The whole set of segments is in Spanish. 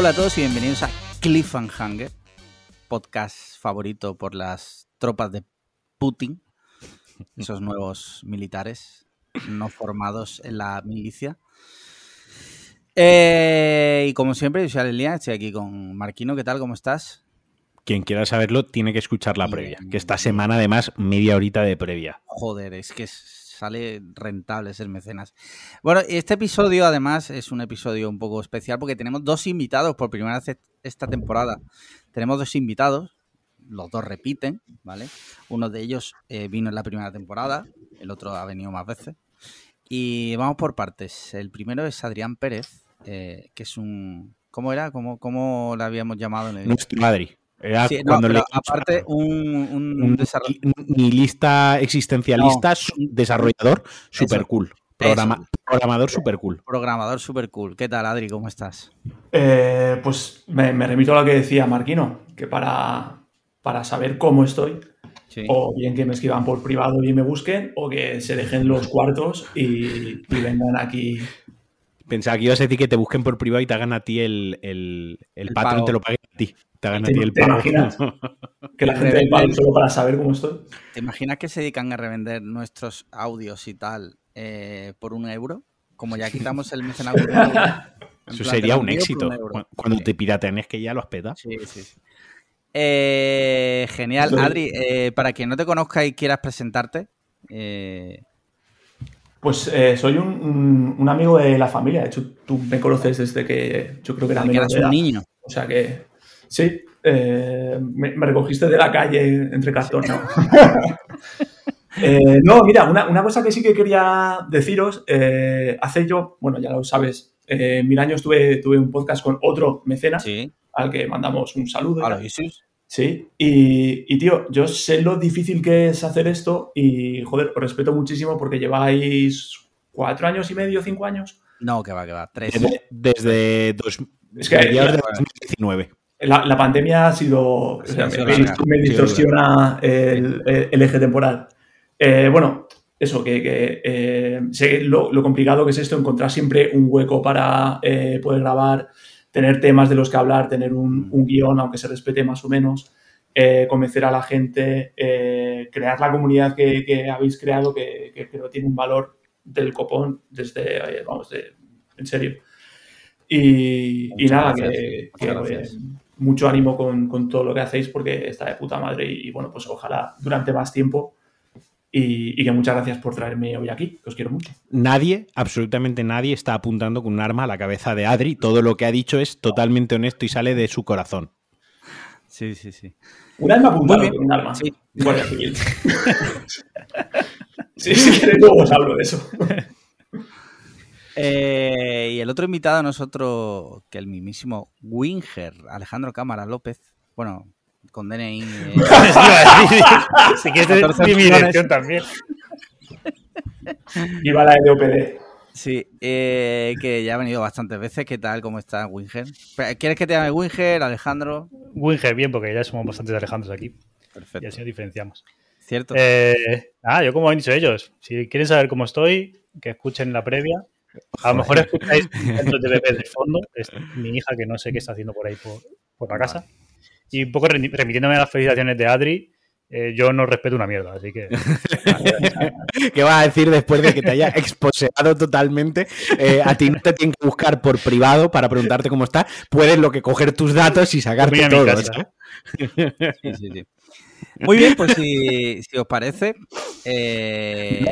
Hola a todos y bienvenidos a Cliffhanger, podcast favorito por las tropas de Putin, esos nuevos militares no formados en la milicia. Eh, y como siempre, yo soy Alelia, estoy aquí con Marquino. ¿Qué tal? ¿Cómo estás? Quien quiera saberlo tiene que escuchar la previa, que esta semana además media horita de previa. Joder, es que sale rentable ser mecenas. Bueno, este episodio además es un episodio un poco especial porque tenemos dos invitados por primera vez esta temporada. Tenemos dos invitados, los dos repiten, ¿vale? Uno de ellos eh, vino en la primera temporada, el otro ha venido más veces. Y vamos por partes. El primero es Adrián Pérez, eh, que es un... ¿Cómo era? ¿Cómo, cómo lo habíamos llamado? En el... Nuestro Madrid. Sí, cuando le... aparte un, un, un nihilista existencialista, desarrollador super cool. programador super cool. Programador super cool. ¿Qué tal, Adri? ¿Cómo estás? Eh, pues me, remito a lo que decía Marquino, que para, para saber cómo estoy, o bien que me escriban por privado y me busquen, o que se dejen los cuartos y, vengan aquí. Pensaba que ibas a decir que te busquen por privado y te hagan a ti el, el, el, patrón, te lo paguen a ti. Te hagan a ti el pago. imaginas que la gente del pago solo para saber cómo estoy? ¿Te imaginas que se dedican a revender nuestros audios y tal eh, por un euro? Como ya quitamos el mecenazgo. Eso sería un éxito. Cuando te piratean es que ya lo has petado. Sí, sí. Eh, genial. Adri, eh, para quien no te conozca y quieras presentarte. Eh, pues soy un, amigo de la familia. De hecho, tú me conoces desde que yo creo que era que un niño. O sea que sí, me, recogiste de la calle entre cartón. No, no mira, una, cosa que sí que quería deciros. hace yo, bueno, ya lo sabes, mil años tuve, tuve un podcast con otro mecenas. Sí al que mandamos un saludo. A Isis. Sí, y, tío, yo sé lo difícil que es hacer esto y, joder, os respeto muchísimo porque lleváis cuatro años y medio, cinco años. No, que va, que va, tres. Desde, dos, es que, 2019. La, pandemia ha sido. me, distorsiona el, eje temporal. Eh, bueno, eso, que, eh, sé lo, complicado que es esto, encontrar siempre un hueco para eh, poder grabar tener temas de los que hablar, tener un, guion, aunque se respete más o menos, convencer a la gente, crear la comunidad que, habéis creado, que, que, tiene un valor del copón desde, vamos, en serio. Y, nada, que, mucho ánimo con, todo lo que hacéis porque está de puta madre y, bueno, pues ojalá durante más tiempo y, que muchas gracias por traerme hoy aquí, que os quiero mucho. Nadie, absolutamente nadie, está apuntando con un arma a la cabeza de Adri. Todo lo que ha dicho es totalmente honesto y sale de su corazón. Sí, sí, sí. Un arma apuntado con un arma. Sí. Bueno, sí, sí, luego os hablo de eso. Eh, y el otro invitado a nosotros, que el mismísimo Winger, Alejandro Cámara López. Bueno, con DNI. Eh. si quieres mi dirección también. Viva la LOPD. Sí, eh, que ya ha venido bastantes veces. ¿Qué tal? ¿Cómo está Winger? ¿Quieres que te llame Winger, Alejandro? Winger, bien, porque ya somos bastantes Alejandros aquí. Perfecto. Y así nos diferenciamos. Cierto. Eh, ah, yo como han dicho ellos, si quieren saber cómo estoy, que escuchen la previa. A lo mejor escucháis dentro de bebé de fondo, es mi hija que no sé qué está haciendo por ahí por, por la casa. Y un poco remitiéndome a las felicitaciones de Adri, eh, yo no respeto una mierda, así que. ¿Qué vas a decir después de que te haya exposeado totalmente? Eh, a ti no te tienen que buscar por privado para preguntarte cómo está. Puedes lo que coger tus datos y sacarte todo. Sí, sí, sí. Muy bien, pues si, os parece. Eh,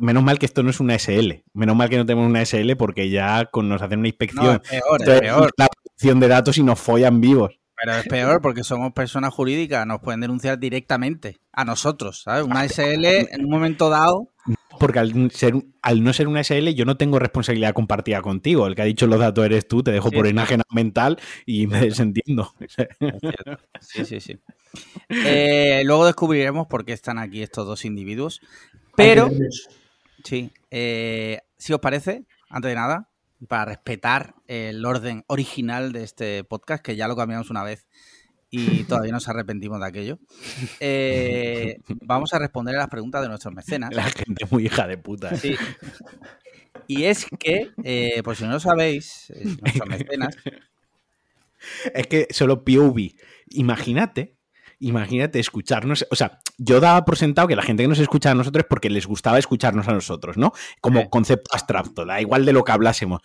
menos, mal, que esto no es una SL. Menos mal que no tenemos una SL porque ya con nos hacen una inspección. peor, La protección de datos y nos follan vivos. Pero es peor porque somos personas jurídicas, nos pueden denunciar directamente a nosotros, ¿sabes? Una SL en un momento dado. Porque al, ser, al no ser una SL yo no tengo responsabilidad compartida contigo. El que ha dicho los datos eres tú, te dejo por imagen mental y me desentiendo. Sí, sí, sí. Eh, luego descubriremos por qué están aquí estos dos individuos. Pero, sí, eh, si os parece, antes de nada, para respetar el orden original de este podcast, que ya lo cambiamos una vez y todavía nos arrepentimos de aquello. Eh, vamos a responder a las preguntas de nuestros mecenas. La gente muy hija de puta. Sí. Y es que, eh, por si no lo sabéis, eh, nuestros mecenas Es que solo POV. Imagínate, imagínate escucharnos. O sea, yo daba por sentado que la gente que nos escucha a nosotros es porque les gustaba escucharnos a nosotros, ¿no? Como concepto abstracto, da igual de lo que hablásemos.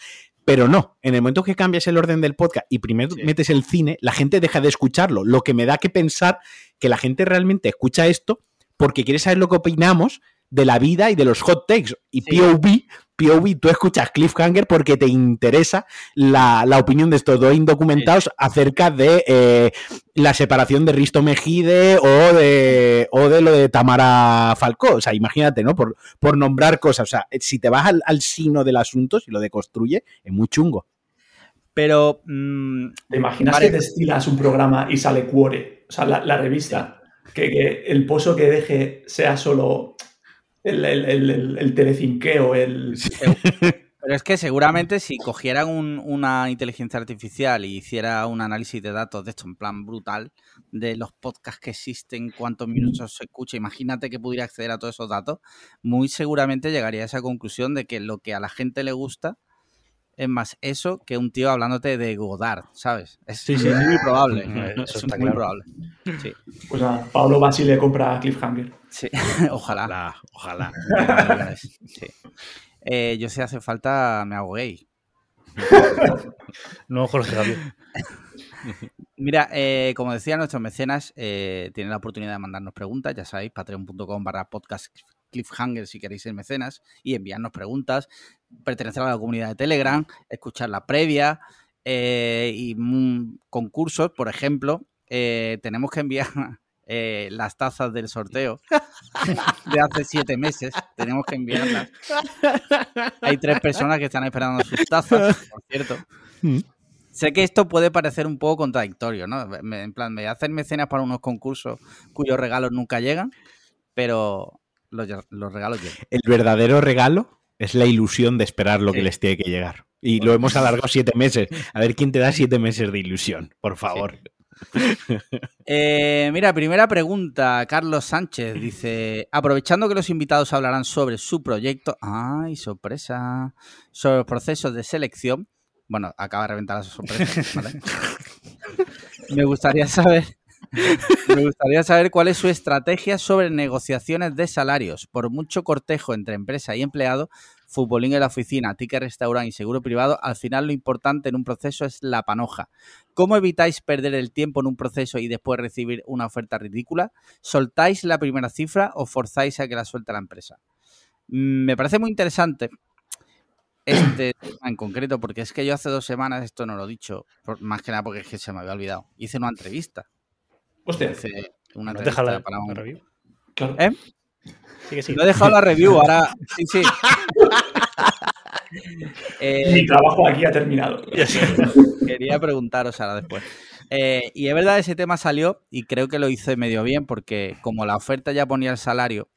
Pero no, en el momento que cambias el orden del podcast y primero metes el cine, la gente deja de escucharlo. Lo que me da que pensar que la gente realmente escucha esto porque quiere saber lo que opinamos de la vida y de los hot takes. Y POV, POV, tú escuchas Cliffhanger porque te interesa la, opinión de estos dos indocumentados acerca de eh, la separación de Risto Mejide o de, o de lo de Tamara Falcó. O sea, imagínate, ¿no? Por, por nombrar cosas. O sea, si te vas al, sino del asunto, si lo deconstruye, es muy chungo. Pero. Mm, ¿Te imaginas que destilas un programa y sale Cuore? O sea, la, revista. Que, que, el pozo que deje sea solo el, el, el, telecinqueo, el... Pero es que seguramente si cogieran una inteligencia artificial y hiciera un análisis de datos de esto en plan brutal, de los podcasts que existen, cuántos minutos se escucha, imagínate que pudiera acceder a todos esos datos, muy seguramente llegaría a esa conclusión de que lo que a la gente le gusta es más eso que un tío hablándote de Godard, ¿sabes? Es muy probable. Eso es muy probable. Pues a Pablo Basile compra Cliffhanger. Sí, ojalá. Ojalá. Eh, yo si hace falta me hago gay. no, Jorge Javier. Mira, eh, como decía, nuestros mecenas eh, tienen la oportunidad de mandarnos preguntas, ya sabéis, patreon.com barra podcast cliffhanger si queréis ser mecenas y enviarnos preguntas, pertenecer a la comunidad de Telegram, escuchar la previa y concursos, por ejemplo, tenemos que enviar eh, las tazas del sorteo de hace siete meses. Tenemos que enviarlas. Hay tres personas que están esperando sus tazas, por cierto. Mm. Sé que esto puede parecer un poco contradictorio, ¿no? En plan, me hacen mecenas para unos concursos cuyos regalos nunca llegan, pero los, regalos llegan. El verdadero regalo es la ilusión de esperar lo que les tiene que llegar. Y lo hemos alargado siete meses. A ver quién te da siete meses de ilusión, por favor. Eh, mira, primera pregunta, Carlos Sánchez dice, aprovechando que los invitados hablarán sobre su proyecto, ay, sorpresa, sobre los procesos de selección, bueno, acaba de reventar la sorpresa, Me gustaría saber, me gustaría saber cuál es su estrategia sobre negociaciones de salarios. Por mucho cortejo entre empresa y empleado, futbolín en la oficina, ticket restaurante y seguro privado, al final lo importante en un proceso es la panoja. ¿Cómo evitáis perder el tiempo en un proceso y después recibir una oferta ridícula? ¿Soltáis la primera cifra o forzáis a que la suelte la empresa? Mm, me parece muy interesante este tema en concreto, porque es que yo hace dos semanas, esto no lo he dicho, más que nada porque es que se me había olvidado, hice una entrevista. Hostia. Una entrevista para un... Review. ¿Eh? No he dejado la review, ahora. Sí, sí. Eh, Mi trabajo aquí ha terminado. Quería preguntaros ahora después. Eh, y es verdad, ese tema salió y creo que lo hice medio bien porque como la oferta ya ponía el salario,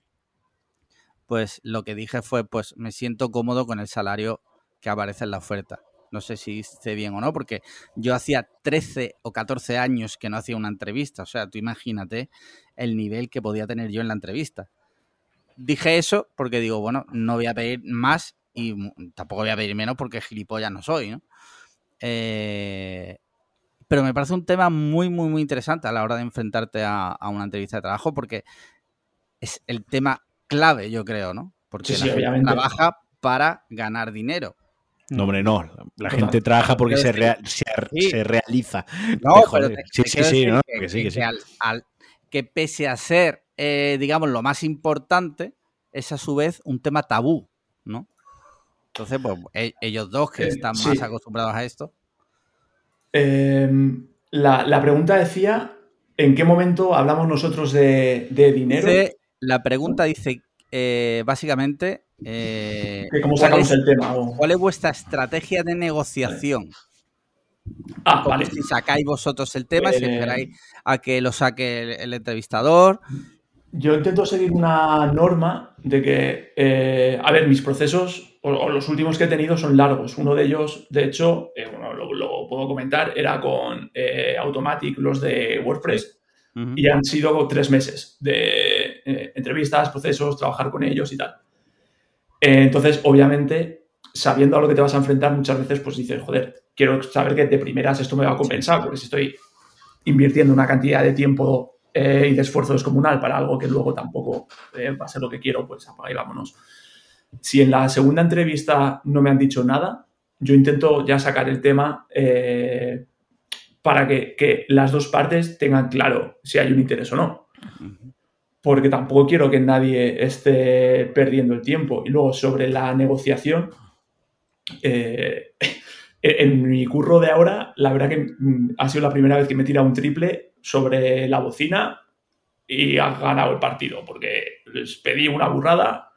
pues lo que dije fue, pues me siento cómodo con el salario que aparece en la oferta. No sé si hice bien o no, porque yo hacía 13 o 14 años que no hacía una entrevista. O sea, tú imagínate el nivel que podía tener yo en la entrevista dije eso porque digo, bueno, no voy a pedir más y tampoco voy a pedir menos porque gilipollas no soy, ¿no? Eh, pero me parece un tema muy, muy, muy interesante a la hora de enfrentarte a, una entrevista de trabajo porque es el tema clave, yo creo, ¿no? Porque la gente trabaja para ganar dinero. No, hombre, no. La gente trabaja porque se, se, realiza. No, pero sí, sí, sí, ¿no? que, sí, que, sí. que pese a ser eh, digamos, lo más importante es a su vez un tema tabú, ¿no? Entonces, pues e, ellos dos que eh, están más acostumbrados a esto. Em, la, pregunta decía, ¿en qué momento hablamos nosotros de, dinero? la pregunta dice, eh. ¿Cómo sacamos el tema? ¿Cuál es vuestra estrategia de negociación? Ah, vale. Si sacáis vosotros el tema, si esperáis a que lo saque el entrevistador, yo intento seguir una norma de que, eh, a ver, mis procesos o, los últimos que he tenido son largos. Uno de ellos, de hecho, eh, bueno, lo, puedo comentar, era con eh, Automatic, los de WordPress, y han sido tres meses de entrevistas, procesos, trabajar con ellos y tal. Entonces, obviamente, sabiendo a lo que te vas a enfrentar, muchas veces pues dices, joder, quiero saber que de primeras esto me va a compensar, porque si estoy invirtiendo una cantidad de tiempo eh, y de esfuerzo descomunal para algo que luego tampoco eh, va a ser lo que quiero, pues apaga y vámonos. Si en la segunda entrevista no me han dicho nada, yo intento ya sacar el tema eh, para que, las dos partes tengan claro si hay un interés o no. Porque tampoco quiero que nadie esté perdiendo el tiempo. Y luego sobre la negociación, eh, en mi curro de ahora, la verdad que mm, ha sido la primera vez que me he tirado un triple sobre la bocina y ha ganado el partido, porque les pedí una burrada,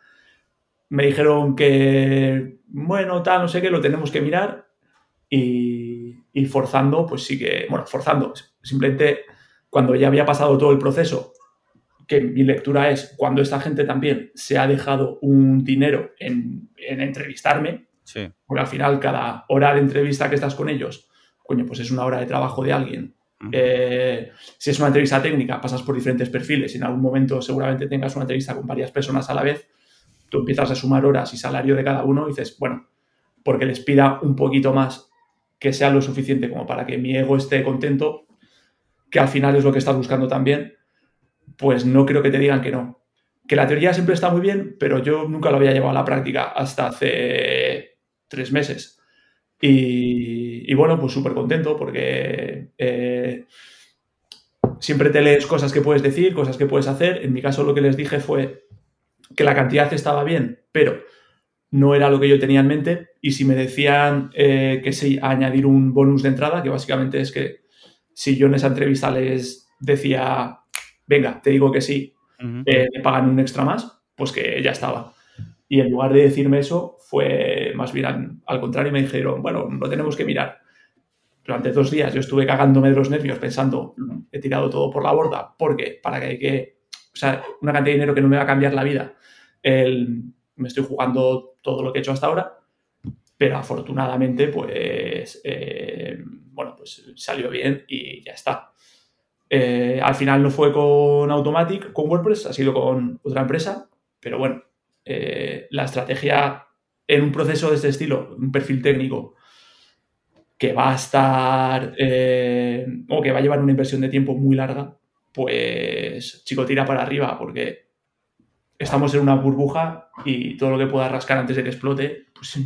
me dijeron que, bueno, tal, no sé qué, lo tenemos que mirar y, y forzando, pues sí que, bueno, forzando, simplemente cuando ya había pasado todo el proceso, que mi lectura es cuando esta gente también se ha dejado un dinero en, en entrevistarme, porque al final, cada hora de entrevista que estás con ellos, coño, pues es una hora de trabajo de alguien. Eh, si es una entrevista técnica, pasas por diferentes perfiles. Y en algún momento seguramente tengas una entrevista con varias personas a la vez, tú empiezas a sumar horas y salario de cada uno y dices, bueno, porque les pida un poquito más que sea lo suficiente como para que mi ego esté contento, que al final es lo que estás buscando también, pues no creo que te digan que no. Que la teoría siempre está muy bien, pero yo nunca lo había llevado a la práctica hasta hace tres meses. Y, bueno, pues súper contento porque eh, siempre te lees cosas que puedes decir, cosas que puedes hacer. En mi caso lo que les dije fue que la cantidad estaba bien, pero no era lo que yo tenía en mente. Y si me decían eh, que sí, añadir un bonus de entrada, que básicamente es que si yo en esa entrevista les decía, venga, te digo que sí, eh, me pagan un extra más, pues que ya estaba. Y en lugar de decirme eso, fue más bien al, contrario, me dijeron, bueno, lo tenemos que mirar. Durante dos días yo estuve cagándome de los nervios pensando, he tirado todo por la borda, porque para que, que o sea, una cantidad de dinero que no me va a cambiar la vida, el, me estoy jugando todo lo que he hecho hasta ahora, pero afortunadamente, pues, eh, bueno, pues salió bien y ya está. Eh, al final no fue con Automatic, con WordPress, ha sido con otra empresa, pero bueno, eh, la estrategia en un proceso de este estilo, un perfil técnico que va a estar eh, o que va a llevar una inversión de tiempo muy larga, pues chico, tira para arriba porque estamos en una burbuja y todo lo que pueda rascar antes de que explote, pues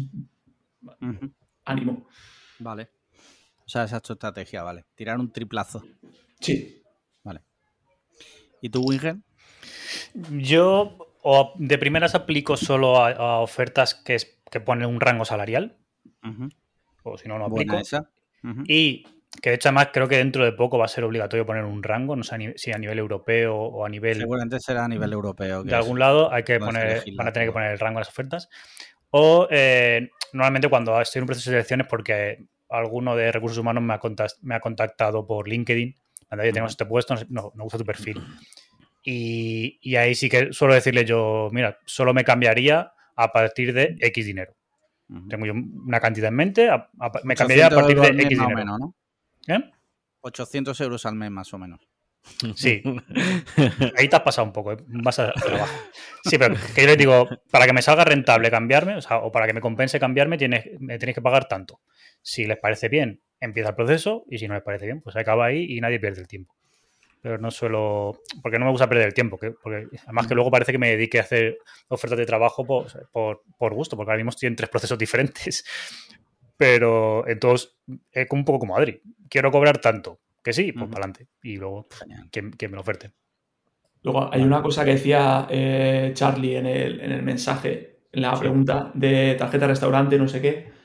ánimo. Vale. O sea, esa es tu estrategia, vale. Tirar un triplazo. Sí. Vale. ¿Y tú, Wingen? Yo o de primeras aplico solo a, ofertas que, es, que ponen un rango salarial. O si no, no aplico. Y que de hecho además creo que dentro de poco va a ser obligatorio poner un rango, no sé si a nivel europeo o a nivel... Seguramente será a nivel europeo. de algún lado hay que poner, van a tener que poner el rango a las ofertas. O eh, normalmente cuando estoy en un proceso de selecciones porque alguno de recursos humanos me ha, me ha contactado por LinkedIn, cuando tenemos este puesto, no, no gusta tu perfil. Y, ahí sí que suelo decirle yo, mira, solo me cambiaría a partir de X dinero. Tengo yo una cantidad en mente, me cambiaría a partir de X dinero. Menos, ¿no? ¿Eh? 800 euros al mes más o menos. Sí, ahí te has pasado un poco, ¿eh? vas a trabajo. Sí, pero que yo les digo, para que me salga rentable cambiarme, o, sea, o para que me compense cambiarme, tienes, me tenéis que pagar tanto. Si les parece bien, empieza el proceso, y si no les parece bien, pues acaba ahí y nadie pierde el tiempo. Pero no suelo, porque no me gusta perder el tiempo, porque además que luego parece que me dedique a hacer ofertas de trabajo por, gusto, porque ahora mismo estoy en tres procesos diferentes, pero entonces es un poco como Adri, quiero cobrar tanto, que sí, pues para adelante, y luego que, me lo oferte. Luego hay una cosa que decía eh, Charlie en el, en el, mensaje, en la pregunta de tarjeta restaurante, no sé qué.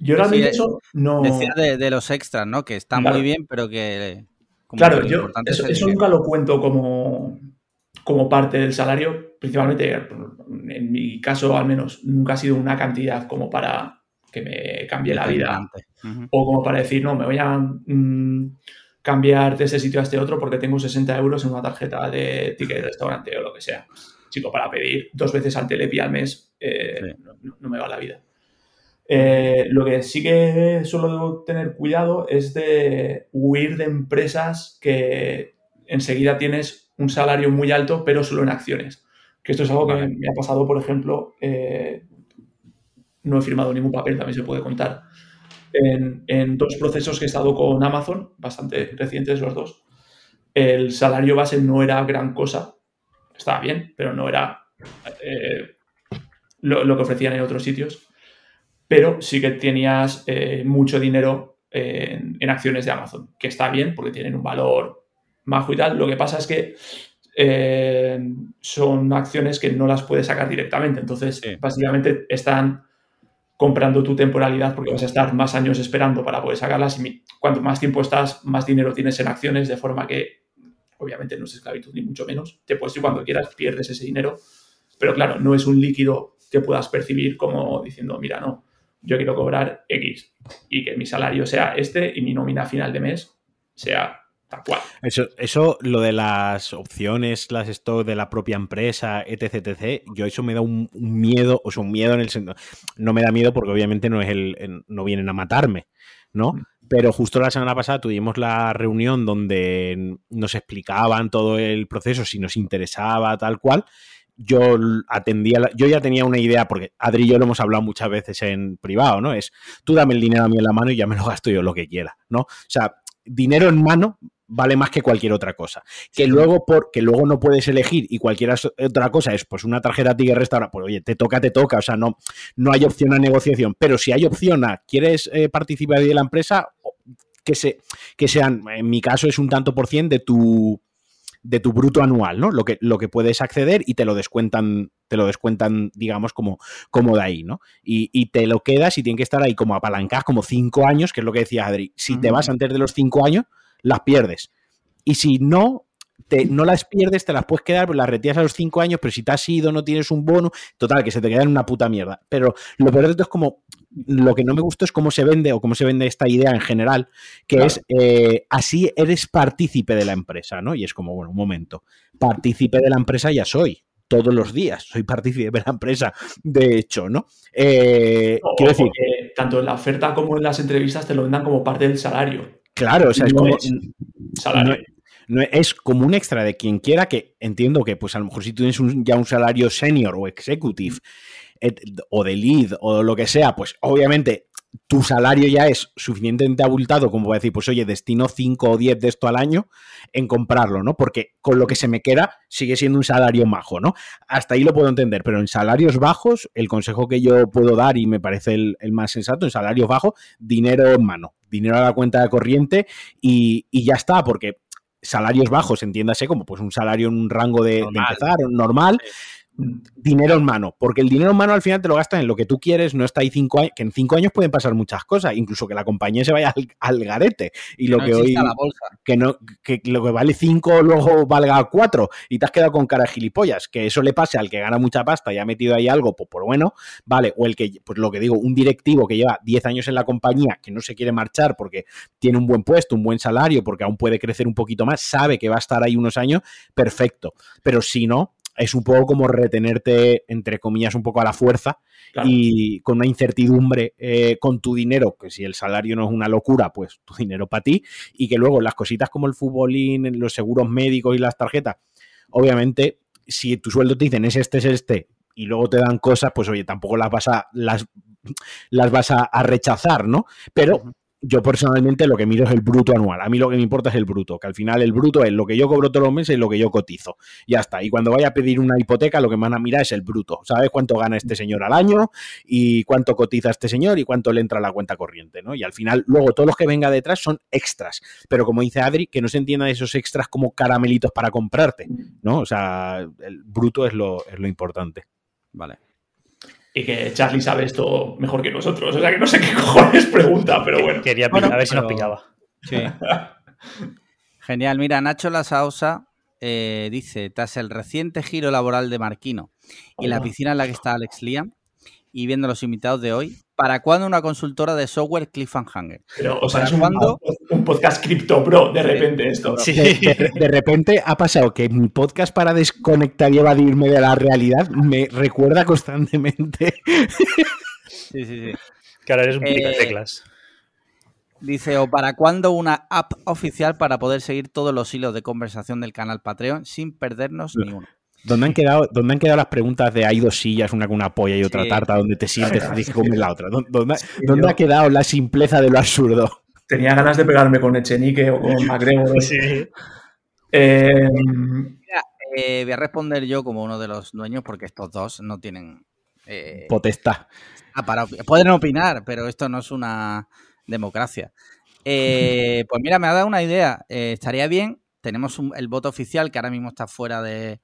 Yo realmente eso no. Decía de, los extras, ¿no? Que están muy bien, pero que claro, yo eso, nunca lo cuento como, como parte del salario, principalmente en mi caso al menos, nunca ha sido una cantidad como para que me cambie la vida o como para decir, no, me voy a mm, cambiar de ese sitio a este otro porque tengo 60 euros en una tarjeta de ticket de restaurante o lo que sea. Chico, para pedir dos veces al Telepi al mes eh, no me va la vida. Eh, lo que sí que suelo tener cuidado es de huir de empresas que enseguida tienes un salario muy alto, pero solo en acciones. Que esto es algo que me ha pasado, por ejemplo, eh, no he firmado ningún papel, también se puede contar. En, en, dos procesos que he estado con Amazon, bastante recientes los dos, el salario base no era gran cosa, estaba bien, pero no era eh, lo, que ofrecían en otros sitios, pero sí que tenías eh, mucho dinero en, en, acciones de Amazon, que está bien porque tienen un valor majo y tal. Lo que pasa es que eh, son acciones que no las puedes sacar directamente. Entonces, básicamente están comprando tu temporalidad porque vas a estar más años esperando para poder sacarlas y cuanto más tiempo estás, más dinero tienes en acciones, de forma que obviamente no es esclavitud ni mucho menos. Te puedes ir cuando quieras, pierdes ese dinero, pero claro, no es un líquido que puedas percibir como diciendo, mira, no, yo quiero cobrar X y que mi salario sea este y mi nómina final de mes sea eso, eso, lo de las opciones, las stock de la propia empresa, etc, etc, yo eso me da un, miedo, o sea, un miedo en el sentido, no me da miedo porque obviamente no es el, no vienen a matarme, ¿no? Mm. Pero justo la semana pasada tuvimos la reunión donde nos explicaban todo el proceso, si nos interesaba, tal cual. Yo atendía, yo ya tenía una idea, porque Adri y yo lo hemos hablado muchas veces en privado, ¿no? Es tú dame el dinero a mí en la mano y ya me lo gasto yo lo que quiera, ¿no? O sea, dinero en mano vale más que cualquier otra cosa. Que luego, por, que luego no puedes elegir y cualquier otra cosa es pues una tarjeta Tiger Restaurant, pues oye, te toca, te toca, o sea, no, no hay opción a negociación. Pero si hay opción a, ¿quieres eh, participar de la empresa? Que, se, que sean, en mi caso es un tanto por cien de tu de tu bruto anual, ¿no? Lo que, lo que puedes acceder y te lo descuentan, te lo descuentan, digamos, como, como de ahí, ¿no? Y, y te lo quedas y tiene que estar ahí como apalancado como cinco años, que es lo que decía Adri. Si te vas antes de los cinco años, las pierdes. Y si no, te, no las pierdes, te las puedes quedar, pues las retiras a los cinco años, pero si te has ido, no tienes un bono, total, que se te queda en una puta mierda. Pero lo peor de todo es como, lo que no me gusta es cómo se vende o cómo se vende esta idea en general, que es eh, así eres partícipe de la empresa, ¿no? Y es como, bueno, un momento, partícipe de la empresa ya soy. Todos los días soy partícipe de la empresa, de hecho, ¿no? Eh, quiero decir. Tanto en la oferta como en las entrevistas te lo vendan como parte del salario. Claro, o sea, es como. No, es como un extra de quien quiera que entiendo que, pues a lo mejor si tienes ya un salario senior o executive o de lead o lo que sea, pues obviamente tu salario ya es suficientemente abultado como para decir, pues oye, destino 5 o 10 de esto al año en comprarlo, ¿no? Porque con lo que se me queda sigue siendo un salario bajo, ¿no? Hasta ahí lo puedo entender, pero en salarios bajos, el consejo que yo puedo dar y me parece el, más sensato, en salarios bajos, dinero en mano, dinero a la cuenta de corriente y, ya está, porque salarios bajos, entiéndase como pues un salario en un rango de, empezar, normal dinero en mano, porque el dinero en mano al final te lo gastas en lo que tú quieres, no está ahí cinco años, que en cinco años pueden pasar muchas cosas, incluso que la compañía se vaya al, garete. Y lo que, hoy que no que lo que vale cinco luego valga cuatro y te has quedado con cara de gilipollas, que eso le pase al que gana mucha pasta y ha metido ahí algo, pues por bueno, vale, o el que, pues lo que digo, un directivo que lleva 10 años en la compañía, que no se quiere marchar porque tiene un buen puesto, un buen salario, porque aún puede crecer un poquito más, sabe que va a estar ahí unos años, perfecto, pero si no, es un poco como retenerte, entre comillas, un poco a la fuerza y con una incertidumbre eh, con tu dinero, que si el salario no es una locura, pues tu dinero para ti, y que luego las cositas como el futbolín, los seguros médicos y las tarjetas, obviamente, si tu sueldo te dicen es este, es este, y luego te dan cosas, pues oye, tampoco las vas a, las, las vas a, rechazar, ¿no? Pero yo personalmente lo que miro es el bruto anual. A mí lo que me importa es el bruto, que al final el bruto es lo que yo cobro todos los meses y lo que yo cotizo. Ya está. Y cuando vaya a pedir una hipoteca, lo que me van a mirar es el bruto. ¿Sabes cuánto gana este señor al año y cuánto cotiza este señor y cuánto le entra a la cuenta corriente? ¿no? Y al final, luego todos los que venga detrás son extras. Pero como dice Adri, que no se entiendan esos extras como caramelitos para comprarte. ¿no? O sea, el bruto es lo, es lo importante. Vale y que Charlie sabe esto mejor que nosotros. O sea que no sé qué cojones pregunta, pero bueno. Quería a ver si nos pillaba. Sí. Genial. Mira, Nacho Lasausa eh, dice: tras el reciente giro laboral de Marquino y la piscina en la que está Alex Liam, y viendo los invitados de hoy, ¿para cuándo una consultora de software Cliffhanger? Pero, o sea, es un, podcast Crypto Pro, de repente esto. Sí. De, repente ha pasado que mi podcast para desconectar y evadirme de la realidad me recuerda constantemente. Sí, sí, sí. Que ahora eres un eh, teclas. Dice, o para cuándo una app oficial para poder seguir todos los hilos de conversación del canal Patreon sin perdernos ni uno. ¿Dónde han, quedado, ¿Dónde han quedado las preguntas de hay dos sillas, una con una polla y otra tarta, donde te sientes y que comes la otra? ¿Dónde, dónde, ha quedado la simpleza de lo absurdo? Tenía ganas de pegarme con Echenique o con MacGregor. Sí. Eh, eh, voy a responder yo como uno de los dueños porque estos dos no tienen... Eh, Potestad. Ah, pueden opinar, pero esto no es una democracia. pues mira, me ha dado una idea. estaría bien, tenemos el voto oficial que ahora mismo está fuera de,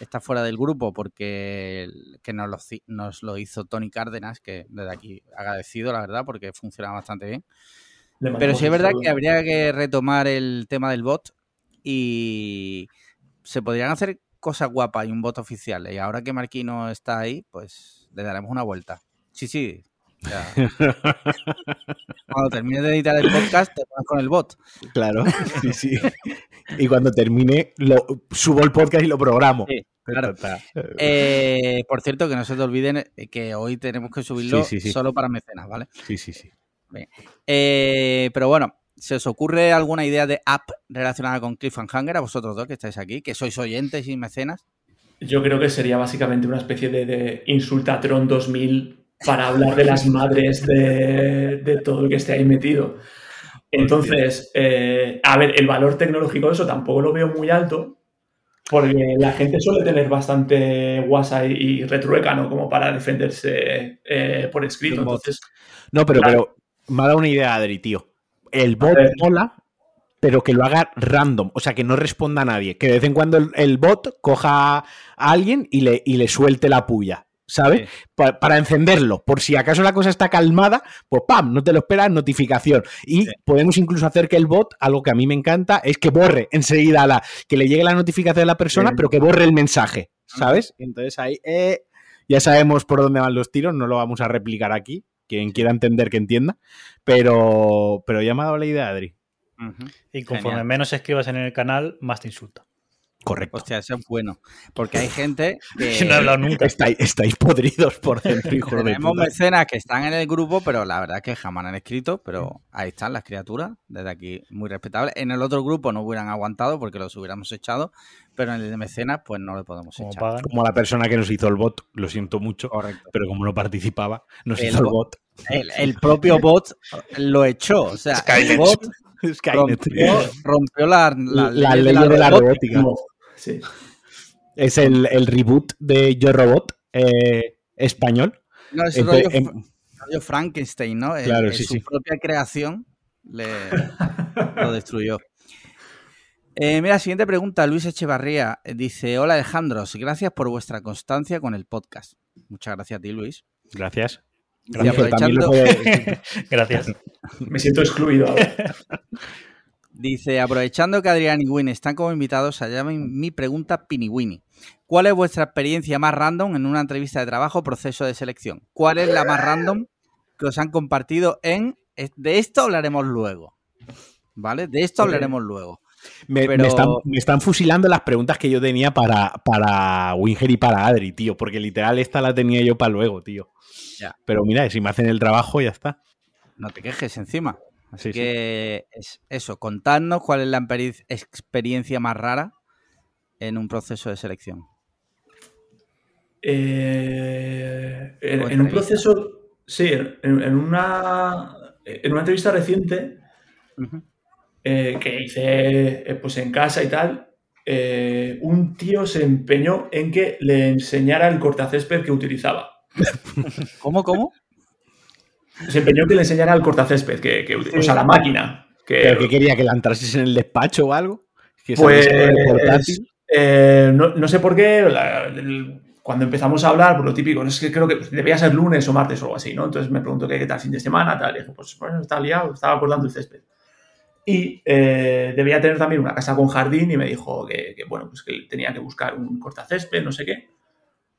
está fuera del grupo porque que nos, lo, nos lo hizo Tony Cárdenas, que desde aquí agradecido, la verdad, porque funciona bastante bien. Pero sí es verdad que habría que retomar el tema del bot y se podrían hacer cosas guapas y un bot oficial. Y ahora que Marquino está ahí, pues le daremos una vuelta. Sí, sí. Cuando termine de editar el podcast, te pones con el bot. Claro, sí, sí. Y cuando termine, lo, subo el podcast y lo programo. Sí, claro. Eh, por cierto, que no se te olviden que hoy tenemos que subirlo solo para mecenas, ¿vale? Sí, sí, sí. Eh, pero bueno, ¿se os ocurre alguna idea de app relacionada con Cliffhanger a vosotros dos que estáis aquí, que sois oyentes y mecenas? Yo creo que sería básicamente una especie de, de Insultatron 2000 para hablar de las madres de, todo lo que esté ahí metido. Entonces, eh, a ver, el valor tecnológico de eso tampoco lo veo muy alto, porque la gente suele tener bastante guasa y, retrueca, ¿no? Como para defenderse eh, por escrito. Entonces, no, pero, pero me ha dado una idea, Adri, tío. El bot mola, pero que lo haga random, o sea, que no responda a nadie. Que de vez en cuando el, bot coja a alguien y le, y le suelte la puya. ¿Sabes? Para, encenderlo, por si acaso la cosa está calmada, pues ¡pam! No te lo esperas, notificación. Y podemos incluso hacer que el bot, algo que a mí me encanta, es que borre enseguida la, que le llegue la notificación a la persona, pero que borre el mensaje, ¿sabes? Entonces ahí eh, ya sabemos por dónde van los tiros, no lo vamos a replicar aquí quien quiera entender que entienda, pero, pero ya me ha dado la idea, Adri. Y conforme menos escribas en el canal, más te insulta. Correcto. Hostia, eso es bueno. Porque hay gente que. no he hablado nunca. Estáis, podridos por dentro, hijo de Tenemos mecenas que están en el grupo, pero la verdad es que jamás han escrito. Pero ahí están las criaturas, desde aquí, muy respetables. En el otro grupo no hubieran aguantado porque los hubiéramos echado, pero en el de mecenas, pues no le podemos echar. Como la persona que nos hizo el bot, lo siento mucho, Correcto. pero como no participaba, nos hizo el bot. El, propio bot lo echó. O sea, el bot Rompió, la, ley, de la, robótica. Es el, reboot de Yo Robot eh, español. No, es rollo, Frankenstein, ¿no? Claro, su propia creación le, lo destruyó. Eh, mira, siguiente pregunta, Luis Echevarría. Dice, hola Alejandros, gracias por vuestra constancia con el podcast. Muchas gracias a ti, Luis. Gracias. Gracias. Me siento excluido Dice, aprovechando que Adrián y Win están como invitados, allá mi pregunta Piniwini. ¿Cuál es vuestra experiencia más random en una entrevista de trabajo o proceso de selección? ¿Cuál es la más random que os han compartido en... De esto hablaremos luego. ¿Vale? De esto hablaremos luego. Me, están, fusilando las preguntas que yo tenía para, para Winger y para Adri, tío, porque literal esta la tenía yo para luego, tío. Pero mira, si me hacen el trabajo, ya está. No te quejes encima. Así que es eso, contadnos cuál es la experiencia más rara en un proceso de selección. Eh, en, un proceso, sí, en, una, en una entrevista reciente eh, que hice eh, pues en casa y tal, un tío se empeñó en que le enseñara el cortacésped que utilizaba. ¿Cómo, cómo? Se empeñó que le enseñara el cortacésped, que, que o sea, la máquina. Que, que quería que la entrases en el despacho o algo. pues, eh, no, sé por qué, cuando empezamos a hablar, por lo típico, es que creo que debía ser lunes o martes o algo así, ¿no? Entonces me preguntó qué, tal fin de semana, tal, y dije, pues bueno, está liado, estaba cortando el césped. Y eh, debía tener también una casa con jardín y me dijo que, bueno, pues que tenía que buscar un cortacésped, no sé qué.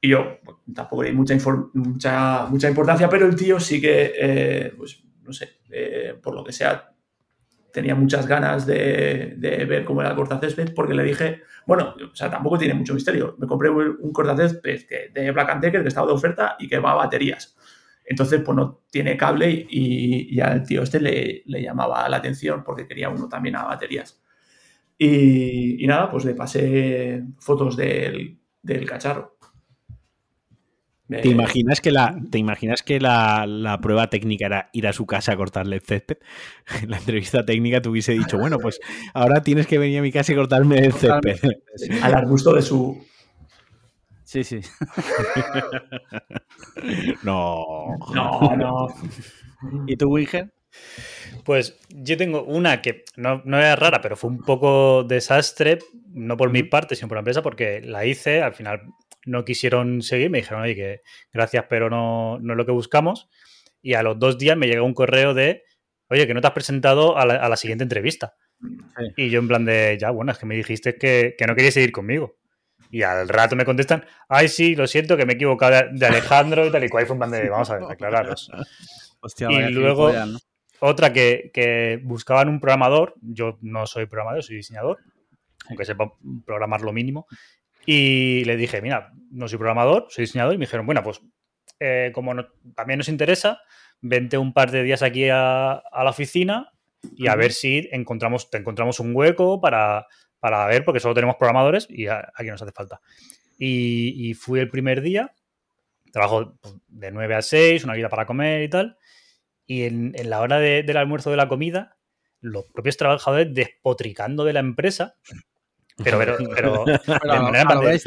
Y yo tampoco le di mucha, mucha, mucha importancia, pero el tío sí que, eh, pues no sé, eh, por lo que sea, tenía muchas ganas de, ver cómo era el cortacésped, porque le dije, bueno, o sea, tampoco tiene mucho misterio. Me compré un cortacésped de Black Decker que estaba de oferta y que va a baterías. Entonces, pues no tiene cable y, al tío este le, le, llamaba la atención porque quería uno también a baterías. Y, y, nada, pues le pasé fotos del del cacharro. ¿Te imaginas que, la, ¿te imaginas que la, prueba técnica era ir a su casa a cortarle el césped? En la entrevista técnica te hubiese dicho, bueno, pues ahora tienes que venir a mi casa y cortarme el césped. Al arbusto de su... Sí, sí. no. No, no. ¿Y tú, Winger? Pues yo tengo una que no, no era rara, pero fue un poco desastre, no por mi parte, sino por la empresa, porque la hice, al final no quisieron seguir, me dijeron, oye, que gracias, pero no, no es lo que buscamos. Y a los dos días me llegó un correo de, oye, que no te has presentado a la, siguiente entrevista. Y yo en plan de, ya, bueno, es que me dijiste que, no querías seguir conmigo. Y al rato me contestan, ay, sí, lo siento, que me he equivocado de, Alejandro y tal y cual. fue un plan de, vamos a ver, aclararos. y luego, otra que, que, buscaban un programador, yo no soy programador, soy diseñador, aunque sepa programar lo mínimo, y le dije, mira, no soy programador, soy diseñador. Y me dijeron, bueno, pues eh, como también nos interesa, vente un par de días aquí a, la oficina y a ver si encontramos, te encontramos un hueco para, ver, porque solo tenemos programadores y aquí nos hace falta. Y, fui el primer día, trabajo pues, de 9 a 6, una vida para comer y tal. Y en, la hora del almuerzo de la comida, los propios trabajadores despotricando de la empresa pero, pero, pero,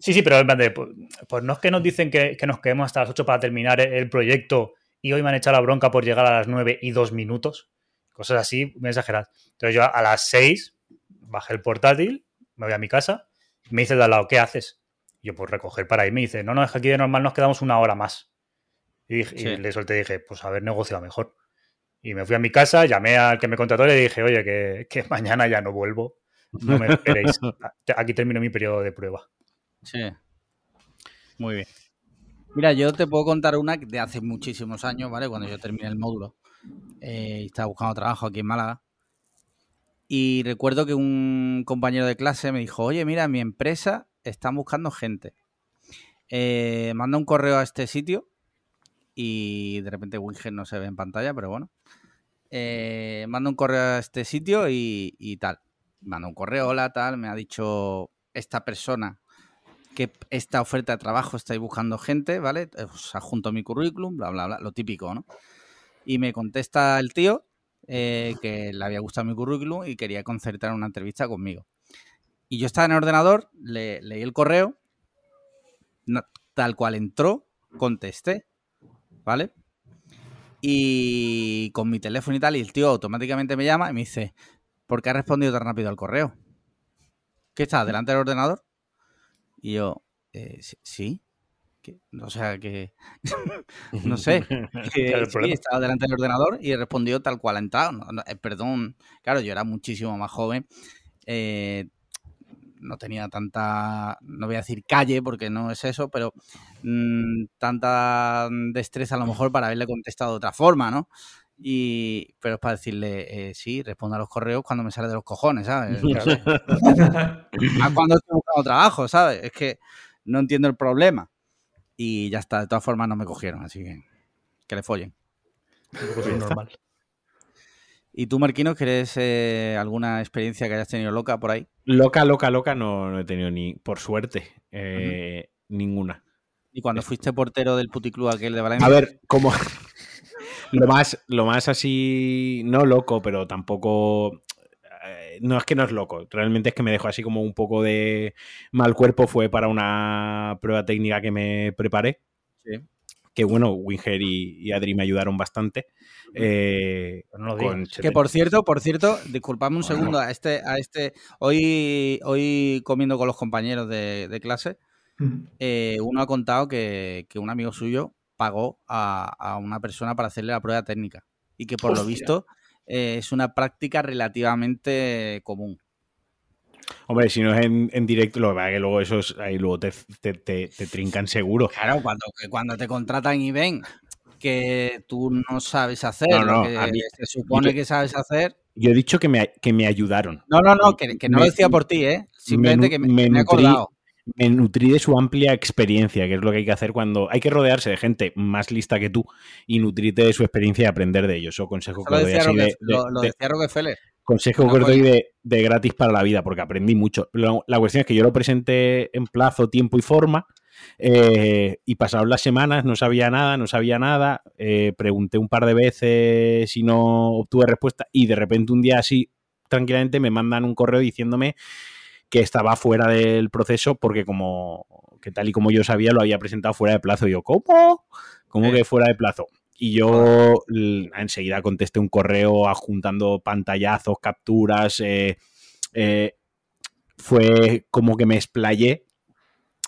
sí, sí, pero pues, pues, no es que nos dicen que, nos quedemos hasta las 8 para terminar el proyecto y hoy me han echado la bronca por llegar a las 9 y 2 minutos. Cosas así, muy exageradas. Entonces yo a las 6 bajé el portátil, me voy a mi casa, me dice de al lado, ¿qué haces? yo, pues recoger para irme. Me dice, no, no, es que aquí de normal nos quedamos una hora más. Y, le solté y dije, pues haber negociado mejor. Y me fui a mi casa, llamé al que me contrató y le dije, oye, que, que mañana ya no vuelvo no me esperéis. Aquí termino mi periodo de prueba. Sí. Muy bien. Mira, yo te puedo contar una de hace muchísimos años, ¿vale? Cuando yo terminé el módulo. Eh, estaba buscando trabajo aquí en Málaga. Y recuerdo que un compañero de clase me dijo, oye, mira, mi empresa está buscando gente. Eh, manda un correo a este sitio y de repente Winger no se ve en pantalla, pero bueno. Eh, manda un correo a este sitio y tal manda un correo, hola, tal, me ha dicho esta persona que esta oferta de trabajo estáis buscando gente, ¿vale? Os adjunto mi currículum, bla, bla, bla, lo típico, ¿no? Y me contesta el tío eh, que le había gustado mi currículum y quería concertar una entrevista conmigo. Y yo estaba en el ordenador, le, leí el correo, tal cual entró, contesté, ¿vale? Y con mi teléfono y tal, y el tío automáticamente me llama y me dice, ¿por qué ha respondido tan rápido al correo? ¿Qué está? ¿Delante del ordenador? Y yo, eh, sí. O sea, que. no sé. Que, sí, estaba delante del ordenador y respondió tal cual ha entrado. Eh, perdón, claro, yo era muchísimo más joven. Eh, no tenía tanta, no voy a decir calle porque no es eso, pero mm, tanta destreza a lo mejor para haberle contestado de otra forma, ¿no? Y, pero es para decirle, eh, sí, responda a los correos cuando me sale de los cojones, ¿sabes? a cuando estoy buscando trabajo, ¿sabes? Es que no entiendo el problema. Y ya está, de todas formas no me cogieron, así que que le follen. Es normal. ¿Y tú, Marquino, quieres eh, alguna experiencia que hayas tenido loca por ahí? Loca, loca, loca, no, he tenido ni, por suerte, eh, ninguna. ¿Y cuando fuiste portero del puticlub aquel de Valencia? A ver, como, lo más, lo más así, no loco, pero tampoco. Eh, no es que no es loco, realmente es que me dejó así como un poco de mal cuerpo. Fue para una prueba técnica que me preparé. Sí. Que bueno, Winger y, Adri me ayudaron bastante. Eh, que por cierto, por cierto, disculpadme un segundo a este, a este. Hoy, hoy comiendo con los compañeros de, clase, eh, uno ha contado que, que, un amigo suyo pagó a, una persona para hacerle la prueba técnica. Y que por lo visto eh, es una práctica relativamente común. Hombre, si no es en, directo, lo que pasa es que luego esos ahí luego te, te, trincan seguro. Claro, cuando, cuando te contratan y ven que tú no sabes hacer lo que se supone que sabes hacer. Yo he dicho que me, que me ayudaron. No, no, no, que, no lo decía por ti, ¿eh? Simplemente que me, he acordado me nutrí de su amplia experiencia, que es lo que hay que hacer cuando hay que rodearse de gente más lista que tú y nutrirte de su experiencia y aprender de ellos. Eso consejo que lo, decía, de, lo, decía Rockefeller. Consejo que os doy de, gratis para la vida, porque aprendí mucho. La, cuestión es que yo lo presenté en plazo, tiempo y forma. Eh, y pasaron las semanas, no sabía nada, no sabía nada. Eh, pregunté un par de veces y no obtuve respuesta. Y de repente un día así, tranquilamente, me mandan un correo diciéndome que estaba fuera del proceso porque como que tal y como yo sabía lo había presentado fuera de plazo. Y yo, ¿cómo? ¿Cómo que fuera de plazo? Y yo enseguida contesté un correo adjuntando pantallazos, capturas. Eh, eh, fue como que me explayé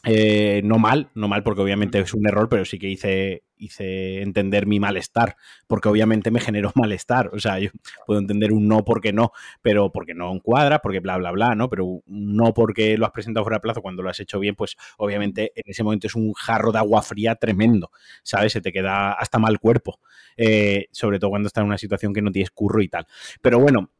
eh, no mal, no mal porque obviamente es un error, pero sí que hice, hice entender mi malestar, porque obviamente me generó malestar. O sea, yo puedo entender un no porque no, pero porque no encuadra, porque bla, bla, bla, ¿no? Pero un no porque lo has presentado fuera de plazo cuando lo has hecho bien, pues obviamente en ese momento es un jarro de agua fría tremendo, ¿sabes? Se te queda hasta mal cuerpo, eh, sobre todo cuando estás en una situación que no tienes curro y tal. Pero bueno,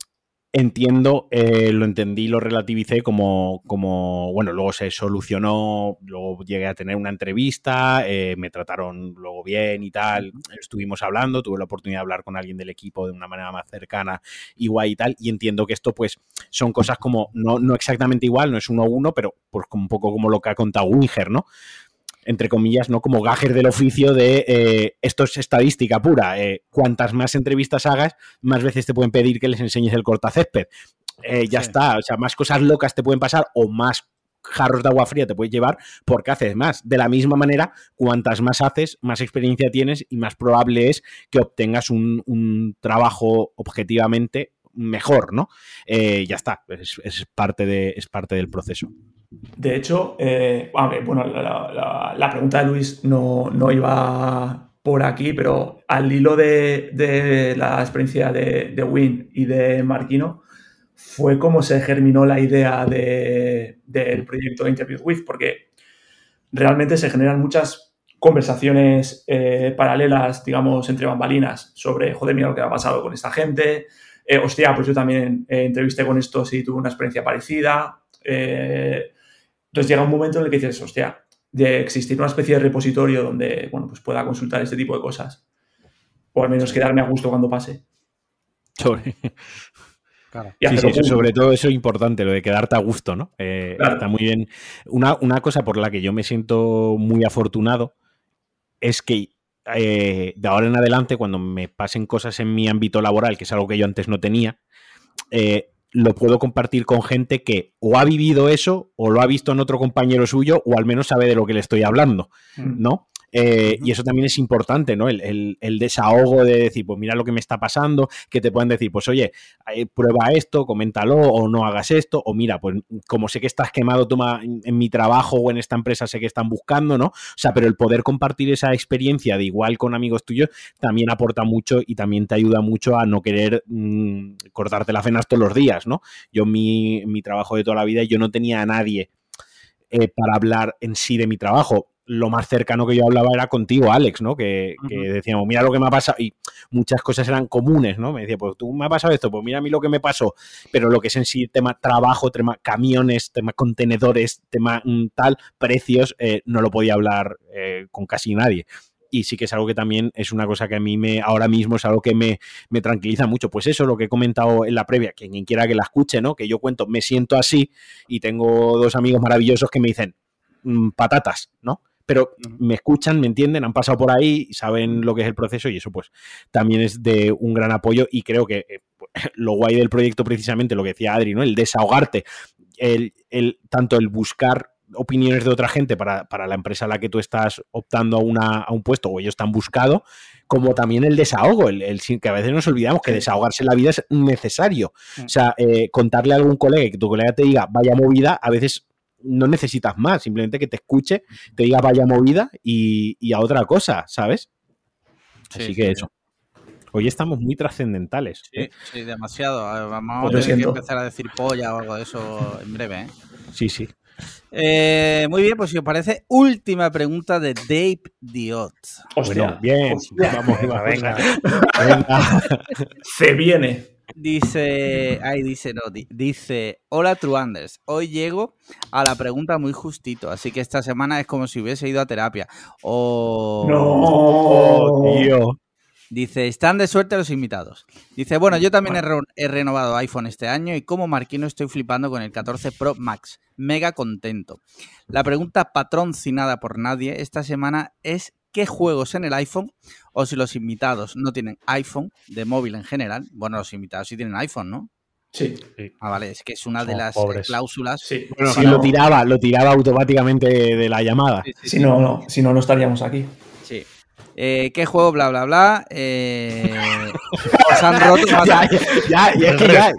entiendo, eh, lo entendí, lo relativicé como, como, bueno, luego se solucionó, luego llegué a tener una entrevista, eh, me trataron luego bien y tal, estuvimos hablando, tuve la oportunidad de hablar con alguien del equipo de una manera más cercana, igual y tal, y entiendo que esto pues son cosas como, no, no exactamente igual, no es uno a uno, pero pues un poco como lo que ha contado Winger, ¿no? Entre comillas, ¿no? Como gajer del oficio de eh, esto es estadística pura. Eh, cuantas más entrevistas hagas, más veces te pueden pedir que les enseñes el cortacésped. Eh, ya está, o sea, más cosas locas te pueden pasar o más jarros de agua fría te puedes llevar porque haces más. De la misma manera, cuantas más haces, más experiencia tienes y más probable es que obtengas un, trabajo objetivamente mejor, ¿no? ya está, es, parte de, es parte del proceso. De hecho, eh, bueno, la, pregunta de Luis no, iba por aquí, pero al hilo de, la experiencia de, Win y de Marquino, fue como se germinó la idea del proyecto Interview With, porque realmente se generan muchas conversaciones eh, paralelas, digamos, entre bambalinas sobre, joder, mira lo que ha pasado con esta gente, eh, hostia, pues yo también entrevisté con estos y tuve una experiencia parecida. Entonces llega un momento en el que dices, hostia, de existir una especie de repositorio donde, bueno, pues pueda consultar este tipo de cosas. O al menos quedarme a gusto cuando pase. Sobre. sobre todo eso es importante, lo de quedarte a gusto, ¿no? Eh, está muy bien. Una, cosa por la que yo me siento muy afortunado es que eh, de ahora en adelante, cuando me pasen cosas en mi ámbito laboral, que es algo que yo antes no tenía, eh, lo puedo compartir con gente que o ha vivido eso o lo ha visto en otro compañero suyo o al menos sabe de lo que le estoy hablando, mm. ¿no? Eh, y eso también es importante, ¿no? El, desahogo de decir, pues mira lo que me está pasando, que te puedan decir, pues oye, eh, prueba esto, coméntalo, o no hagas esto, o mira, pues como sé que estás quemado toma, en, mi trabajo o en esta empresa sé que están buscando, ¿no? O sea, pero el poder compartir esa experiencia de igual con amigos tuyos también aporta mucho y también te ayuda mucho a no querer mm, cortarte las venas todos los días, ¿no? Yo mi, mi trabajo de toda la vida, yo no tenía a nadie eh, para hablar en sí de mi trabajo lo más cercano que yo hablaba era contigo, Alex, ¿no? Que, decíamos, mira lo que me ha pasado. Y muchas cosas eran comunes, ¿no? Me decía, pues tú me ha pasado esto, pues mira a mí lo que me pasó. Pero lo que es en sí tema trabajo, tema camiones, tema contenedores, tema mm, tal, precios, eh, no lo podía hablar eh, con casi nadie. Y sí que es algo que también es una cosa que a mí me, ahora mismo es algo que me, me tranquiliza mucho. Pues eso, lo que he comentado en la previa, que quien quiera que la escuche, ¿no? Que yo cuento, me siento así y tengo dos amigos maravillosos que me dicen, mm, patatas, ¿no? Pero me escuchan, me entienden, han pasado por ahí, saben lo que es el proceso y eso pues también es de un gran apoyo y creo que eh, lo guay del proyecto precisamente, lo que decía Adri, ¿no? El desahogarte, el, tanto el buscar opiniones de otra gente para, la empresa a la que tú estás optando a, una, a un puesto o ellos están buscado, como también el desahogo, el, el, que a veces nos olvidamos que desahogarse en la vida es necesario. O sea, eh, contarle a algún colega y que tu colega te diga vaya movida, a veces no necesitas más, simplemente que te escuche, te diga vaya movida y, a otra cosa, ¿sabes? Así que eso. Hoy estamos muy trascendentales. Sí, ¿eh? sí, demasiado. Vamos a tener que empezar a decir polla o algo de eso en breve. ¿eh? Sí, sí. Eh, muy bien, pues si os parece, última pregunta de Dave Diot. Bueno, bien, vamos, venga. venga. Se viene. Dice, ay, dice, no, dice, hola Truanders, hoy llego a la pregunta muy justito, así que esta semana es como si hubiese ido a terapia. Oh, no, tío. Dice, están de suerte los invitados. Dice, bueno, yo también he, renovado iPhone este año y como Marquino estoy flipando con el 14 Pro Max. Mega contento. La pregunta patroncinada por nadie esta semana es qué juegos en el iPhone o si los invitados no tienen iPhone de móvil en general. Bueno, los invitados sí tienen iPhone, ¿no? Sí. Ah, vale, es que es una de las eh, cláusulas. Sí. Bueno, si lo tiraba, lo tiraba automáticamente de la llamada. si no, no, si no, no estaríamos aquí. Sí. Eh, ¿Qué juego? Bla, bla, bla. Eh, os han roto ya, ya, ya, es que ya,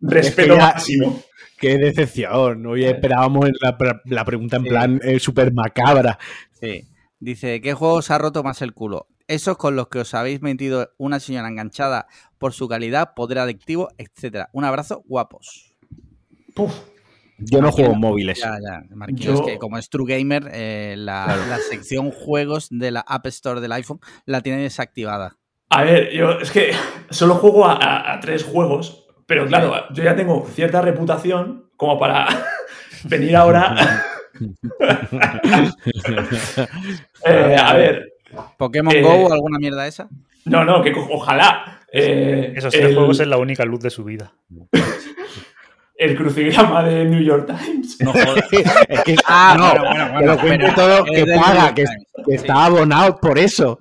respeto máximo. Qué decepción. Hoy esperábamos la, la pregunta en plan eh, súper macabra. Sí. Dice, ¿qué juego os ha roto más el culo? Esos con los que os habéis metido una señora enganchada por su calidad, poder adictivo, etcétera. Un abrazo, guapos. Puf. Yo no juego móviles. Ya, ya. que como es True Gamer, eh, la, sección juegos de la App Store del iPhone la tiene desactivada. A ver, yo es que solo juego a, tres juegos, pero claro, yo ya tengo cierta reputación como para venir ahora. Eh, a ver. ¿Pokémon Go o eh, alguna mierda esa? No, no, que ojalá. Esos tres juegos es la única luz de su vida. el crucigrama de New York Times. No jodas. es que, ah, no, bueno, bueno, que lo todo, que paga, que, está abonado por eso.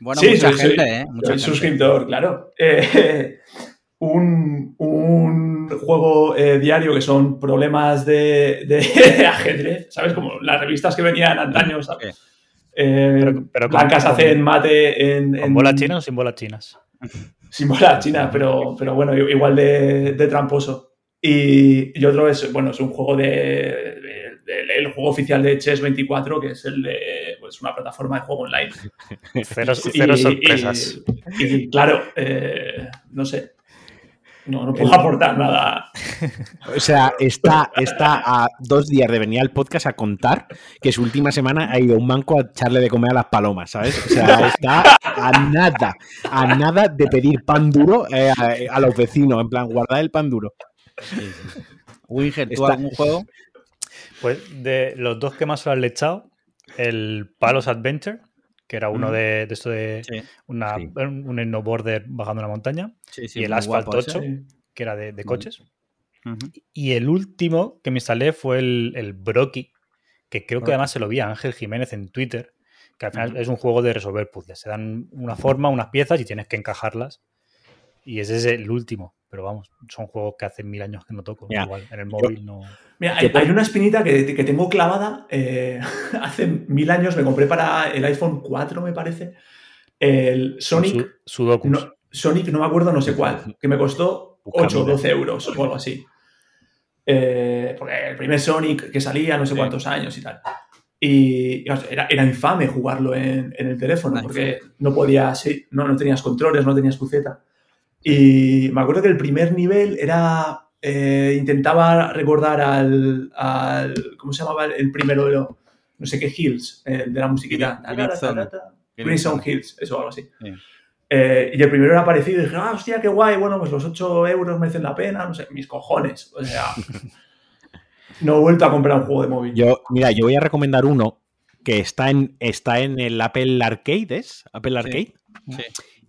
Bueno, sí, mucha gente, ¿eh? Mucha suscriptor, claro. Eh, un, un, juego eh, diario que son problemas de, de, ajedrez, ¿sabes? Como las revistas que venían antaño, ¿sabes? Eh, pero, pero blancas hacen mate en, ¿Con bolas chinas o sin bolas chinas? Sin bolas chinas, pero, pero bueno, igual de, de tramposo. Y, otro es, bueno, es un juego de, el juego oficial de Chess 24, que es el de pues, una plataforma de juego online. cero, sorpresas. Y, claro, eh, no sé. No, no puedo aportar nada. O sea, está, está a dos días de venir al podcast a contar que su última semana ha ido un banco a echarle de comer a las palomas, ¿sabes? O sea, está a nada, a nada de pedir pan duro eh, a, a, los vecinos, en plan, guardar el pan duro. Winger, ¿tú algún juego? Pues de los dos que más lo han echado, el Palos Adventure, que era uno de, esto de una, un snowboarder bajando una montaña, y el Asphalt 8, que era de, coches. Y el último que me instalé fue el, el Brocky, que creo que además se lo vi a Ángel Jiménez en Twitter, que al final es un juego de resolver puzzles. Se dan una forma, unas piezas y tienes que encajarlas. Y ese es el último. Pero vamos, son juegos que hace mil años que no toco. Igual, en el móvil no. Mira, hay, una espinita que, tengo clavada. Eh, hace mil años me compré para el iPhone 4, me parece. El Sonic. Su, no, Sonic, no me acuerdo, no sé cuál. Que me costó 8 o 12 euros o algo así. Eh, porque el primer Sonic que salía, no sé cuántos años y tal. Y era, era infame jugarlo en, el teléfono, porque no podías, no, no tenías controles, no tenías buceta. Y me acuerdo que el primer nivel era. Eh, intentaba recordar al, ¿Cómo se llamaba el primero? No sé qué Hills, de la musiquita. Crimson Hills, eso, algo así. Eh, y el primero era parecido y dije, ah, hostia, qué guay, bueno, pues los 8 euros merecen la pena, no sé, mis cojones. O sea, no he vuelto a comprar un juego de móvil. Yo, mira, yo voy a recomendar uno que está en, está en el Apple Arcade, ¿es? Apple Arcade. sí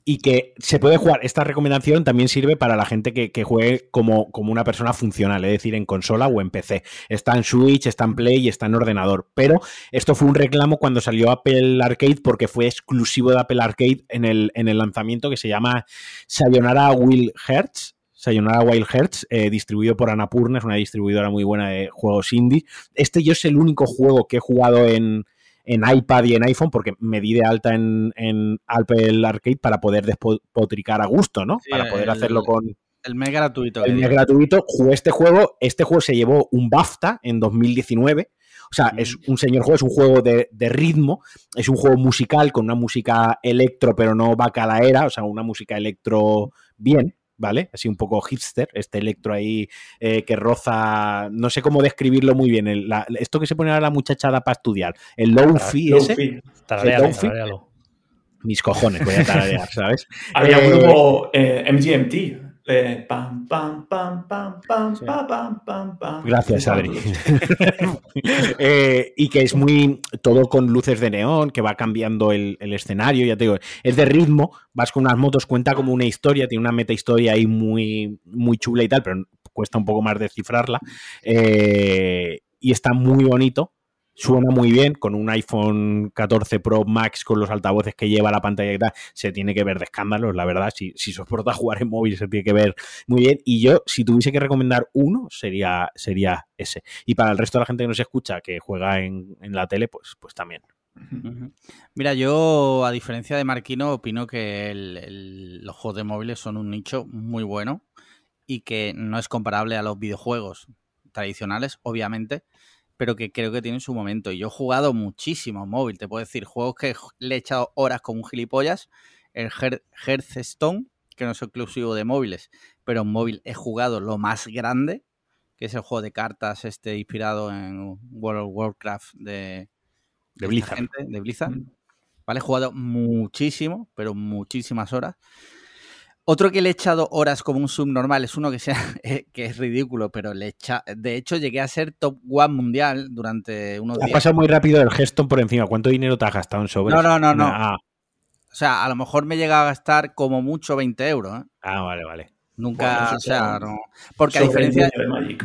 y que se puede jugar. Esta recomendación también sirve para la gente que, juegue como, como, una persona funcional, es decir, en consola o en PC. Está en Switch, está en Play y está en ordenador. Pero esto fue un reclamo cuando salió Apple Arcade porque fue exclusivo de Apple Arcade en el, en el lanzamiento que se llama Sayonara Will Hertz. Sayonara Wild Hearts, eh, distribuido por Annapurna, es una distribuidora muy buena de juegos indie. Este yo es el único juego que he jugado en, en iPad y en iPhone, porque me di de alta en, Apple Arcade para poder despotricar a gusto, ¿no? para poder hacerlo con. El mes gratuito. El mes gratuito. Jugué este juego. Este juego se llevó un BAFTA en 2019. O sea, es un señor juego, es un juego de, de, ritmo, es un juego musical con una música electro, pero no bacalaera, o sea, una música electro bien. ¿Vale? Así un poco hipster, este electro ahí eh, que roza, no sé cómo describirlo muy bien, esto que se pone ahora la muchachada para estudiar, el low-fi ese. Mis cojones, voy a tararear, ¿sabes? Había un eh, grupo eh, MGMT, Gracias, Adri. y que es muy todo con luces de neón, que va cambiando el, escenario, ya te digo, es de ritmo, vas con unas motos, cuenta como una historia, tiene una meta historia ahí muy, muy chula y tal, pero cuesta un poco más descifrarla. Eh, y está muy bonito, suena muy bien, con un iPhone 14 Pro Max con los altavoces que lleva la pantalla y tal, se tiene que ver de escándalos, la verdad, si, si soporta jugar en móvil se tiene que ver muy bien, y yo, si tuviese que recomendar uno, sería, sería ese. Y para el resto de la gente que nos escucha, que juega en, la tele, pues, pues también. Mira, yo, a diferencia de Marquino, opino que los juegos de móviles son un nicho muy bueno y que no es comparable a los videojuegos tradicionales, obviamente, pero que creo que tiene su momento. Y yo he jugado muchísimo móvil, te puedo decir, juegos que le he echado horas con un gilipollas, el Hearthstone, que no es exclusivo de móviles, pero en móvil he jugado lo más grande, que es el juego de cartas este inspirado en World of Warcraft de, de Blizzard. de Blizzard. Mm. Vale, he jugado muchísimo, pero muchísimas horas. Otro que le he echado horas como un subnormal es uno que, sea, eh, que es ridículo, pero le echa, de hecho llegué a ser top one mundial durante unos días. Ha pasado muy rápido el gesto por encima. ¿Cuánto dinero te has gastado en sobre? No, no, no, no. Ah. O sea, a lo mejor me llega a gastar como mucho 20 euros. ¿eh? Ah, vale, vale. Nunca, o sea, no. Porque a diferencia... De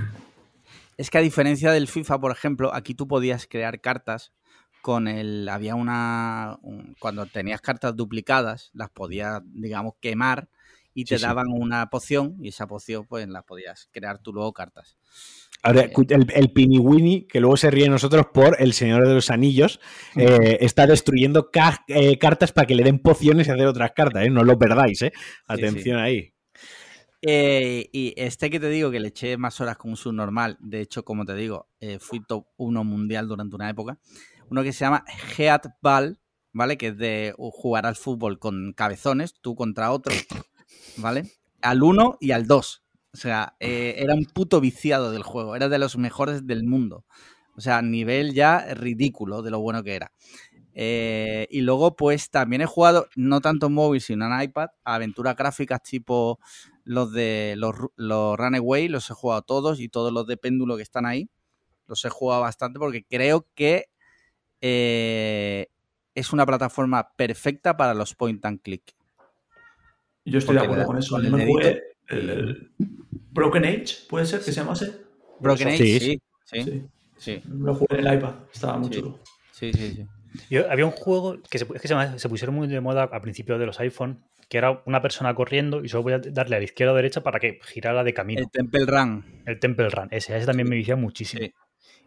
es que a diferencia del FIFA, por ejemplo, aquí tú podías crear cartas con el... Había una... cuando tenías cartas duplicadas, las podías, digamos, quemar y te daban una poción y esa poción pues la podías crear tú luego cartas. Ahora, eh, el, el Pini que luego se ríe nosotros por el Señor de los Anillos, eh, está destruyendo eh, cartas para que le den pociones y hacer otras cartas, No lo perdáis, ¿eh? Atención ahí. y este que te digo que le eché más horas con un subnormal, de hecho, como te digo, fui top 1 mundial durante una época, uno que se llama Heat Ball, ¿vale? Que es de jugar al fútbol con cabezones, tú contra otro. ¿Vale? Al 1 y al 2. O sea, eh, era un puto viciado del juego, era de los mejores del mundo. O sea, nivel ya ridículo de lo bueno que era. Eh, y luego, pues también he jugado, no tanto en móvil, sino en iPad, aventuras gráficas tipo los de los, los Runaway, los he jugado todos y todos los de péndulo que están ahí. Los he jugado bastante porque creo que eh, es una plataforma perfecta para los point and click. Yo estoy de acuerdo con eso. el, Broken Age, ¿puede ser que se llamase? Broken Age, sí. Sí, sí. Lo jugué en el iPad, estaba muy chulo. Sí, sí, sí. Yo, había un juego que, se, se, pusieron muy de moda a principios de los iPhone, que era una persona corriendo y solo voy a darle a la izquierda o derecha para que girara de camino. El Temple Run. El Temple Run, ese, ese también me vicia muchísimo.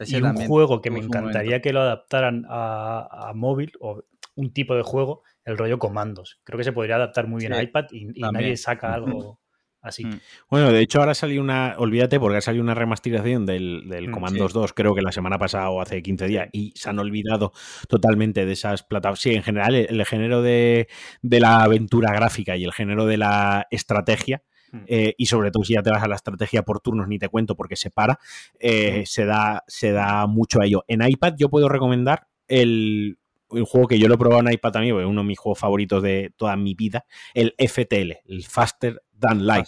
y un juego que me encantaría que lo adaptaran a, a, móvil o un tipo de juego el rollo comandos. Creo que se podría adaptar muy bien a iPad y, nadie saca algo así. Mm. Bueno, de hecho ahora salió una, olvídate porque ha salido una remasterización del, del mm, Comandos 2, creo que la semana pasada o hace 15 días, y se han olvidado totalmente de esas plataformas. Sí, en general el, género de, la aventura gráfica y el género de la estrategia, mm. eh, y sobre todo si ya te vas a la estrategia por turnos, ni te cuento porque se para, eh, se, da, se da mucho a ello. En iPad yo puedo recomendar el, un juego que yo lo he probado en iPad también, uno de mis juegos favoritos de toda mi vida, el FTL, el Faster Dan Light,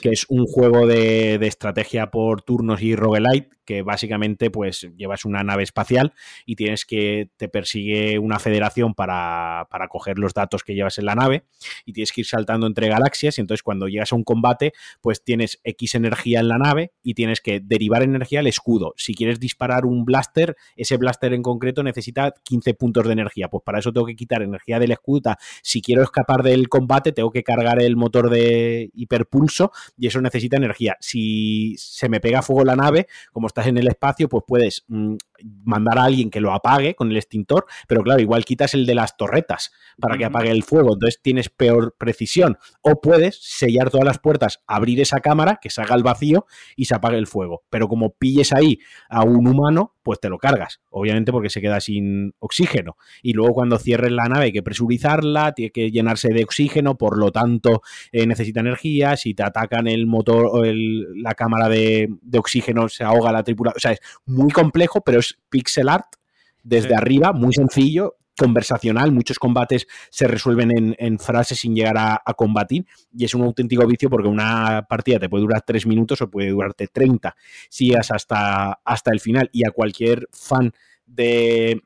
que es un juego de, estrategia por turnos y roguelite, que básicamente pues llevas una nave espacial y tienes que, te persigue una federación para, para coger los datos que llevas en la nave y tienes que ir saltando entre galaxias y entonces cuando llegas a un combate pues tienes X energía en la nave y tienes que derivar energía al escudo. Si quieres disparar un blaster, ese blaster en concreto necesita 15 puntos de energía, pues para eso tengo que quitar energía del escudo. Si quiero escapar del combate tengo que cargar el motor de hiperpulso y eso necesita energía. Si se me pega fuego la nave, como estás en el espacio, pues puedes mm, mandar a alguien que lo apague con el extintor, pero claro, igual quitas el de las torretas para que apague el fuego, entonces tienes peor precisión. O puedes sellar todas las puertas, abrir esa cámara, que se haga el vacío y se apague el fuego. Pero como pilles ahí a un humano, pues te lo cargas, obviamente porque se queda sin oxígeno. Y luego cuando cierres la nave hay que presurizarla, tiene que llenarse de oxígeno, por lo tanto eh, necesita energía, si te atacan el motor o la cámara de, de oxígeno se ahoga la tripulación. O sea, es muy complejo, pero es pixel art desde arriba, muy sencillo, conversacional, muchos combates se resuelven en, frases sin llegar a, combatir y es un auténtico vicio porque una partida te puede durar tres minutos o puede durarte 30 si llegas hasta, hasta el final y a cualquier fan de,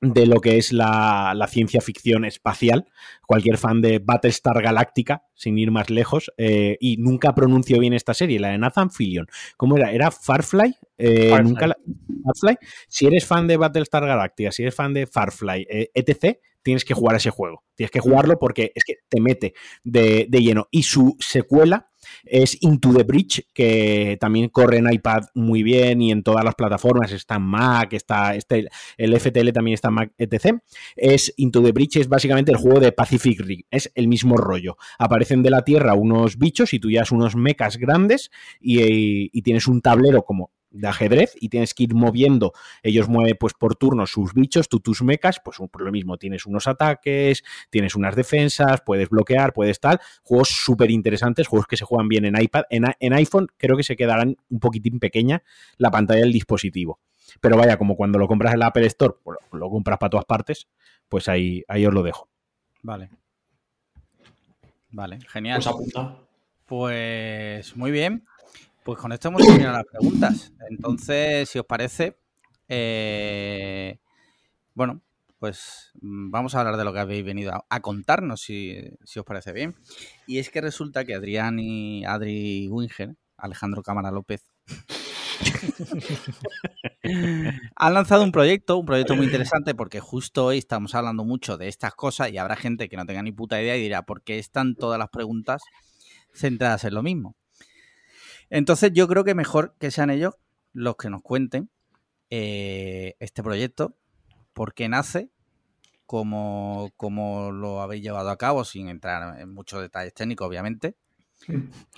de lo que es la, ciencia ficción espacial, cualquier fan de Battlestar Galáctica, sin ir más lejos, eh, y nunca pronuncio bien esta serie, la de Nathan Fillion. ¿Cómo era? ¿Era Farfly? Eh, Nunca Farfly. Si eres fan de Battlestar Galáctica, si eres fan de Farfly, eh, etc., tienes que jugar ese juego. Tienes que jugarlo porque es que te mete de, de lleno. Y su secuela es Into the Bridge, que también corre en iPad muy bien y en todas las plataformas, está en Mac, está este, el FTL también está en Mac, etc. Es Into the Bridge, es básicamente el juego de Pacific Rim, es el mismo rollo. Aparecen de la Tierra unos bichos y tú ya unos mechas grandes y, y tienes un tablero como de ajedrez y tienes que ir moviendo. Ellos mueven pues por turnos sus bichos, tú tus mecas, pues por lo mismo, tienes unos ataques, tienes unas defensas, puedes bloquear, puedes tal. Juegos súper interesantes, juegos que se juegan bien en iPad. En, iPhone creo que se quedarán un poquitín pequeña la pantalla del dispositivo. Pero vaya, como cuando lo compras en la Apple Store, pues, lo compras para todas partes, pues ahí, ahí os lo dejo. Vale. Vale, genial. Pues, pues muy bien. Pues con esto hemos terminado las preguntas. Entonces, si os parece, eh, bueno, pues vamos a hablar de lo que habéis venido a, contarnos, si, os parece bien. Y es que resulta que Adrián y Adri Winger, Alejandro Cámara López, han lanzado un proyecto, un proyecto muy interesante porque justo hoy estamos hablando mucho de estas cosas y habrá gente que no tenga ni puta idea y dirá, ¿por qué están todas las preguntas centradas en lo mismo? Entonces yo creo que mejor que sean ellos los que nos cuenten eh, este proyecto, por qué nace, cómo, lo habéis llevado a cabo, sin entrar en muchos detalles técnicos, obviamente.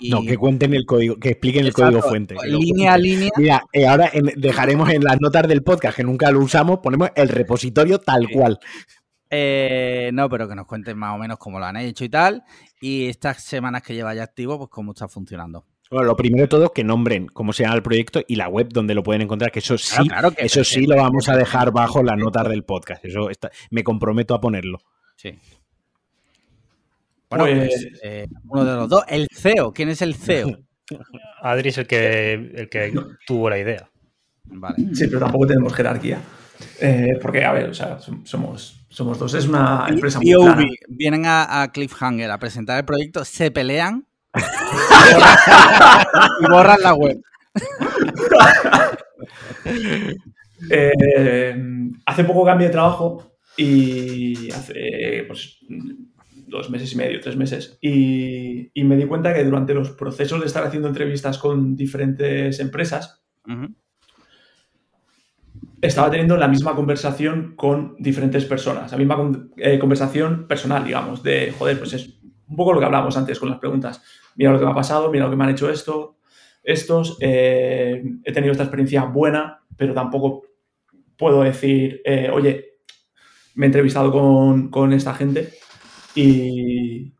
no, que cuenten el código, que expliquen el código fuente. Línea a línea. Mira, eh, ahora dejaremos en las notas del podcast, que nunca lo usamos, ponemos el repositorio tal cual. Eh, no, pero que nos cuenten más o menos cómo lo han hecho y tal. Y estas semanas que lleva ya activo, pues cómo está funcionando. Bueno, lo primero de todo, que nombren cómo se llama el proyecto y la web donde lo pueden encontrar, que eso sí, eso sí lo vamos a dejar bajo las notas del podcast. Eso me comprometo a ponerlo. Sí. Bueno, pues, pues eh, uno de los dos, el CEO. ¿Quién es el CEO? Adri es el que, el que tuvo la idea. Vale. Sí, pero tampoco tenemos jerarquía. Eh, porque, a ver, o sea, somos, somos dos. Es una empresa muy Vienen a, a Cliffhanger a presentar el proyecto, se pelean y borran la web. Eh, hace poco cambié de trabajo y hace pues, dos meses y medio, tres meses, y, me di cuenta que durante los procesos de estar haciendo entrevistas con diferentes empresas, estaba teniendo la misma conversación con diferentes personas, la misma eh, conversación personal, digamos, de, joder, pues es un poco lo que hablábamos antes con las preguntas mira lo que me ha pasado, mira lo que me han hecho esto, estos, eh, he tenido esta experiencia buena, pero tampoco puedo decir, eh, oye, me he entrevistado con, esta gente y,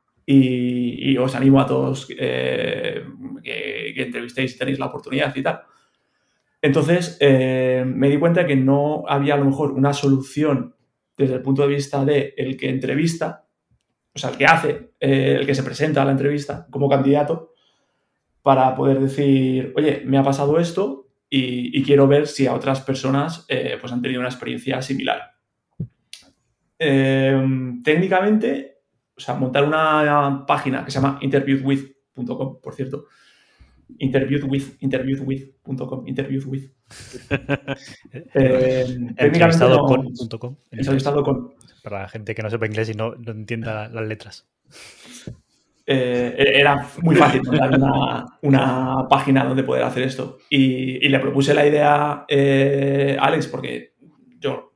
os animo a todos eh, que, entrevistéis si tenéis la oportunidad y tal. Entonces, me di cuenta que no había a lo mejor una solución desde el punto de vista de el que entrevista, o sea, el que hace, eh, el que se presenta a la entrevista como candidato, para poder decir, oye, me ha pasado esto y, quiero ver si a otras personas eh, pues han tenido una experiencia similar. Em, técnicamente, o sea, montar una página que se llama interviewwith.com, por cierto. Interviewwith, interviewwith.com, interviewwith. eh, entrevistado con. Para la gente que no sepa inglés y no, entienda las letras. Eh, era muy fácil montar una, página donde poder hacer esto. Y, le propuse la idea eh, a Alex porque yo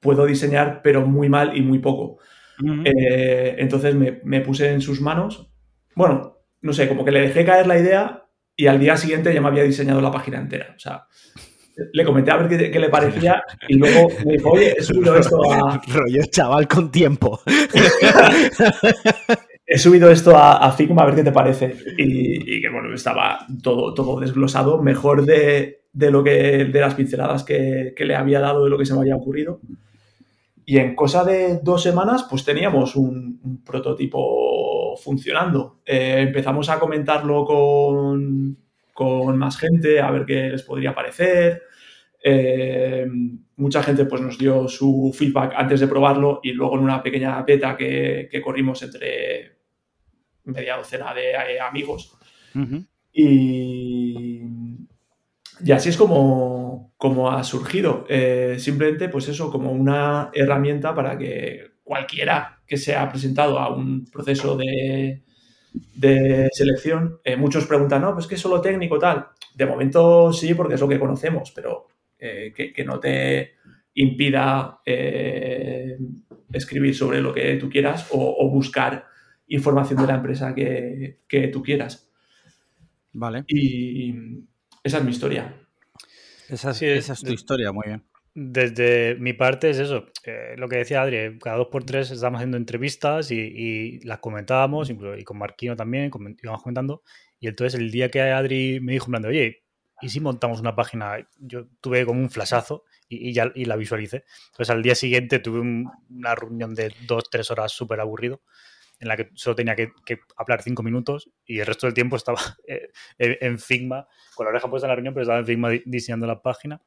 puedo diseñar, pero muy mal y muy poco. Eh, entonces me, me, puse en sus manos. Bueno, no sé, como que le dejé caer la idea y al día siguiente ya me había diseñado la página entera. O sea, le comenté a ver qué, le parecía y luego me dijo, oye, he subido esto a... Rollo chaval con tiempo. he subido esto a, Figma a ver qué te parece. Y, que bueno, estaba todo, todo desglosado, mejor de, lo que de las pinceladas que, le había dado de lo que se me había ocurrido. Y en cosa de dos semanas, pues teníamos un, prototipo funcionando. Eh, empezamos a comentarlo con, con, más gente, a ver qué les podría parecer. Eh, mucha gente pues, nos dio su feedback antes de probarlo y luego en una pequeña beta que, corrimos entre media docena de eh, amigos. y, y, así es como, como ha surgido. Eh, simplemente, pues eso, como una herramienta para que cualquiera que se ha presentado a un proceso de, de selección, muchos preguntan, no, pues que es solo técnico tal. De momento sí, porque es lo que conocemos, pero eh, que, no te impida eh, escribir sobre lo que tú quieras o, buscar información de la empresa que, tú quieras. Vale. Y esa es mi historia. Esa, es tu historia, muy bien. Desde mi parte es eso, eh, lo que decía Adri, cada dos por tres estábamos haciendo entrevistas y, las comentábamos, y con Marquino también, íbamos comentando, y entonces el día que Adri me dijo, en oye, ¿y si montamos una página? Yo tuve como un flashazo y, ya y la visualicé. Entonces al día siguiente tuve una reunión de dos, tres horas súper aburrido en la que solo tenía que, hablar cinco minutos y el resto del tiempo estaba eh, en Figma, con la oreja puesta en la reunión, pero estaba en Figma diseñando la página.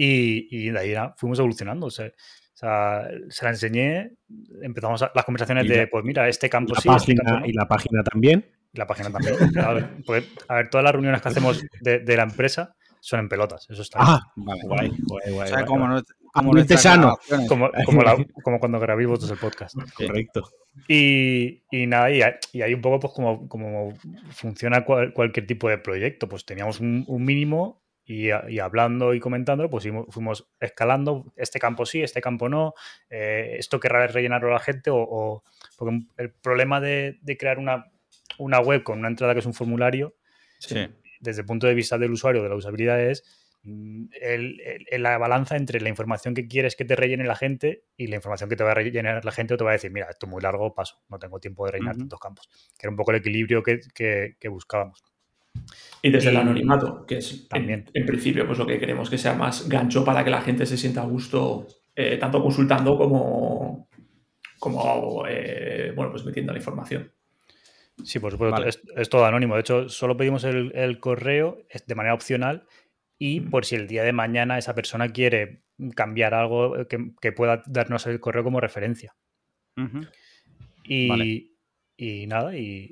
Y, de ahí fuimos evolucionando. O sea, se la enseñé, empezamos las conversaciones de, pues mira, este campo sí, este Y la página también la página también. A ver, todas las reuniones que hacemos de, la empresa son en pelotas. Eso está. Ah, vale, guay, guay, guay. O sea, como, no, como, sano. Como, como, cuando grabé vosotros el podcast. Correcto. Y, y nada, y, ahí un poco, pues, como, como funciona cualquier tipo de proyecto. Pues teníamos un, mínimo y, hablando y comentándolo, pues fuimos, escalando. Este campo sí, este campo no. Eh, esto querrá rellenarlo la gente o, porque el problema de crear una una web con una entrada que es un formulario, desde el punto de vista del usuario, de la usabilidad, es mm, la balanza entre la información que quieres que te rellene la gente y la información que te va a rellenar la gente o te va a decir, mira, esto es muy largo, paso, no tengo tiempo de rellenar tantos campos. Que era un poco el equilibrio que, buscábamos. Y desde el anonimato, que es también en, principio pues lo que queremos que sea más gancho para que la gente se sienta a gusto, eh, tanto consultando como, como eh, bueno, pues metiendo la información. Sí, por supuesto, es, todo anónimo. De hecho, solo pedimos el, correo de manera opcional y por si el día de mañana esa persona quiere cambiar algo que, pueda darnos el correo como referencia. y, nada, y,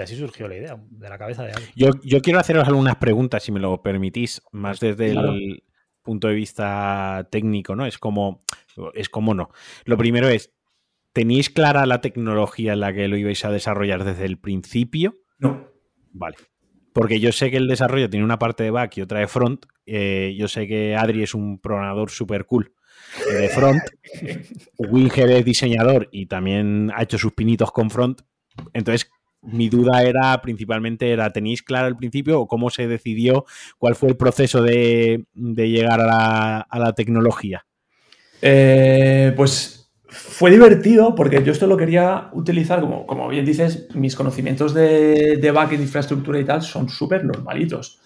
así surgió la idea de la cabeza de alguien. Yo, quiero haceros algunas preguntas, si me lo permitís, más desde el punto de vista técnico, ¿no? Es como, es como no. Lo primero es, ¿Teníais clara la tecnología en la que lo ibais a desarrollar desde el principio? No. Vale. Porque yo sé que el desarrollo tiene una parte de back y otra de front. Eh, yo sé que Adri es un programador súper cool de front. Winger es diseñador y también ha hecho sus pinitos con front. Entonces, mi duda era principalmente, era, ¿tenéis claro al principio o cómo se decidió? ¿Cuál fue el proceso de, llegar a la, tecnología? Eh, pues fue divertido porque yo esto lo quería utilizar, como, como bien dices, mis conocimientos de, de backend, infraestructura y tal son súper normalitos.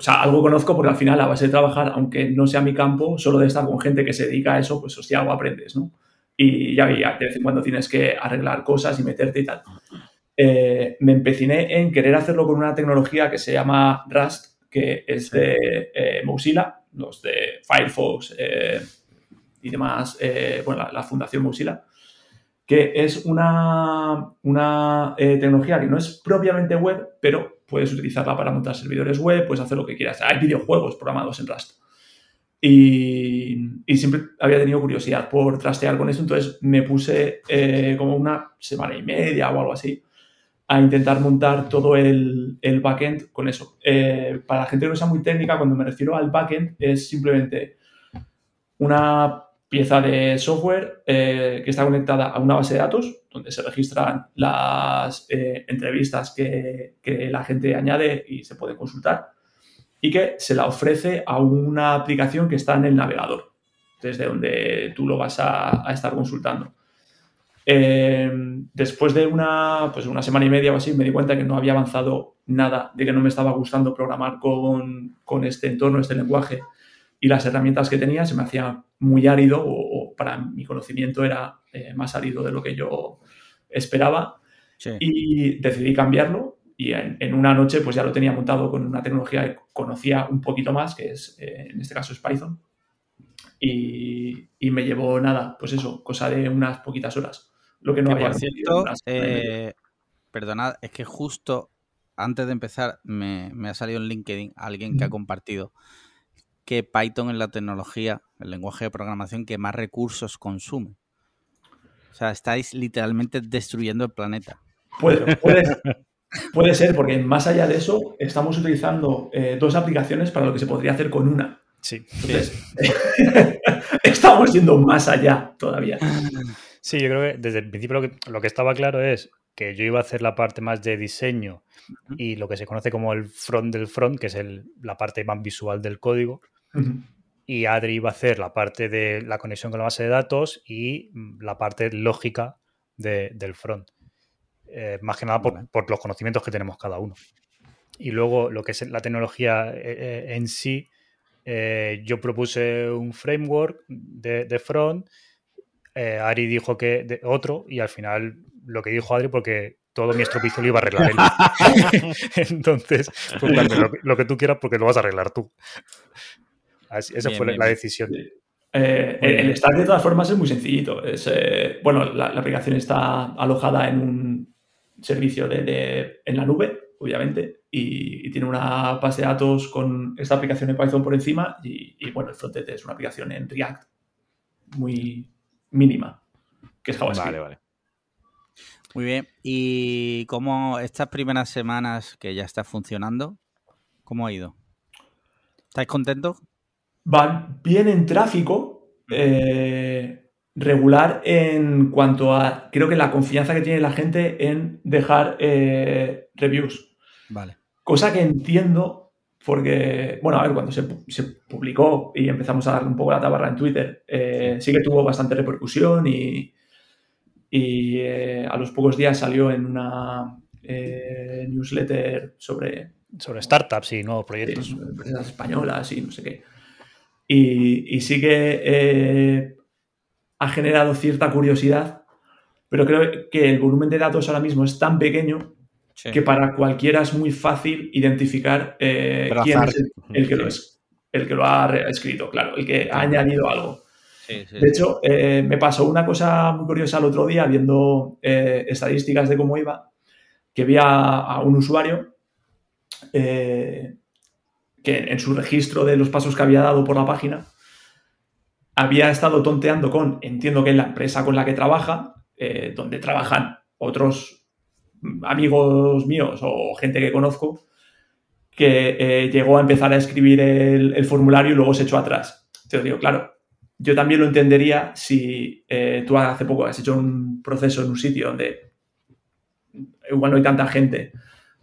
O sea, algo conozco porque al final, a base de trabajar, aunque no sea mi campo, solo de estar con gente que se dedica a eso, pues hostia, algo aprendes, ¿no? Y ya veía, de vez en cuando tienes que arreglar cosas y meterte y tal. Eh, me empeciné en querer hacerlo con una tecnología que se llama Rust, que es de eh, Mozilla, los de Firefox, eh, y demás, bueno, la, Fundación Mozilla, que es una, una tecnología que no es propiamente web, pero puedes utilizarla para montar servidores web, puedes hacer lo que quieras. Hay videojuegos programados en Rust. Y, siempre había tenido curiosidad por trastear con eso, entonces me puse eh, como una semana y media o algo así a intentar montar todo el, el backend con eso. para la gente que no sea muy técnica, cuando me refiero al backend, es simplemente una pieza de software eh, que está conectada a una base de datos donde se registran las eh, entrevistas que, la gente añade y se puede consultar y que se la ofrece a una aplicación que está en el navegador, desde donde tú lo vas a, estar consultando. Eh, después de una, pues una semana y media o así, me di cuenta que no había avanzado nada, de que no me estaba gustando programar con, con este entorno, este lenguaje y las herramientas que tenía se me hacía muy árido o, para mi conocimiento era más árido de lo que yo esperaba. Y decidí cambiarlo y en, una noche pues ya lo tenía montado con una tecnología que conocía un poquito más, que es, en este caso es Python. Y, y, me llevó nada, pues eso, cosa de unas poquitas horas. Lo que no había cierto, eh, perdonad, es que justo antes de empezar me, ha salido en LinkedIn alguien que ha compartido que Python es la tecnología, el lenguaje de programación que más recursos consume. O sea, estáis literalmente destruyendo el planeta. Puede, puede, ser, porque más allá de eso, estamos utilizando eh, dos aplicaciones para lo que se podría hacer con una. Sí. Entonces, estamos yendo más allá todavía. Sí, yo creo que desde el principio lo que, estaba claro es que yo iba a hacer la parte más de diseño y lo que se conoce como el front del front, que es la parte más visual del código. Y Adri iba a hacer la parte de la conexión con la base de datos y mm, la parte lógica del front. Eh, más que nada por, los conocimientos que tenemos cada uno. Y luego lo que es la tecnología eh, eh, en sí, yo propuse un framework de, de front eh, Ari dijo que de otro y al final lo que dijo Adri porque todo mi estropicio lo iba a arreglar él. Entonces, pues, lo, que tú quieras porque lo vas a arreglar tú. esa fue la decisión. Eh, el stack de todas formas es muy sencillito. Es, eh, bueno, la, aplicación está alojada en un servicio de, en la nube, obviamente, y, tiene una base de datos con esta aplicación de Python por encima y, y bueno, el frontend es una aplicación en React muy, mínima, que es JavaScript. Vale, vale. Muy bien. ¿Y cómo estas primeras semanas que ya está funcionando, cómo ha ido? ¿Estáis contentos? Va bien en tráfico, eh, regular en cuanto a, creo que la confianza que tiene la gente en dejar eh, reviews. Vale. Cosa que entiendo porque, bueno, a ver, cuando se, publicó y empezamos a dar un poco la tabarra en Twitter, eh, sí que tuvo bastante repercusión y, y eh, a los pocos días salió en una eh, newsletter sobre... Sobre startups y nuevos proyectos. empresas españolas y no sé qué. Y, y sí que ha generado cierta curiosidad, pero creo que el volumen de datos ahora mismo es tan pequeño que para cualquiera es muy fácil identificar eh, quién es el, que lo es, el que lo ha escrito, claro, el que ha añadido algo. de hecho, eh, me pasó una cosa muy curiosa el otro día viendo eh, estadísticas de cómo iba, que vi a, un usuario que en su registro de los pasos que había dado por la página había estado tonteando con, entiendo que en la empresa con la que trabaja, donde trabajan otros amigos míos o gente que conozco que eh, llegó a empezar a escribir el, formulario y luego se echó atrás. Te digo, claro, yo también lo entendería si eh, tú hace poco has hecho un proceso en un sitio donde igual no hay tanta gente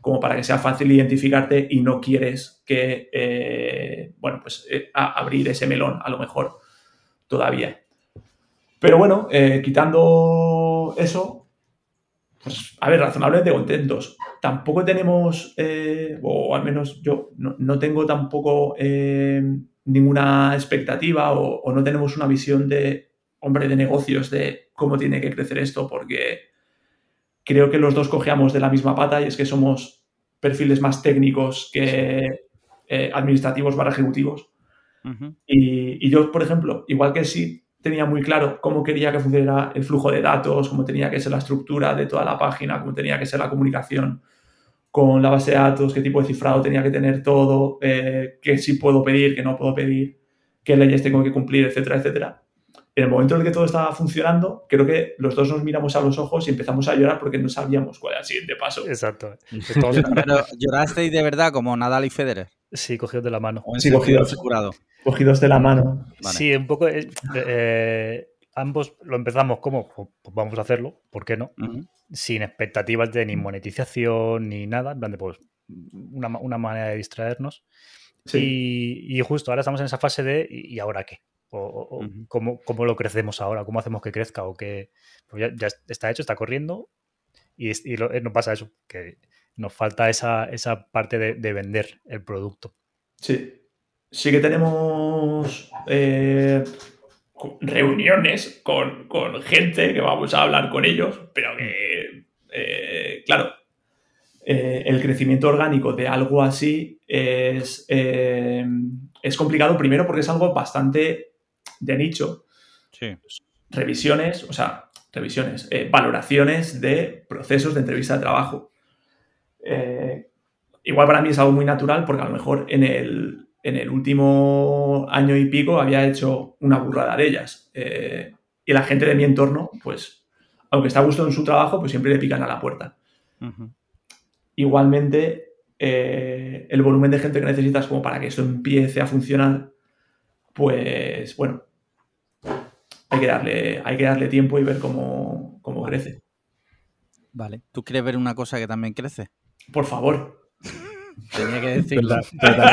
como para que sea fácil identificarte y no quieres que, eh, bueno, pues abrir ese melón a lo mejor todavía. Pero bueno, quitando eso, a ver, razonablemente contentos. Tampoco tenemos, eh, o al menos yo no, tengo tampoco eh, ninguna expectativa o, no tenemos una visión de hombre de negocios de cómo tiene que crecer esto, porque creo que los dos cojeamos de la misma pata y es que somos perfiles más técnicos que eh, administrativos para ejecutivos. y, y, yo, por ejemplo, igual que sí tenía muy claro cómo quería que funcionara el flujo de datos, cómo tenía que ser la estructura de toda la página, cómo tenía que ser la comunicación con la base de datos, qué tipo de cifrado tenía que tener todo, eh, qué sí puedo pedir, qué no puedo pedir, qué leyes tengo que cumplir, etcétera, etcétera. En el momento en el que todo estaba funcionando, creo que los dos nos miramos a los ojos y empezamos a llorar porque no sabíamos cuál era el siguiente paso. Exacto. Pero llorasteis de verdad como Nadal y Federer. Sí, cogidos de la mano. Sí, cogidos. Cogidos de la mano. Sí, un poco. Eh, eh, ambos lo empezamos como, pues, pues vamos a hacerlo, ¿por qué no? Sin expectativas de ni monetización ni nada, en plan de, pues, una, manera de distraernos. Y, justo ahora estamos en esa fase de, ¿y ahora qué? O, ¿cómo, lo crecemos ahora? ¿Cómo hacemos que crezca? O que pues ya, está hecho, está corriendo y, eh, no pasa eso, que nos falta esa, esa parte de, vender el producto. Sí, sí que tenemos eh, reuniones con, gente que vamos a hablar con ellos, pero que, eh, claro, eh, el crecimiento orgánico de algo así es, eh, es complicado primero porque es algo bastante de nicho. Sí. Revisiones, o sea, revisiones, valoraciones de procesos de entrevista de trabajo. Igual para mí es algo muy natural porque a lo mejor en el, en el último año y pico había hecho una burrada de ellas. Eh, y la gente de mi entorno, pues, aunque está a gusto en su trabajo, pues siempre le pican a la puerta. Igualmente, eh, el volumen de gente que necesitas como para que esto empiece a funcionar, pues, bueno, hay que darle, hay que darle tiempo y ver cómo, cómo crece. Vale. ¿Tú quieres ver una cosa que también crece? Por favor. Tenía que decirlo. Pero,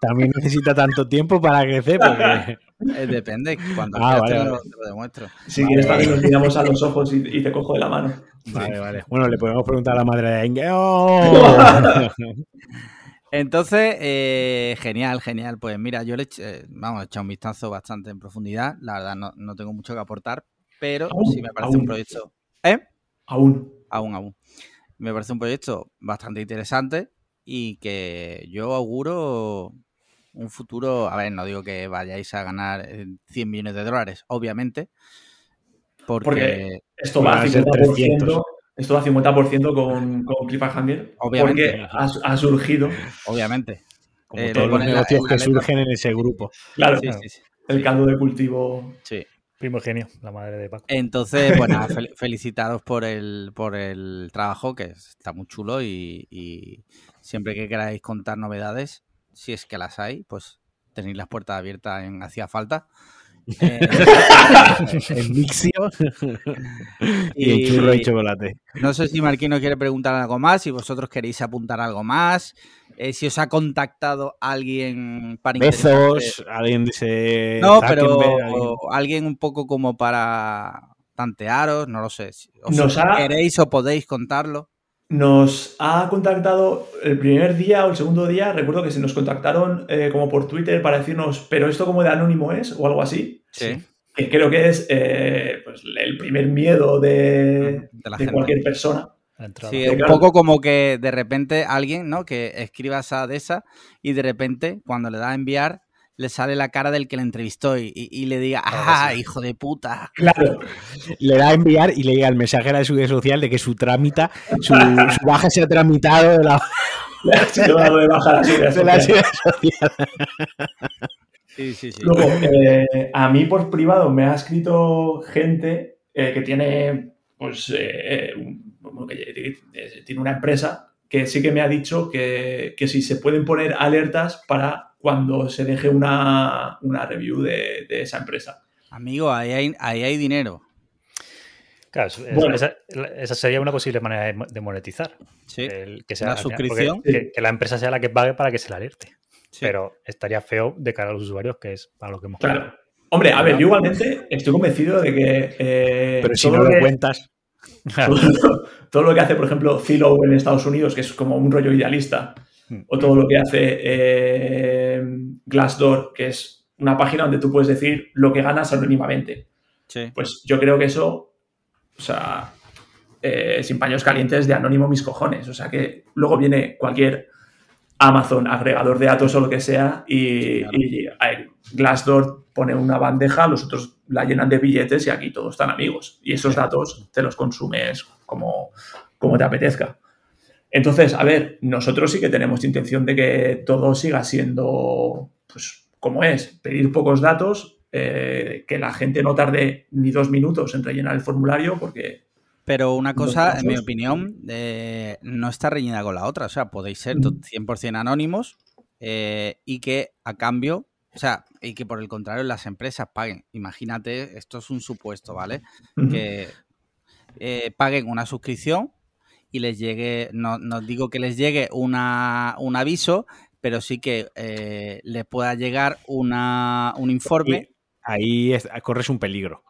también, necesita tanto tiempo para crecer. Porque... Eh, depende, cuando ah, te, lo, demuestro. Si quieres, también nos miramos a los ojos y, te cojo de la mano. Vale, vale. Bueno, le podemos preguntar a la madre de Inge. ¡Oh! Entonces, eh, genial, genial. Pues mira, yo le he, vamos, he echado un vistazo bastante en profundidad. La verdad, no, no tengo mucho que aportar, pero sí me parece un proyecto. ¿Eh? Aún. Aún, aún. Me parece un proyecto bastante interesante y que yo auguro un futuro, a ver, no digo que vayáis a ganar 100 millones de dólares, obviamente, porque, esto, va a 50%, esto va a 50% con, con Cliffhanger, obviamente, porque ha, surgido. Obviamente. Como eh, todos los negocios que surgen en ese grupo. Claro, el caldo de cultivo. Sí. Primogenio, la madre de Paco. Entonces, bueno, felicitaros por el, por el trabajo, que está muy chulo y, siempre que queráis contar novedades, si es que las hay, pues tenéis las puertas abiertas en Hacía Falta. Eh, en Mixio y, en churro y chocolate. No sé si Marquino quiere preguntar algo más, si vosotros queréis apuntar algo más, eh, si os ha contactado alguien para Bezos, alguien dice. No, pero alguien... un poco como para tantearos, no lo sé. ¿Os queréis o podéis contarlo? Nos ha contactado el primer día o el segundo día, recuerdo que se nos contactaron eh, como por Twitter para decirnos, pero esto como de anónimo es o algo así. Sí. Que creo que es eh, pues, el primer miedo de, cualquier persona. Sí, un poco como que de repente alguien, ¿no? Que escriba esa de esa y de repente cuando le da a enviar le sale la cara del que le entrevistó y, le diga, ¡ah, hijo de puta! Claro. Le da a enviar y le llega el mensaje a su red social de que su trámite, su, baja se ha tramitado de la. Le ha sido dado de baja la seguridad Sí, sí, sí. Luego, eh, a mí por privado me ha escrito gente eh, que tiene, pues, eh, tiene una empresa que sí que me ha dicho que, que si se pueden poner alertas para cuando se deje una, review de, esa empresa. Amigo, ahí hay, ahí hay dinero. Claro, esa, sería una posible manera de monetizar. Sí, que sea la suscripción. Que, la empresa sea la que pague para que se la alerte. Pero estaría feo de cara a los usuarios, que es para lo que hemos Claro. Hombre, a ver, yo igualmente estoy convencido de que. Eh, Pero si no lo cuentas. Todo, lo que hace, por ejemplo, Zillow en Estados Unidos, que es como un rollo idealista, Hmm. o todo lo que hace eh, Glassdoor, que es una página donde tú puedes decir lo que ganas anónimamente. Pues yo creo que eso, o sea, eh, sin paños calientes de anónimo mis cojones. O sea que luego viene cualquier Amazon, agregador de datos o lo que sea, y, Glassdoor pone una bandeja, los otros la llenan de billetes y aquí todos están amigos. Y esos datos te los consumes como, como te apetezca. Entonces, a ver, nosotros sí que tenemos intención de que todo siga siendo, pues, como es, pedir pocos datos, eh, que la gente no tarde ni dos minutos en rellenar el formulario, porque... Pero una cosa, en mi opinión, eh, no está reñida con la otra. O sea, podéis ser 100% anónimos eh, y que a cambio, o sea, y que por el contrario las empresas paguen. Imagínate, esto es un supuesto, ¿vale? Que paguen una suscripción y les llegue, no, no digo que les llegue una, un aviso, pero sí que eh, les pueda llegar una, un informe. Ahí corres un peligro.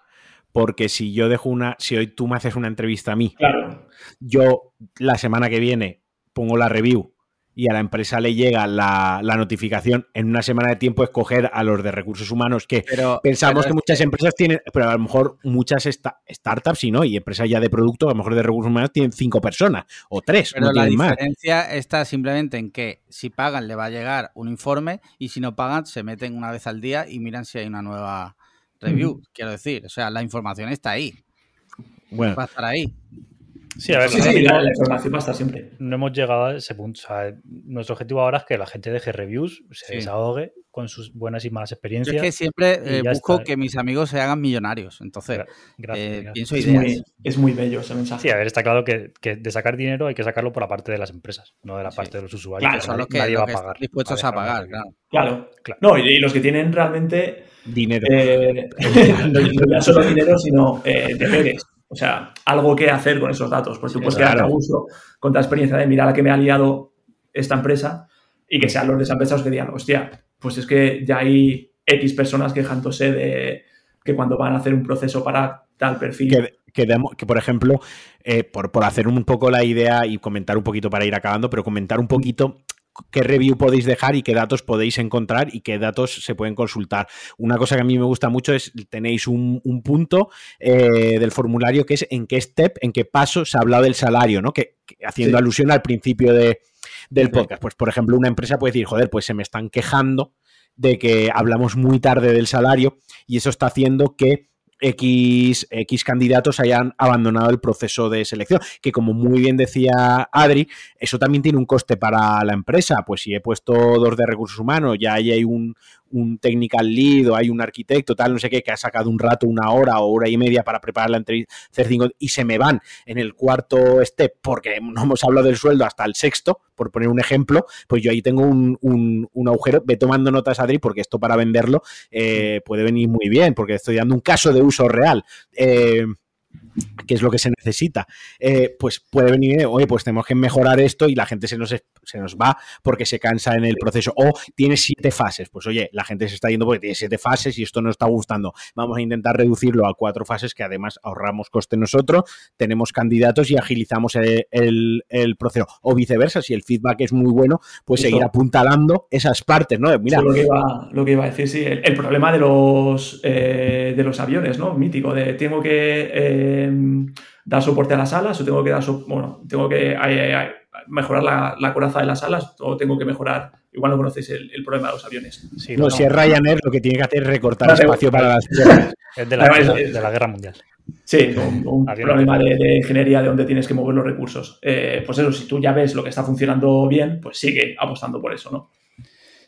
Porque si yo dejo una, si hoy tú me haces una entrevista a mí, claro. yo la semana que viene pongo la review y a la empresa le llega la, notificación en una semana de tiempo, escoger a los de recursos humanos, que pensamos que muchas empresas tienen, pero a lo mejor muchas startups, y no, y empresas ya de producto, a lo mejor de recursos humanos tienen cinco personas o tres. Pero la diferencia está simplemente en que si pagan le va a llegar un informe y si no pagan se meten una vez al día y miran si hay una nueva review, quiero decir. O sea, la información está ahí. Bueno. Va a estar ahí. Sí, a ver, la, información va a estar siempre. No hemos llegado a ese punto. O sea, nuestro objetivo ahora es que la gente deje reviews, se desahogue con sus buenas y malas experiencias. Yo es que siempre eh, busco que mis amigos se hagan millonarios. Entonces, eh, pienso es. Muy, es muy bello ese mensaje. Sí, a ver, está claro que, de sacar dinero hay que sacarlo por la parte de las empresas, no de la parte de los usuarios. Claro, son los que, nadie va a pagar. dispuestos a pagar, claro. Claro. No, y, los que tienen realmente. Dinero. Eh, no, solo dinero, sino eh, deberes. O sea, algo que hacer con esos datos. Por supuesto, que a gusto con la experiencia de mirar a que me ha liado esta empresa y que sean los de esa empresa los que digan, hostia, pues es que ya hay X personas quejándose de que cuando van a hacer un proceso para tal perfil. Que, que, por ejemplo, eh, por, por, hacer un poco la idea y comentar un poquito para ir acabando, pero comentar un poquito qué review podéis dejar y qué datos podéis encontrar y qué datos se pueden consultar. Una cosa que a mí me gusta mucho es, tenéis un, punto eh, del formulario que es en qué step, en qué paso se ha hablado del salario, ¿no? Que, haciendo alusión al principio de, del podcast. Pues, por ejemplo, una empresa puede decir, joder, pues se me están quejando de que hablamos muy tarde del salario y eso está haciendo que X, X candidatos hayan abandonado el proceso de selección, que como muy bien decía Adri, eso también tiene un coste para la empresa, pues si he puesto dos de recursos humanos, ya hay un, un technical lead o hay un arquitecto, tal, no sé qué, que ha sacado un rato, una hora o hora y media para preparar la entrevista y se me van en el cuarto step porque no hemos hablado del sueldo hasta el sexto, por poner un ejemplo, pues yo ahí tengo un, un, agujero. Ve tomando notas, Adri, porque esto para venderlo eh, puede venir muy bien, porque estoy dando un caso de uso real. Eh, que es lo que se necesita, eh, pues puede venir, oye, pues tenemos que mejorar esto y la gente se nos, se nos va porque se cansa en el proceso. O tiene siete fases, pues oye, la gente se está yendo porque tiene siete fases y esto no está gustando. Vamos a intentar reducirlo a cuatro fases que además ahorramos coste nosotros, tenemos candidatos y agilizamos el, proceso. O viceversa, si el feedback es muy bueno, pues seguir apuntalando esas partes, ¿no? Mira. Lo que, iba, lo que iba a decir, sí, el, problema de los, eh, de los aviones, ¿no? Mítico, de tengo que... Eh, Em, dar soporte a las alas o tengo que dar, bueno, tengo que mejorar la, coraza de las alas o tengo que mejorar, igual no conocéis el, problema de los aviones. no, si es Ryanair lo que tiene que hacer es recortar espacio para las piernas. Es de la, guerra mundial. Sí, un, problema de, ingeniería de donde tienes que mover los recursos. Eh, pues eso, si tú ya ves lo que está funcionando bien, pues sigue apostando por eso, ¿no?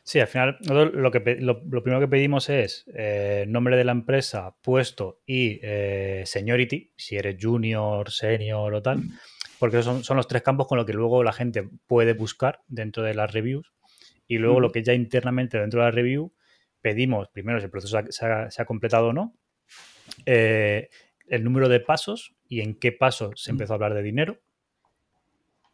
Sí, al final lo, que, lo, primero que pedimos es eh, nombre de la empresa, puesto y eh, seniority, si eres junior, senior o tal, porque son, son los tres campos con los que luego la gente puede buscar dentro de las reviews. Y luego lo que ya internamente dentro de la review pedimos, primero si el proceso se ha, completado o no, eh, el número de pasos y en qué paso se empezó a hablar de dinero,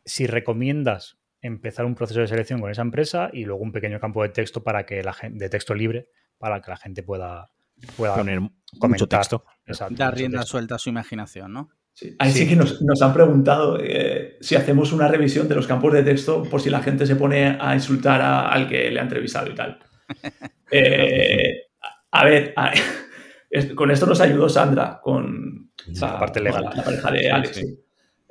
si recomiendas empezar un proceso de selección con esa empresa y luego un pequeño campo de texto para que la gente, de texto libre, para que la gente pueda, pueda poner mucho texto. Dar rienda suelta a su imaginación, ¿no? Sí. Ahí sí, que nos, han preguntado eh, si hacemos una revisión de los campos de texto por si la gente se pone a insultar al que le ha entrevistado y tal. Eh, a ver, con esto nos ayudó Sandra, con la, parte legal. La, pareja de Alex.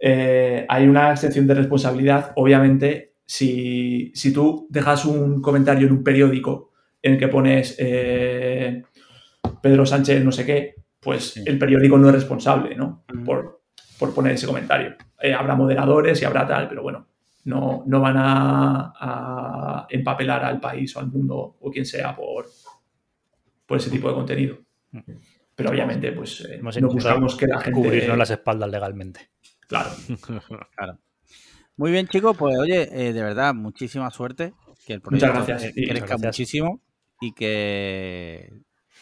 Eh, hay una extensión de responsabilidad, obviamente, si, tú dejas un comentario en un periódico en el que pones eh, Pedro Sánchez no sé qué, pues el periódico no es responsable, ¿no? Por, poner ese comentario. Eh, habrá moderadores y habrá tal, pero bueno, no, no van a, empapelar al país o al mundo o quien sea por, por ese tipo de contenido. Pero obviamente, pues no buscamos que la gente... Cubrirnos las espaldas legalmente. Claro. claro. Muy bien, chicos, pues oye, eh, de verdad, muchísima suerte. Que el proyecto crezca muchísimo y que,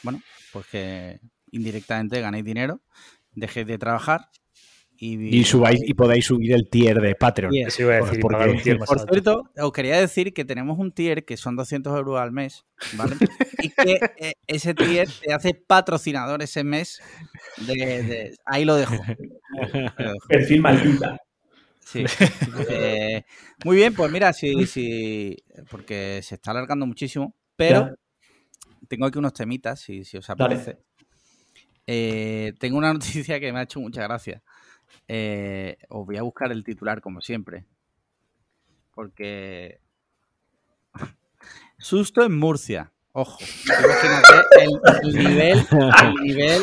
bueno, pues que indirectamente ganéis dinero, dejéis de trabajar y, subáis y podáis subir el tier de Patreon. por cierto, os quería decir que tenemos un tier que son 200 euros al mes, ¿vale? y que eh, ese tier te hace patrocinador ese mes. De, ahí lo dejo. Perfil maldita. Sí. Eh, muy bien, pues mira, sí, sí, porque se está alargando muchísimo, pero tengo aquí unos temitas, si, si os apetece. Eh, tengo una noticia que me ha hecho mucha gracia. Eh, os voy a buscar el titular como siempre. Porque... Susto en Murcia. Ojo, imagínate el, nivel, el nivel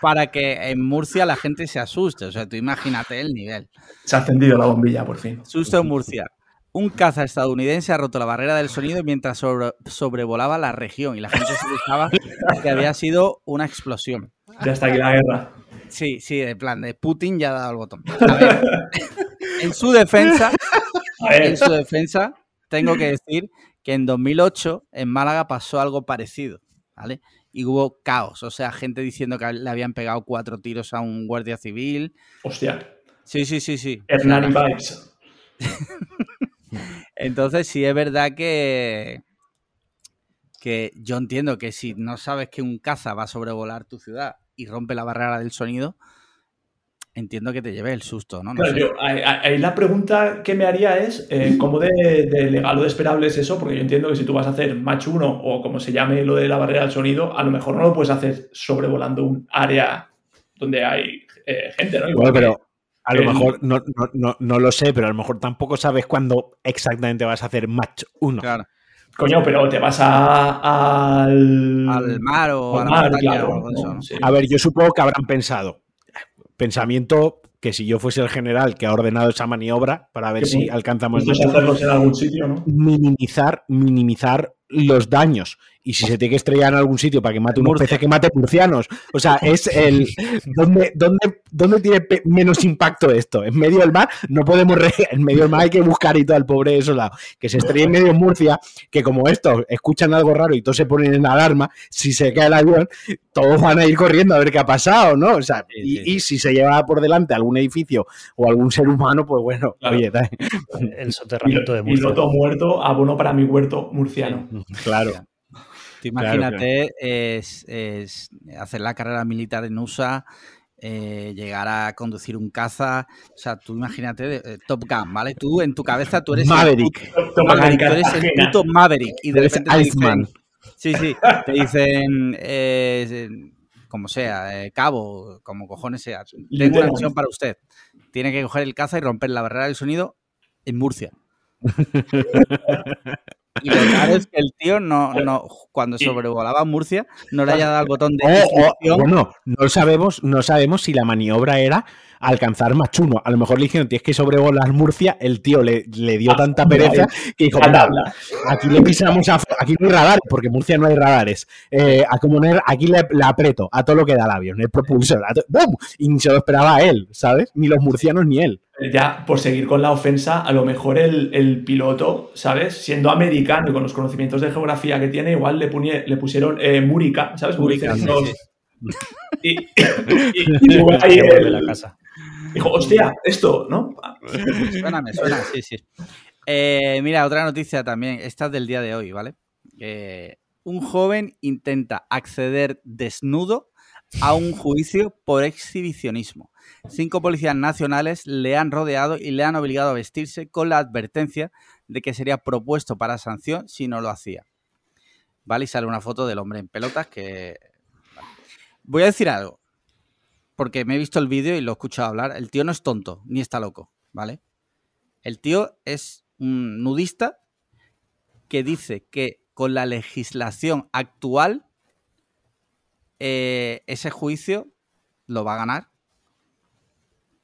para que en Murcia la gente se asuste. O sea, tú imagínate el nivel. Se ha encendido la bombilla, por fin. Susto en Murcia. Un caza estadounidense ha roto la barrera del sonido mientras sobrevolaba la región y la gente se pensaba que había sido una explosión. Ya está aquí la guerra. Sí, sí, de plan, de Putin ya ha dado el botón. A ver, en su defensa, en su defensa, tengo que decir que en 2008 en Málaga pasó algo parecido, ¿vale? Y hubo caos, o sea, gente diciendo que le habían pegado cuatro tiros a un guardia civil. Hostia. Sí, sí, sí, sí. Hernani Vibes. Entonces, sí es verdad que, que yo entiendo que si no sabes que un caza va a sobrevolar tu ciudad y rompe la barrera del sonido, entiendo que te lleve el susto, ¿no? ahí, la pregunta que me haría es, eh, ¿cómo de, legal o de esperable es eso? Porque yo entiendo que si tú vas a hacer match 1 o como se llame lo de la barrera del sonido, a lo mejor no lo puedes hacer sobrevolando un área donde hay eh, gente, ¿no? Igual pero a lo mejor, no, no, lo sé, pero a lo mejor tampoco sabes cuándo exactamente vas a hacer match 1. Claro. Coño, pero te vas a, al... al mar o a la mar, claro, A ver, yo supongo que habrán pensado, pensamiento que si yo fuese el general que ha ordenado esa maniobra para ver si alcanzamos en algún sitio, ¿no? minimizar minimizar los daños y si se tiene que estrellar en algún sitio para que mate unos peces que mate murcianos. O sea, es el. ¿Dónde, dónde, dónde tiene menos impacto esto? ¿En medio del mar? No podemos. En medio del mar hay que buscar y todo al pobre lado. Que se estrelle en medio de Murcia, que como esto, escuchan algo raro y todos se ponen en alarma, si se cae el avión, todos van a ir corriendo a ver qué ha pasado, ¿no? O sea, y, si se lleva por delante algún edificio o algún ser humano, pues bueno, oye, el soterramiento de Murcia. Piloto muerto, abono para mi huerto murciano. Claro imagínate Es, hacer la carrera militar en USA, eh, llegar a conducir un caza. O sea, tú imagínate eh, Top Gun, ¿vale? Tú en tu cabeza tú eres Maverick. El puto, Maverick, tú eres el puto Maverick. Y de repente te dicen, Sí, sí. Te dicen. Eh, como sea, cabo, como cojones sea. Tengo una misión para usted. Tiene que coger el caza y romper la barrera del sonido en Murcia. Y lo raro es que el tío no, no cuando sobrevolaba Murcia, no le haya dado el botón de oh, bueno, no sabemos, no sabemos si la maniobra era alcanzar más chuno. A lo mejor le dijeron, tienes que sobrevolar Murcia, el tío le, le dio ah, tanta pereza que dijo, aquí le pisamos a, aquí no hay radares, porque en Murcia no hay radares. Eh, a aquí le, aprieto a todo lo que da el avión, el propulsor, ¡bum! y ni se lo esperaba él, ¿sabes? Ni los murcianos ni él. Ya, por seguir con la ofensa, a lo mejor el, piloto, ¿sabes? Siendo americano y con los conocimientos de geografía que tiene, igual le, le pusieron eh, Múrica, ¿sabes? Múrica. Y, ahí la casa. Dijo, hostia, esto, ¿no? Suena, me suena, sí, sí. Eh, mira, otra noticia también, esta es del día de hoy, ¿vale? Eh, un joven intenta acceder desnudo a un juicio por exhibicionismo. Cinco policías nacionales le han rodeado y le han obligado a vestirse con la advertencia de que sería propuesto para sanción si no lo hacía. ¿Vale? Y sale una foto del hombre en pelotas que... Voy a decir algo porque me he visto el vídeo y lo he escuchado hablar. El tío no es tonto, ni está loco, ¿vale? El tío es un nudista que dice que con la legislación actual eh, ese juicio lo va a ganar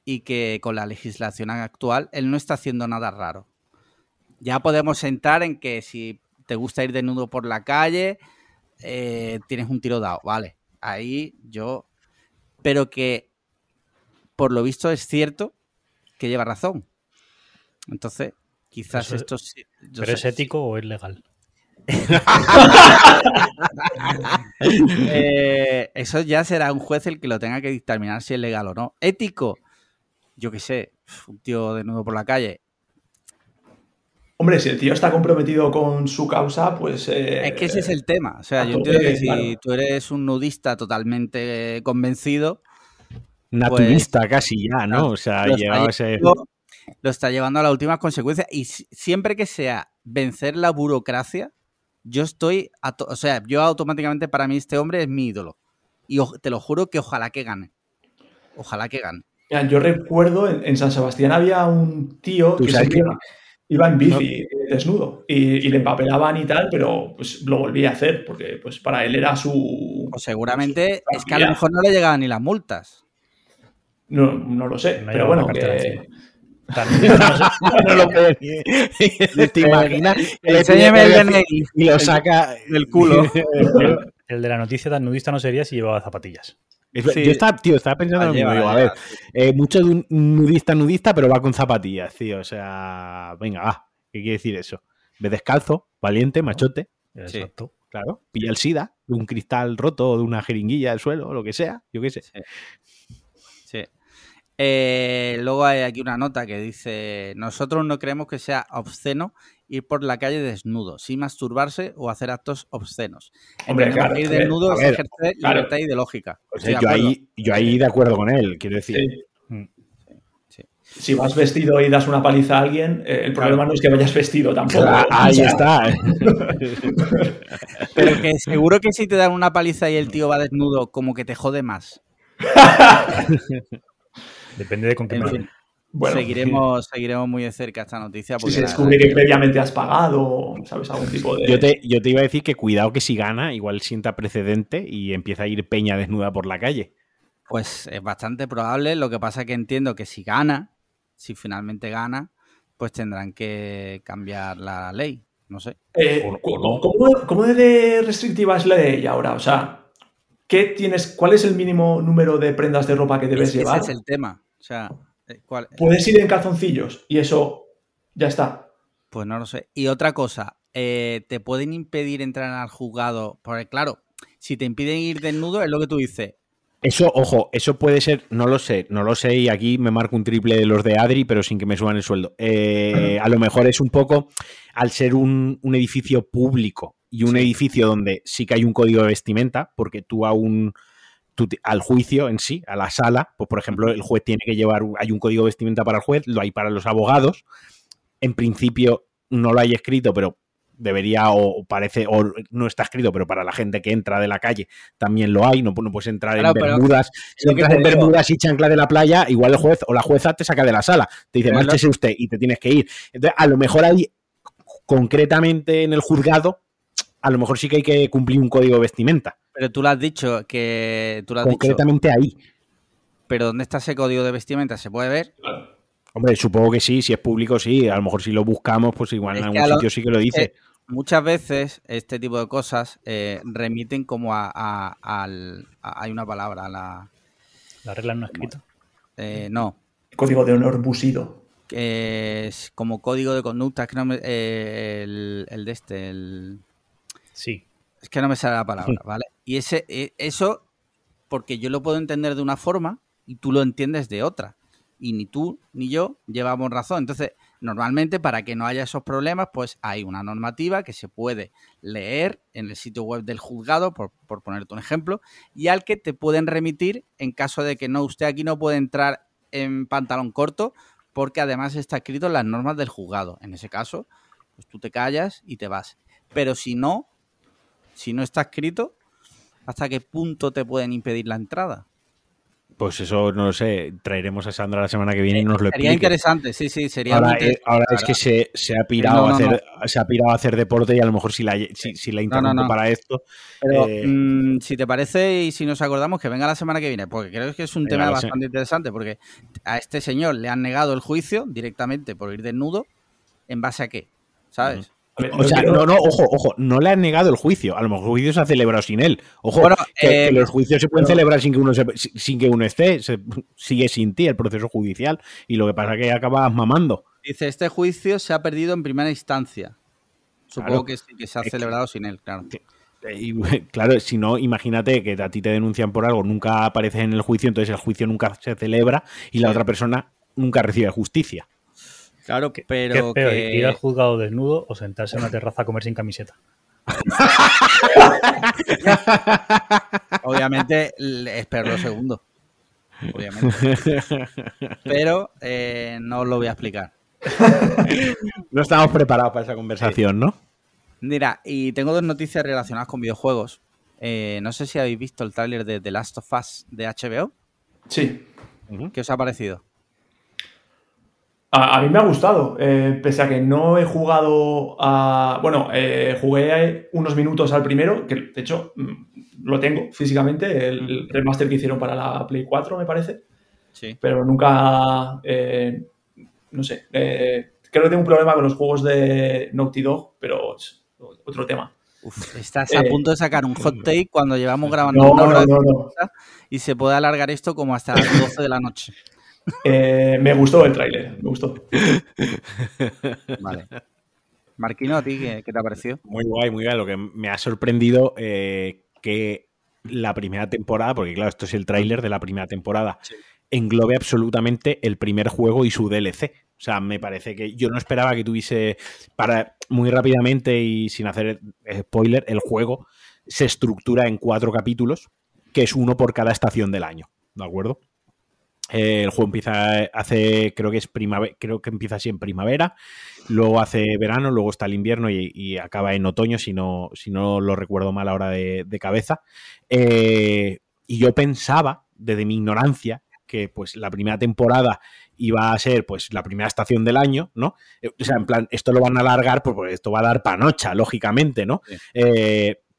y que con la legislación actual él no está haciendo nada raro. Ya podemos entrar en que si te gusta ir desnudo por la calle, eh, tienes un tiro dado, vale. Ahí yo pero que por lo visto es cierto que lleva razón. Entonces, quizás esto... ¿Pero es ético o es legal? Eh, eso ya será un juez el que lo tenga que dictaminar si es legal o no. Ético, yo qué sé, un tío de nuevo por la calle. Hombre, si el tío está comprometido con su causa, pues... Eh, es que ese es el tema. O sea, yo entiendo que si tú eres un nudista totalmente convencido... Naturista pues, casi ya, ¿no? O sea, llegaba ese... lo está llevando a las últimas consecuencias. Y siempre que sea vencer la burocracia, yo estoy, o sea, yo automáticamente para mí este hombre es mi ídolo. Y te lo juro que ojalá que gane. Ojalá que gane. Yo recuerdo en, San Sebastián había un tío que iba, en bici desnudo y, le empapelaban y tal, pero pues lo volvía a hacer porque pues para él era su... Pues seguramente es que a lo mejor no le llegaban ni las multas. No, no lo sé, pero bueno, que... no, lo. ¿Te imaginas? Enséñame el DNI. Y lo saca del culo. El de la noticia tan nudista no sería si llevaba zapatillas. Yo estaba, tío, estaba pensando en lo mismo. A ver, eh, mucho de un nudista nudista, pero va con zapatillas, tío. O sea, venga, va. ¿Qué quiere decir eso? Ve descalzo, valiente, machote. Exacto. Claro, pilla el SIDA de un cristal roto o de una jeringuilla del suelo, o lo que sea, yo qué sé. sí. Eh, luego hay aquí una nota que dice, nosotros no creemos que sea obsceno ir por la calle desnudo, sin masturbarse o hacer actos obscenos. Hombre, claro, ir desnudo es ejercer libertad ideológica. yo, ahí, yo ahí de acuerdo con él, quiero decir. Mm. Si vas vestido y das una paliza a alguien, eh, el problema no es que vayas vestido tampoco. ahí está. Pero que seguro que si te dan una paliza y el tío va desnudo, como que te jode más. Depende de con qué bueno, seguiremos, seguiremos muy de cerca esta noticia. Porque si se descubre que previamente has pagado, ¿sabes? Algún tipo de. Yo te, yo te iba a decir que cuidado que si gana, igual sienta precedente y empieza a ir peña desnuda por la calle. Pues es bastante probable. Lo que pasa es que entiendo que si gana, si finalmente gana, pues tendrán que cambiar la ley. No sé. Eh, ¿cómo, de restrictiva es la ley ahora? O sea, ¿qué tienes, ¿cuál es el mínimo número de prendas de ropa que debes llevar? Ese es el tema. O sea, eh, Puedes ir en calzoncillos y eso ya está. Pues no lo sé. Y otra cosa, eh, ¿te pueden impedir entrar al juzgado? Porque claro, si te impiden ir desnudo, es lo que tú dices. Eso, ojo, eso puede ser, no lo sé, no lo sé, y aquí me marco un triple de los de Adri, pero sin que me suban el sueldo. Eh, a lo mejor es un poco, al ser un, edificio público y un edificio donde sí que hay un código de vestimenta, porque tú a un, al juicio en sí, a la sala, pues por ejemplo, el juez tiene que llevar, hay un código de vestimenta para el juez, lo hay para los abogados. En principio no lo hay escrito, pero debería o parece o no está escrito, pero para la gente que entra de la calle también lo hay, no, puedes entrar en bermudas, si entras en bermudas y chancla de la playa, igual el juez o la jueza te saca de la sala, te dice, márchese usted y te tienes que ir. Entonces, a lo mejor hay concretamente en el juzgado, a lo mejor sí que hay que cumplir un código de vestimenta. Pero tú lo has dicho que. Tú lo has Concretamente ahí. Pero ¿dónde está ese código de vestimenta? ¿Se puede ver? Hombre, supongo que sí, si es público sí. A lo mejor si lo buscamos, pues igual en algún sitio sí que lo dice. muchas veces este tipo de cosas eh, remiten como a, al. hay una palabra, a la. ¿La regla no escrita? Eh, no. Código de honor busido. es como código de conducta, es que no me, eh, el, el de este, el... Sí. Es que no me sale la palabra, ¿vale? Y ese, e, eso, porque yo lo puedo entender de una forma y tú lo entiendes de otra. Y ni tú ni yo llevamos razón. Entonces, normalmente para que no haya esos problemas, pues hay una normativa que se puede leer en el sitio web del juzgado, por, por ponerte un ejemplo, y al que te pueden remitir en caso de que no, usted aquí no puede entrar en pantalón corto, porque además está escrito en las normas del juzgado. En ese caso, pues tú te callas y te vas. Pero si no, si no está escrito, ¿hasta qué punto te pueden impedir la entrada? Pues eso no lo sé, traeremos a Sandra la semana que viene y nos lo explique. Sería interesante, sí, sí, sería Ahora, es, ahora es que se, ha pirado a hacer, se ha pirado a hacer deporte y a lo mejor si la, si, la interrumpo para esto. Pero eh, mm, si te parece y si nos acordamos que venga la semana que viene, porque creo que es un tema bastante interesante, porque a este señor le han negado el juicio directamente por ir desnudo, ¿en base a qué? ¿Sabes? O sea, no, no, ojo, ojo, no le han negado el juicio. A lo mejor el juicio se ha celebrado sin él. Ojo, que, eh, los juicios se pueden celebrar sin que uno sin que uno esté, se, sigue sin ti el proceso judicial y lo que pasa es que acabas mamando. Dice, este juicio se ha perdido en primera instancia. Supongo que sí, que se ha celebrado sin él, claro. Y, claro, si no, imagínate que a ti te denuncian por algo, nunca apareces en el juicio, entonces el juicio nunca se celebra y la otra persona nunca recibe justicia. Claro, pero. que... ir al juzgado desnudo o sentarse en una terraza a comer sin camiseta? Obviamente, espero lo segundo. obviamente. Pero eh, no os lo voy a explicar. no estamos preparados para esa conversación, ¿no? Mira, y tengo dos noticias relacionadas con videojuegos. Eh, no sé si habéis visto el tráiler de The Last of Us de HBO. Sí. ¿Qué os ha parecido? A, mí me ha gustado, eh, pese a que no he jugado a... Bueno, eh, jugué unos minutos al primero, que de hecho mm, lo tengo físicamente, el, remaster que hicieron para la Play 4, me parece. Sí. Pero nunca... Eh, no sé. creo que tengo un problema con los juegos de Naughty Dog, pero es otro tema. estás a punto de sacar un hot take cuando llevamos grabando una hora y se puede alargar esto como hasta las 12 de la noche. Eh, me gustó el tráiler, me gustó. Vale. Marquino, ¿a ti qué, te ha parecido? Muy guay, muy guay. Lo que me ha sorprendido eh, que la primera temporada, porque claro, esto es el tráiler de la primera temporada, englobe absolutamente el primer juego y su DLC. O sea, me parece que yo no esperaba que tuviese, para muy rápidamente y sin hacer spoiler, el juego se estructura en cuatro capítulos, que es uno por cada estación del año, ¿de acuerdo? Eh, el juego empieza hace, creo que es primavera, creo que empieza así en primavera, luego hace verano, luego está el invierno y, acaba en otoño, si no, si no lo recuerdo mal ahora de, cabeza. Eh, y yo pensaba, desde mi ignorancia, que pues la primera temporada iba a ser pues la primera estación del año, ¿no? Eh, o sea, en plan, esto lo van a alargar, pues, pues esto va a dar panocha, lógicamente, ¿no?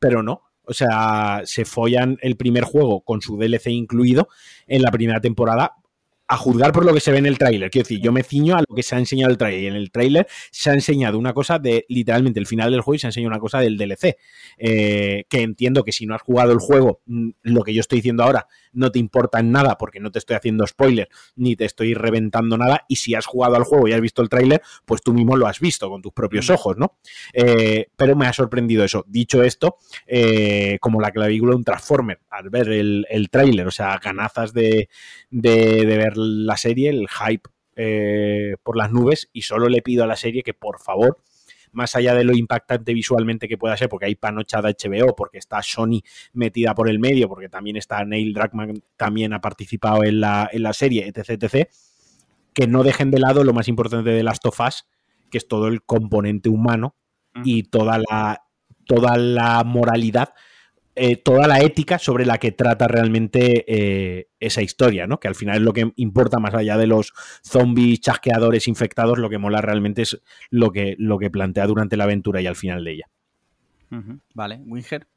pero no, o sea, se follan el primer juego con su DLC incluido en la primera temporada a juzgar por lo que se ve en el tráiler. Quiero decir, yo me ciño a lo que se ha enseñado el tráiler. Y en el tráiler se ha enseñado una cosa de literalmente el final del juego y se ha enseñado una cosa del DLC. Eh, que entiendo que si no has jugado el juego, mm, lo que yo estoy diciendo ahora no te importa en nada porque no te estoy haciendo spoiler ni te estoy reventando nada. Y si has jugado al juego y has visto el tráiler, pues tú mismo lo has visto con tus propios ojos, ¿no? Eh, pero me ha sorprendido eso. Dicho esto, eh, como la clavícula de un Transformer al ver el, el tráiler, o sea, ganazas de, de, de, ver la serie, el hype eh, por las nubes y solo le pido a la serie que por favor más allá de lo impactante visualmente que pueda ser, porque hay panochada HBO, porque está Sony metida por el medio, porque también está Neil Druckmann, también ha participado en la, en la serie, etc, etc, que no dejen de lado lo más importante de Last of Us, que es todo el componente humano y toda la, toda la moralidad eh, toda la ética sobre la que trata realmente eh, esa historia, ¿no? Que al final es lo que importa más allá de los zombies chasqueadores infectados, lo que mola realmente es lo que, lo que plantea durante la aventura y al final de ella. Vale, Winger.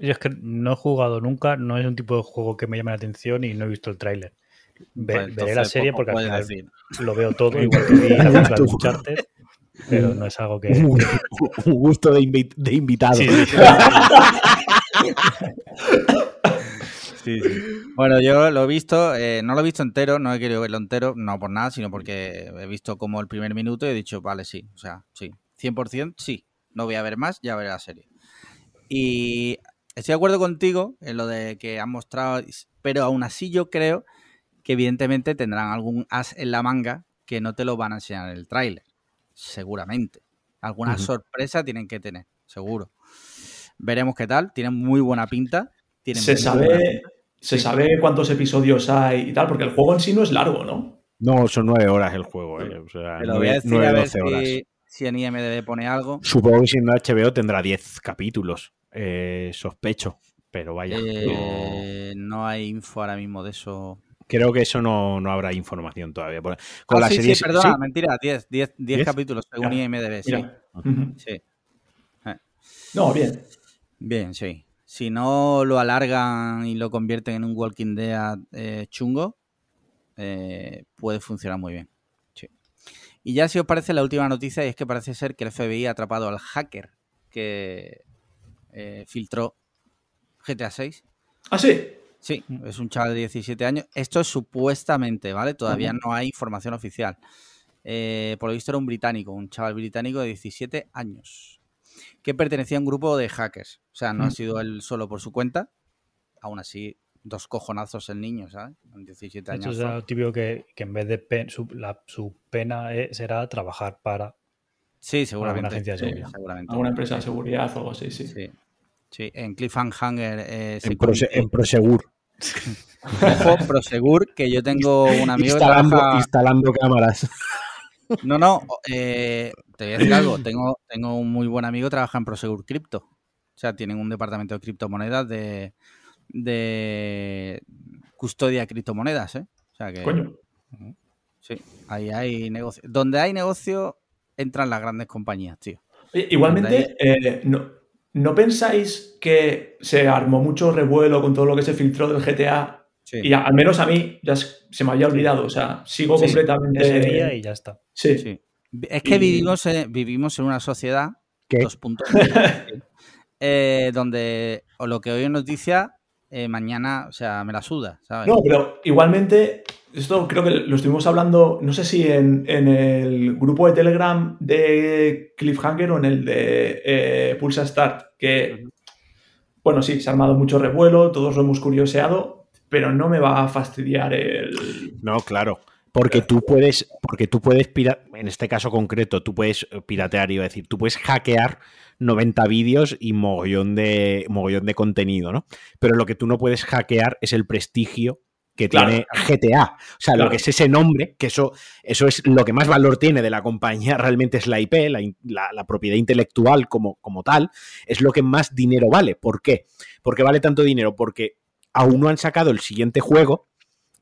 Yo es que no he jugado nunca, no es un tipo de juego que me llame la atención y no he visto el tráiler. Pues veré la serie porque al final lo veo todo, igual que vi la de Uncharted pero no es algo que... Un, gusto de, invitado. Sí, Bueno, yo lo he visto, eh, no lo he visto entero, no he querido verlo entero, no por nada, sino porque he visto como el primer minuto y he dicho, vale, sí, o sea, sí, 100% sí, no voy a ver más, ya veré la serie. Y estoy de acuerdo contigo en lo de que han mostrado, pero aún así yo creo que evidentemente tendrán algún as en la manga que no te lo van a enseñar en el tráiler seguramente. Alguna sorpresa tienen que tener, seguro. Veremos qué tal. Tienen muy buena pinta. se sabe, se sabe cuántos episodios hay y tal, porque el juego en sí no es largo, ¿no? No, son nueve horas el juego. Eh. lo voy a decir a ver si, en IMDB pone algo. Supongo que si no HBO tendrá diez capítulos. Eh, sospecho. Pero vaya. Eh, no hay info ahora mismo de eso. Creo que eso no, habrá información todavía. Con ah, la sí, serie, sí, perdona, mentira, 10, 10, 10 capítulos según IMDB, sí. sí. Eh. No, bien. Bien, sí. Si no lo alargan y lo convierten en un Walking Dead eh, chungo, eh, puede funcionar muy bien. Sí. Y ya si os parece la última noticia, y es que parece ser que el FBI ha atrapado al hacker que filtró GTA 6. ¿Ah, sí? Sí, es un chaval de 17 años. Esto es supuestamente, ¿vale? Todavía no hay información oficial. Eh, por lo visto era un británico, un chaval británico de 17 años, que pertenecía a un grupo de hackers. O sea, no ha sido él solo por su cuenta. Aún así, dos cojonazos el niño, ¿sabes? Con 17 años. Eso es típico que, en vez de su, pena eh, será trabajar para Sí, seguramente. Una agencia de seguridad. seguramente. Alguna empresa de seguridad o algo así, sí. Sí, sí. en Cliffhanger. Eh, en, Prosegur. Ojo, Prosegur, que yo tengo un amigo instalando, que instalando cámaras. No, no, eh, te voy a decir algo. Tengo, tengo un muy buen amigo que trabaja en Prosegur Crypto. O sea, tienen un departamento de criptomonedas de, de custodia de criptomonedas, ¿eh? O sea que. Coño. Sí, ahí hay negocio. Donde hay negocio, entran las grandes compañías, tío. Igualmente, eh, no, ¿no pensáis que se armó mucho revuelo con todo lo que se filtró del GTA y al menos a mí ya se me había olvidado, o sea, sigo completamente. Ese día y ya está. Sí. Es que vivimos, en, vivimos en una sociedad, dos puntos, eh, donde o lo que hoy es noticia, eh, mañana, o sea, me la suda, ¿sabes? No, pero igualmente, esto creo que lo estuvimos hablando, no sé si en, el grupo de Telegram de Cliffhanger o en el de eh, Pulsa Start, que, bueno, sí, se ha armado mucho revuelo, todos lo hemos curioseado, pero no me va a fastidiar el. No, claro. Porque tú puedes, porque tú puedes, en este caso concreto, tú puedes piratear, iba a decir, tú puedes hackear 90 vídeos y mogollón de, mogollón de contenido, ¿no? Pero lo que tú no puedes hackear es el prestigio que tiene GTA. O sea, lo que es ese nombre, que eso, eso es lo que más valor tiene de la compañía, realmente es la IP, la, propiedad intelectual como, como tal, es lo que más dinero vale. ¿Por qué? Porque vale tanto dinero? Porque aún no han sacado el siguiente juego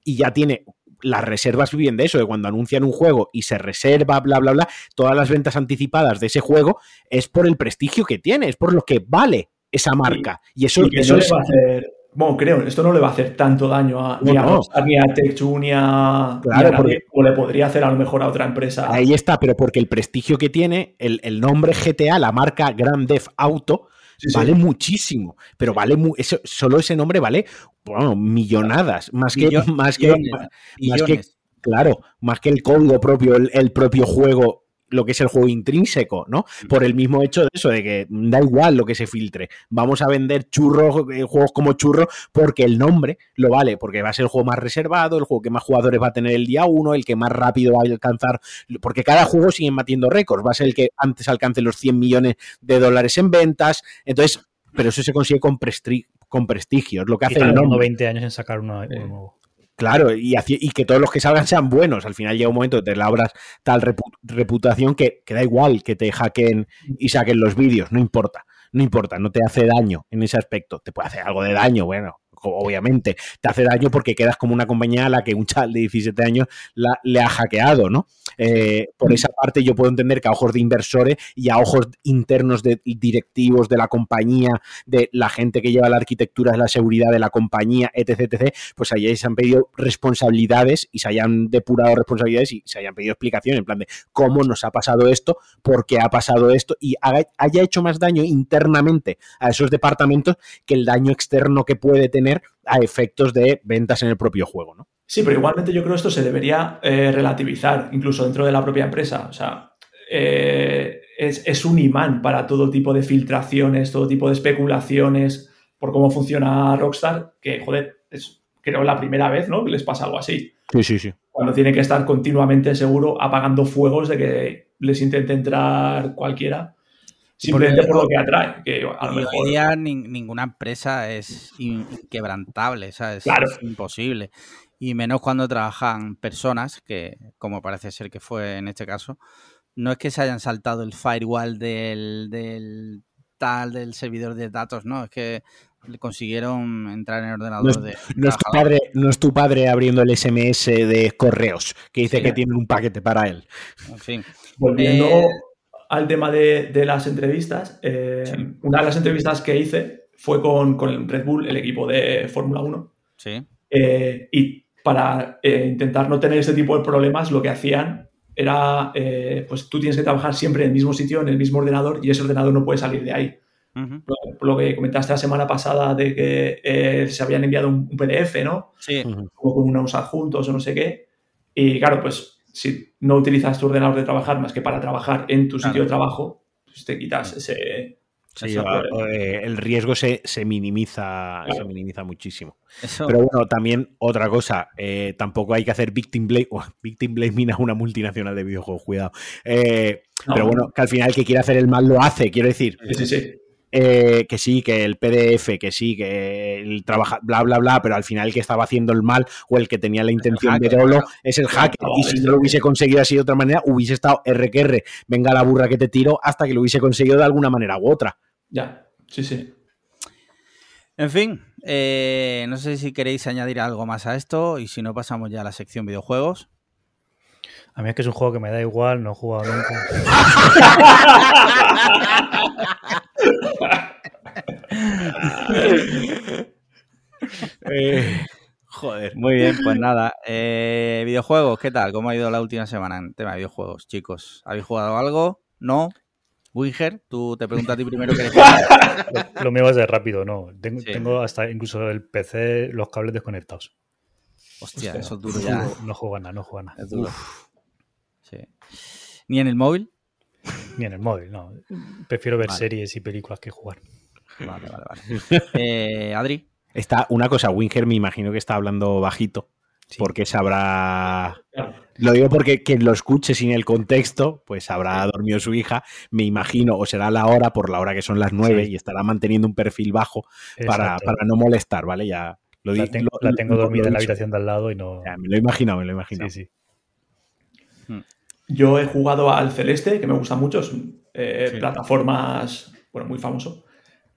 y ya tiene las reservas viven de eso, de cuando anuncian un juego y se reserva, bla, bla, bla, todas las ventas anticipadas de ese juego es por el prestigio que tiene, es por lo que vale esa marca. Y, eso, eso es... va a hacer, bueno, creo, esto no le va a hacer tanto daño a, ni, a ni a ni a, claro, o le podría hacer a lo mejor a otra empresa. Ahí está, pero porque el prestigio que tiene, el, el nombre GTA, la marca Grand Theft Auto, vale muchísimo, pero vale solo ese nombre vale bueno, millonadas, más que, más que, más que, claro, más que el código propio, el propio juego lo que es el juego intrínseco, ¿no? Por el mismo hecho de eso, de que da igual lo que se filtre. Vamos a vender churros, eh, juegos como churros, porque el nombre lo vale, porque va a ser el juego más reservado, el juego que más jugadores va a tener el día uno, el que más rápido va a alcanzar, porque cada juego sigue batiendo récords, va a ser el que antes alcance los 100 millones de dólares en ventas. Entonces, pero eso se consigue con, con prestigio, es lo que hace el nombre. 20 años en sacar uno nuevo. Claro, y, que todos los que salgan sean buenos. Al final llega un momento que te labras tal reputación que, que, da igual que te hackeen y saquen los vídeos, no importa, no importa, no te hace daño en ese aspecto. Te puede hacer algo de daño, bueno, obviamente, te hace daño porque quedas como una compañía a la que un chaval de 17 años la, le ha hackeado, ¿no? Eh, por esa parte yo puedo entender que a ojos de inversores y a ojos internos de directivos de la compañía, de la gente que lleva la arquitectura la seguridad de la compañía, etc., etc., pues ahí se han pedido responsabilidades y se hayan depurado responsabilidades y se hayan pedido explicaciones en plan de cómo nos ha pasado esto, por qué ha pasado esto y haya hecho más daño internamente a esos departamentos que el daño externo que puede tener a efectos de ventas en el propio juego, ¿no? Sí, pero igualmente yo creo que esto se debería eh, relativizar, incluso dentro de la propia empresa. O sea, eh, es, un imán para todo tipo de filtraciones, todo tipo de especulaciones por cómo funciona Rockstar, que, joder, es creo la primera vez, ¿no? Que les pasa algo así. Sí, sí, sí. Cuando tiene que estar continuamente seguro apagando fuegos de que les intente entrar cualquiera Simplemente por, lo que atrae. Que a lo mejor... Hoy día ninguna empresa es inquebrantable, ¿sabes? Claro. Es imposible. Y menos cuando trabajan personas, que como parece ser que fue en este caso, no es que se hayan saltado el firewall del, del tal, del servidor de datos, no, es que consiguieron entrar en el ordenador de. No es, tu padre, no es tu padre abriendo el SMS de correos que dice que tiene un paquete para él. En fin. Volviendo. Eh, al tema de, las entrevistas, eh, una de las entrevistas que hice fue con, con Red Bull, el equipo de Fórmula 1. Sí. Eh, y para eh, intentar no tener ese tipo de problemas, lo que hacían era, pues tú tienes que trabajar siempre en el mismo sitio, en el mismo ordenador, y ese ordenador no puede salir de ahí. lo, que comentaste la semana pasada de que se habían enviado un, PDF, ¿no? Sí. Como con unos adjuntos o no sé qué. Y claro, pues si no utilizas tu ordenador de trabajar más que para trabajar en tu sitio de trabajo, pues te quitas ese... Eh, el riesgo se, minimiza, se minimiza muchísimo. Pero bueno, también otra cosa, eh, tampoco hay que hacer victim blame, victim blaming a una multinacional de videojuegos, cuidado. Eh, pero bueno, que al final el que quiere hacer el mal lo hace, quiero decir. Sí, sí, sí. eh, que sí, que el PDF, que sí, que el trabaja, bla, bla, bla, pero al final el que estaba haciendo el mal o el que tenía la intención de dolo es el hacker. Y si no lo hubiese conseguido así de otra manera, hubiese estado RQR, venga la burra que te tiro, hasta que lo hubiese conseguido de alguna manera u otra. Ya, sí, sí. En fin, eh, no sé si queréis añadir algo más a esto y si no pasamos ya a la sección videojuegos. A mí es que es un juego que me da igual, no he jugado nunca. Eh, joder. Muy bien, pues nada. Eh, videojuegos, ¿qué tal? ¿Cómo ha ido la última semana en tema de videojuegos, chicos? ¿Habéis jugado algo? ¿No? Winger, tú te pregunto a ti primero qué lo, lo mío va a ser rápido, no. Tengo, hasta incluso el PC, los cables desconectados. Hostia, eso es duro ya. No, juega nada, no juega nada. Es duro. Sí. ¿Ni en el móvil? Ni en el móvil, no. Prefiero ver series y películas que jugar. Vale, vale, vale. Eh, Adri. Está una cosa, Winger me imagino que está hablando bajito. Porque sabrá. Lo digo porque quien lo escuche sin el contexto, pues habrá dormido su hija, me imagino, o será la hora por la hora que son las nueve y estará manteniendo un perfil bajo para, no molestar, ¿vale? Ya lo La tengo, la tengo dormida en la habitación de al lado y no. me lo he imaginado, me lo he imaginado. Sí, sí. Hmm. Yo he jugado al Celeste, que me gusta mucho, es eh, plataformas, bueno, muy famoso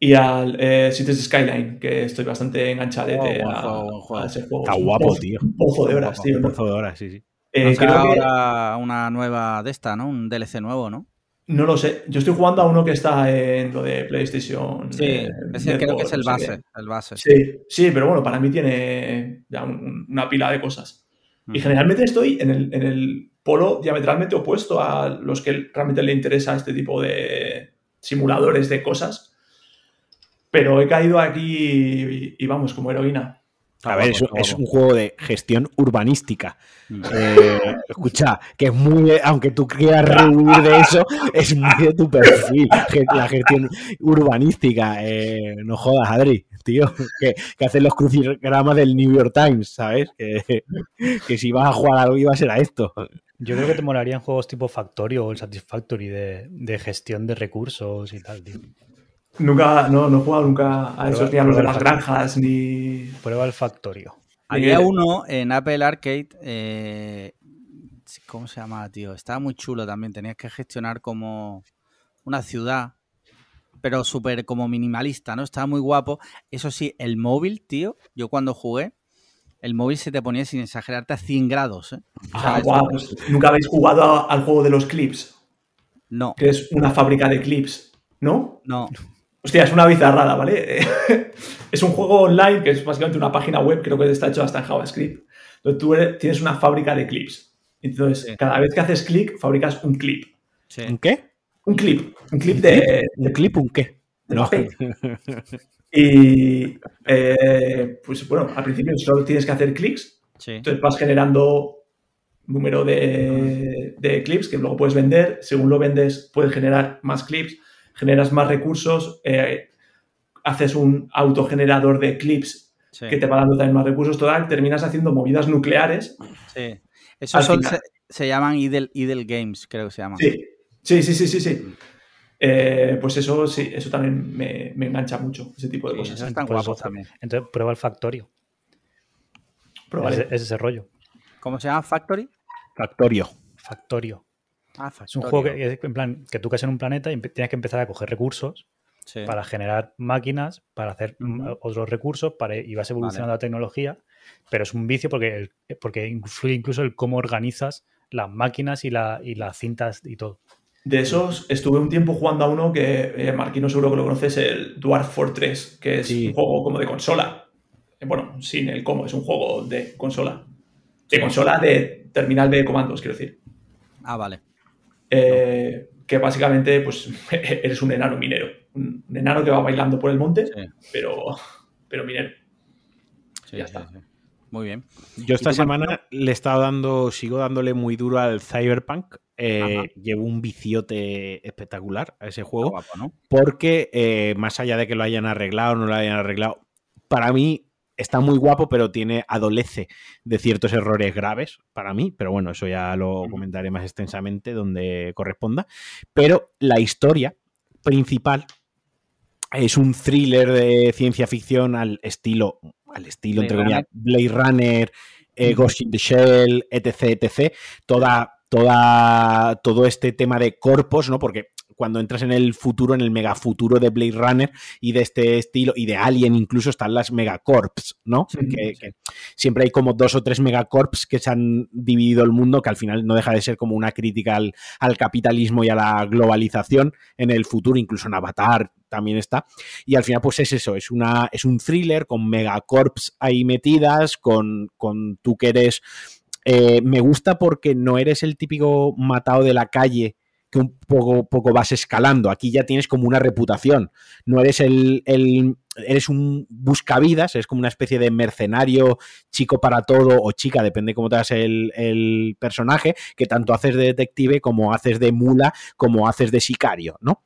y al eh, Cities Skyline, que estoy bastante enganchado oh, a, ese juego. Está guapo, tío. Un pozo de horas, tío. Un pozo de horas, sí, sí. Eh, ahora una nueva de esta, ¿no? Un DLC nuevo, ¿no? No lo sé. Yo estoy jugando a uno que está en lo de PlayStation. Sí, eh, creo que es el base, el base. Sí, sí, pero bueno, para mí tiene ya una pila de cosas. Y generalmente estoy en el, en el polo diametralmente opuesto a los que realmente le interesa este tipo de simuladores de cosas pero he caído aquí y, vamos, como heroína. A ver, es, un juego de gestión urbanística. Mm. Eh, escucha, que es muy. Aunque tú quieras rehuir de eso, es muy de tu perfil. La gestión urbanística. Eh, no jodas, Adri, tío. Que, que hacen los crucigramas del New York Times, ¿sabes? Que, que, si vas a jugar algo iba a ser a esto. Yo creo que te molarían juegos tipo Factorio o el Satisfactory de, de gestión de recursos y tal, tío. Nunca, no, no he jugado nunca a esos, ni a los de las granjas, ni. Prueba el Factorio. Había uno en Apple Arcade. Eh, ¿Cómo se llama, tío? Estaba muy chulo también. Tenías que gestionar como una ciudad, pero súper como minimalista, ¿no? Estaba muy guapo. Eso sí, el móvil, tío, yo cuando jugué, el móvil se te ponía sin exagerarte a 100 grados. ¿eh? Ah, pues Nunca habéis jugado al juego de los clips. No. Que es una fábrica de clips, ¿no? No. Hostia, es una bizarrada, ¿vale? es un juego online que es básicamente una página web, creo que está hecho hasta en JavaScript, donde tú tienes una fábrica de clips. Entonces, cada vez que haces clic, fabricas un clip. ¿Un qué? Un clip. Un clip de. ¿Un clip un qué? No. Y eh, pues bueno, al principio solo tienes que hacer clics. Entonces vas generando número de, de, clips que luego puedes vender. Según lo vendes, puedes generar más clips generas más recursos, eh, haces un autogenerador de clips que te va dando también más recursos, total, terminas haciendo movidas nucleares. Sí. Esos se, llaman idle, Games, creo que se llaman. Sí, sí, sí, sí, sí. Eh, pues eso sí, eso también me, engancha mucho, ese tipo de cosas. están guapos también. Entonces prueba el Factorio. Prueba ese, ese rollo. ¿Cómo se llama? ¿Factory? Factorio. Factorio. Ah, es un juego que, en plan, que tú caes en un planeta y tienes que empezar a coger recursos para generar máquinas, para hacer otros recursos, para, y vas evolucionando la tecnología, pero es un vicio porque, porque influye incluso el cómo organizas las máquinas y, la, y las cintas y todo. De esos, estuve un tiempo jugando a uno que, eh, Marquino seguro que lo conoces, el Dwarf Fortress, que es un juego como de consola. Eh, bueno, sin el cómo, es un juego de consola. De consola de terminal de comandos, quiero decir. Ah, vale. Eh, que básicamente pues, eres un enano minero. Un, enano que va bailando por el monte, pero, pero minero. ya está. Muy bien. Yo esta semana le he estado dando, sigo dándole muy duro al Cyberpunk. Eh, llevo un viciote espectacular a ese juego. Porque eh, más allá de que lo hayan arreglado o no lo hayan arreglado, para mí está muy guapo, pero tiene, adolece de ciertos errores graves para mí, pero bueno, eso ya lo comentaré más extensamente donde corresponda. Pero la historia principal es un thriller de ciencia ficción al estilo, al estilo, entre comillas, Blade Runner, eh, Ghost in the Shell, etc, etc. Toda, toda, todo este tema de corpos, ¿no? Porque cuando entras en el futuro, en el megafuturo de Blade Runner y de este estilo, y de Alien incluso, están las megacorps, ¿no? que, siempre hay como dos o tres megacorps que se han dividido el mundo, que al final no deja de ser como una crítica al, capitalismo y a la globalización en el futuro, incluso en Avatar también está. Y al final, pues es eso, es, una, es un thriller con megacorps ahí metidas, con, con tú que eres... Eh, me gusta porque no eres el típico matado de la calle que un poco, poco vas escalando. Aquí ya tienes como una reputación. No eres el, eres un buscavidas, eres como una especie de mercenario chico para todo o chica, depende cómo te hagas el, el, personaje, que tanto haces de detective como haces de mula, como haces de sicario, ¿no?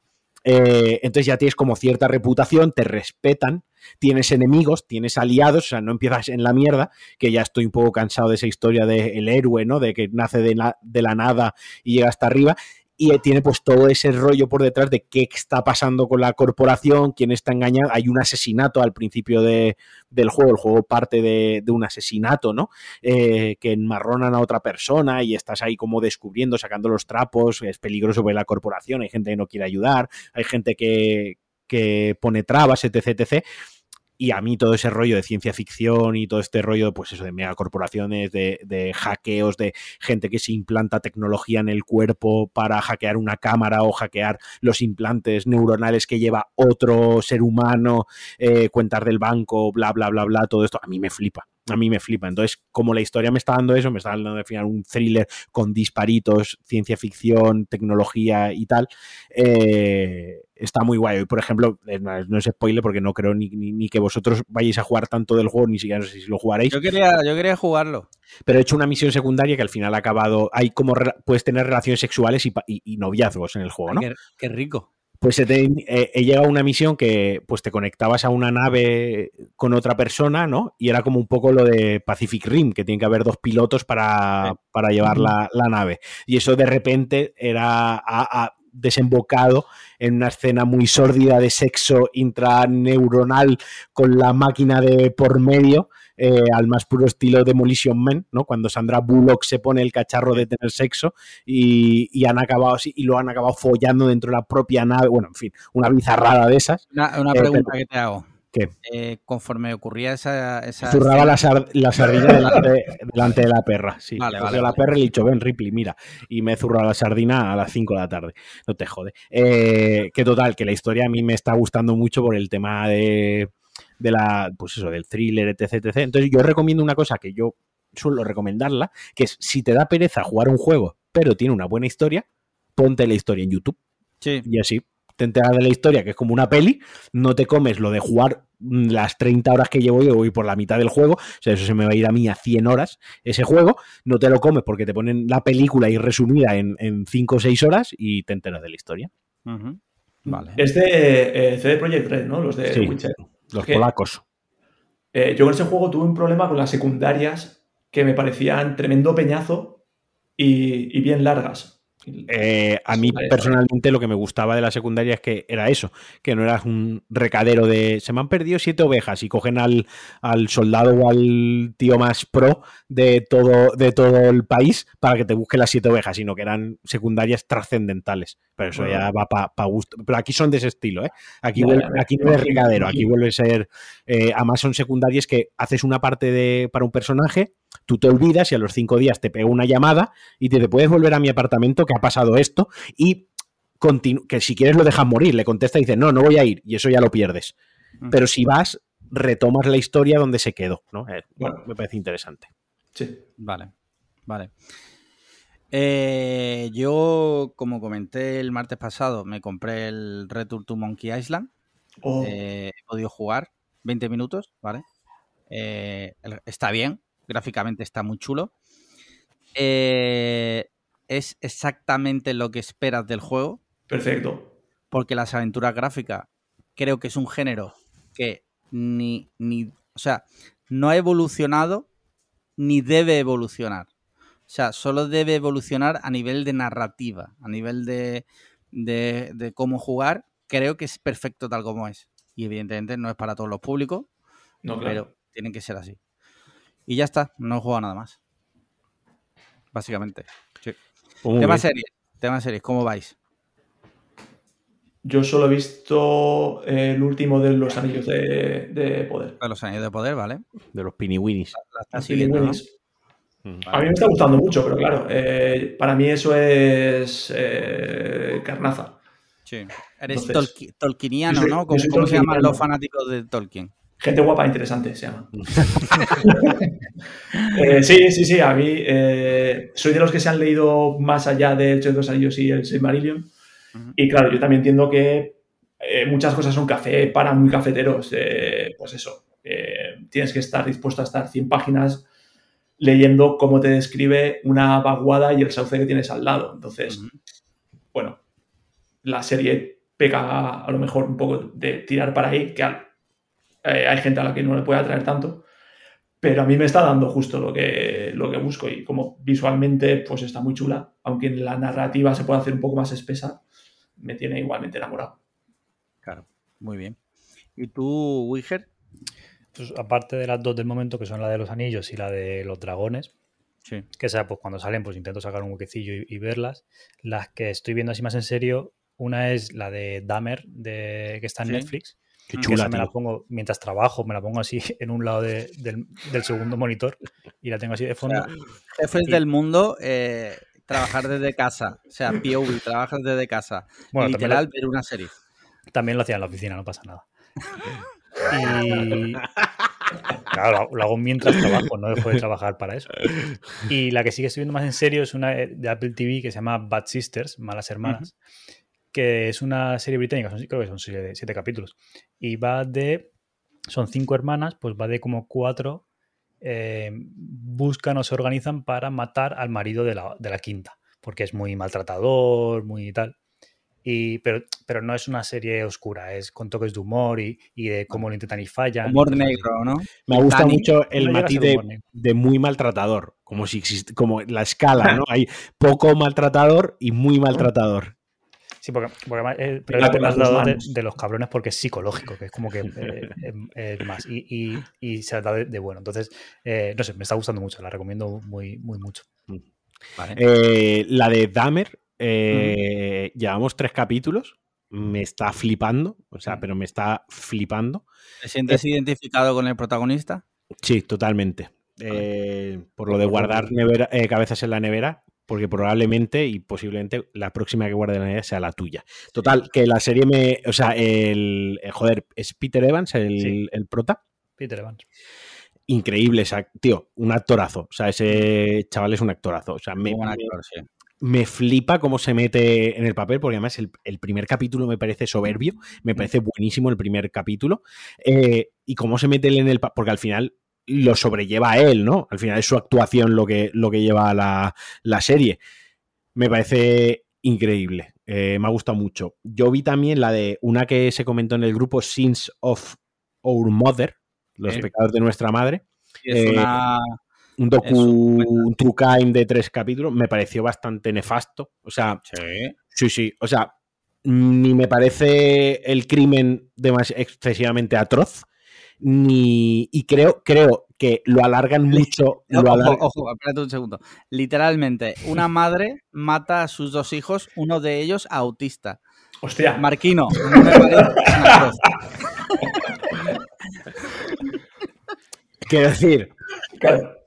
Eh, entonces ya tienes como cierta reputación, te respetan, tienes enemigos, tienes aliados, o sea, no empiezas en la mierda, que ya estoy un poco cansado de esa historia del héroe, ¿no? De que nace de de la nada y llega hasta arriba y tiene pues todo ese rollo por detrás de qué está pasando con la corporación, quién está engañado. Hay un asesinato al principio de, del juego, el juego parte de, un asesinato, ¿no? Eh, que enmarronan a otra persona y estás ahí como descubriendo, sacando los trapos, es peligroso para la corporación, hay gente que no quiere ayudar, hay gente que, que pone trabas, etc, etc. Y a mí todo ese rollo de ciencia ficción y todo este rollo, pues eso, de megacorporaciones, de, de hackeos, de gente que se implanta tecnología en el cuerpo para hackear una cámara o hackear los implantes neuronales que lleva otro ser humano, eh, cuentas del banco, bla, bla, bla, bla, todo esto, a mí me flipa a mí me flipa. Entonces, como la historia me está dando eso, me está dando al final un thriller con disparitos, ciencia ficción, tecnología y tal, eh, está muy guay. Hoy, por ejemplo, no es spoiler porque no creo ni, que vosotros vayáis a jugar tanto del juego, ni siquiera no sé si lo jugaréis. Yo quería, yo quería jugarlo. Pero he hecho una misión secundaria que al final ha acabado. Hay como puedes tener relaciones sexuales y, noviazgos en el juego, ¿no? qué rico pues he, llegado a una misión que pues te conectabas a una nave con otra persona, ¿no? Y era como un poco lo de Pacific Rim, que tiene que haber dos pilotos para, llevar la, nave. Y eso de repente era desembocado en una escena muy sórdida de sexo intraneuronal con la máquina de por medio eh, al más puro estilo Demolition Man, ¿no? Cuando Sandra Bullock se pone el cacharro de tener sexo y, han acabado y lo han acabado follando dentro de la propia nave. Bueno, en fin, una bizarrada de esas. Una, eh, pregunta que te hago. ¿Qué? Eh, conforme ocurría esa. esa Zurraba la, sardina delante, de la perra. Sí. Vale, vale, la perra y le dicho, ven, Ripley, mira. Y me he zurrado la sardina a las 5 de la tarde. No te jode. que total, que la historia a mí me está gustando mucho por el tema de de la, pues eso, del thriller, etc, etc. Entonces yo recomiendo una cosa que yo suelo recomendarla, que es si te da pereza jugar un juego, pero tiene una buena historia, ponte la historia en YouTube. Sí. Y así te enteras de la historia, que es como una peli, no te comes lo de jugar las 30 horas que llevo yo, voy por la mitad del juego, o sea, eso se me va a ir a mí a 100 horas ese juego, no te lo comes porque te ponen la película y resumida en, en 5 o 6 horas y te enteras de la historia. Vale. Es de eh, CD Projekt Red, ¿no? Los de Witcher. Los polacos. Eh, yo con ese juego tuve un problema con las secundarias que me parecían tremendo peñazo y bien largas. Eh, a mí personalmente lo que me gustaba de la secundaria es que era eso, que no eras un recadero de se me han perdido siete ovejas y cogen al, al soldado o al tío más pro de todo, de todo el país para que te busque las siete ovejas, sino que eran secundarias trascendentales. Pero eso ya va para gusto. Pero aquí son de ese estilo, ¿eh? Aquí, aquí no es recadero, aquí vuelve a ser. Eh, además son secundarias que haces una parte de, para un personaje tú te olvidas y a los cinco días te pega una llamada y te, puedes volver a mi apartamento que ha pasado esto y que si quieres lo dejas morir, le contesta y dice, no, no voy a ir y eso ya lo pierdes. Mm. Pero si vas, retomas la historia donde se quedó, ¿no? Eh, bueno, me parece interesante. Sí. Vale, vale. Eh, yo, como comenté el martes pasado, me compré el Return to Monkey Island. Oh. Eh, he podido jugar 20 minutos, ¿vale? está bien, gráficamente está muy chulo. Eh, es exactamente lo que esperas del juego. Perfecto. Porque las aventuras gráficas creo que es un género que ni, ni, o sea, no ha evolucionado ni debe evolucionar. O sea, solo debe evolucionar a nivel de narrativa, a nivel de, de, de cómo jugar. Creo que es perfecto tal como es. y evidentemente no es para todos los públicos, No, claro. pero tienen que ser así. Y ya está, no he jugado nada más. Básicamente. Pues muy Tema bien. series, tema series, ¿cómo vais? Yo solo he visto el último de los anillos de, de poder. A los años de poder, ¿vale? De los piniwinis. Mm. A mí me está gustando mucho, pero claro, eh, para mí eso es eh, carnaza. Sí. Eres Entonces, tolki- tolkieniano, soy- ¿no? ¿Cómo, cómo se llaman los fanáticos de Tolkien? Gente guapa, interesante se llama. Eh, sí, sí, sí. A mí eh, soy de los que se han leído más allá de El Señor de los Anillos y el Silmarillion. Ujú. Y claro, yo también entiendo que eh, muchas cosas son café para muy cafeteros. Eh, pues eso, eh, tienes que estar dispuesto a estar 100 páginas leyendo cómo te describe una vaguada y el sauce que tienes al lado. Entonces, bueno, la serie pega a lo mejor un poco de tirar para ahí, que al- eh, hay gente a la que no le puede atraer tanto, pero a mí me está dando justo lo que, lo que busco y como visualmente pues está muy chula, aunque en la narrativa se puede hacer un poco más espesa, me tiene igualmente enamorado. Claro, muy bien. ¿Y tú, Wiger? Pues, aparte de las dos del momento, que son la de los anillos y la de los dragones, Sí. que sea, pues cuando salen, pues intento sacar un huequecillo y, y verlas. Las que estoy viendo así más en serio, una es la de Dahmer, de, que está en Sí. Netflix. Qué chula, esa me la pongo mientras trabajo, me la pongo así en un lado de- del, del segundo monitor y la tengo así de fondo. Jefes Y- del mundo, eh, trabajar desde casa. O sea, POV, trabajas desde casa. Bueno, Literal, ver una serie. También lo hacía en la oficina, no pasa nada. Y. Claro, lo, hago mientras trabajo, no dejo de trabajar para eso. Y la que sí que estoy viendo más en serio es una de Apple TV que se llama Bad Sisters, Malas Hermanas, que es una serie británica, son- creo que son siete, siete capítulos. Y va de. Son cinco hermanas, pues va de como cuatro. eh, buscan o se organizan para matar al marido de la, de la quinta, porque es muy maltratador, muy tal. Y, pero, pero no es una serie oscura, es con toques de humor y, y de cómo lo intentan y fallan. Humor negro, ¿no? Me gusta Titanic. mucho el No matiz de, de muy maltratador, como si existe, como la escala, ¿no? Hay poco maltratador y muy maltratador. Sí, porque, porque además, eh, pero dos maltratador de, los cabrones porque es psicológico, que es como que eh, eh, es más. Y, y, y se da de, de bueno. Entonces, eh, no sé, me está gustando mucho, la recomiendo muy, muy mucho. Vale. Eh, la de Dahmer, eh, llevamos tres capítulos. Me está flipando, o sea, pero me está flipando. ¿Te sientes identificado con el protagonista? Sí, totalmente. Eh, por lo de guardar nevera- eh, cabezas en la nevera, porque probablemente y posiblemente la próxima que guarde la nevera sea la tuya. Total, que la serie me. O sea, el. eh, joder, es Peter Evans, el, Sí. el prota. Peter Evans. Increíble, o sea, tío, un actorazo. O sea, ese chaval es un actorazo. O sea, me, actor, sí. me flipa cómo se mete en el papel, porque además el, el primer capítulo me parece soberbio, me parece buenísimo el primer capítulo, eh, y cómo se mete él en el papel, porque al final lo sobrelleva a él, ¿no? Al final es su actuación lo que, lo que lleva a la, la serie. Me parece increíble, eh, me ha gustado mucho. Yo vi también la de una que se comentó en el grupo Sins of Our Mother, los pecados de nuestra madre, es Eh, una... un docu, un true crime de tres capítulos, me pareció bastante nefasto. O sea, Sí. sí, sí. O sea, ni me parece el crimen excesivamente atroz, ni. Y creo, creo que lo alargan mucho. No, lo ojo, alargan- ojo, espérate un segundo. Literalmente, una madre mata a sus dos hijos, uno de ellos autista. Hostia, Marquino, no me. Quiero decir, claro.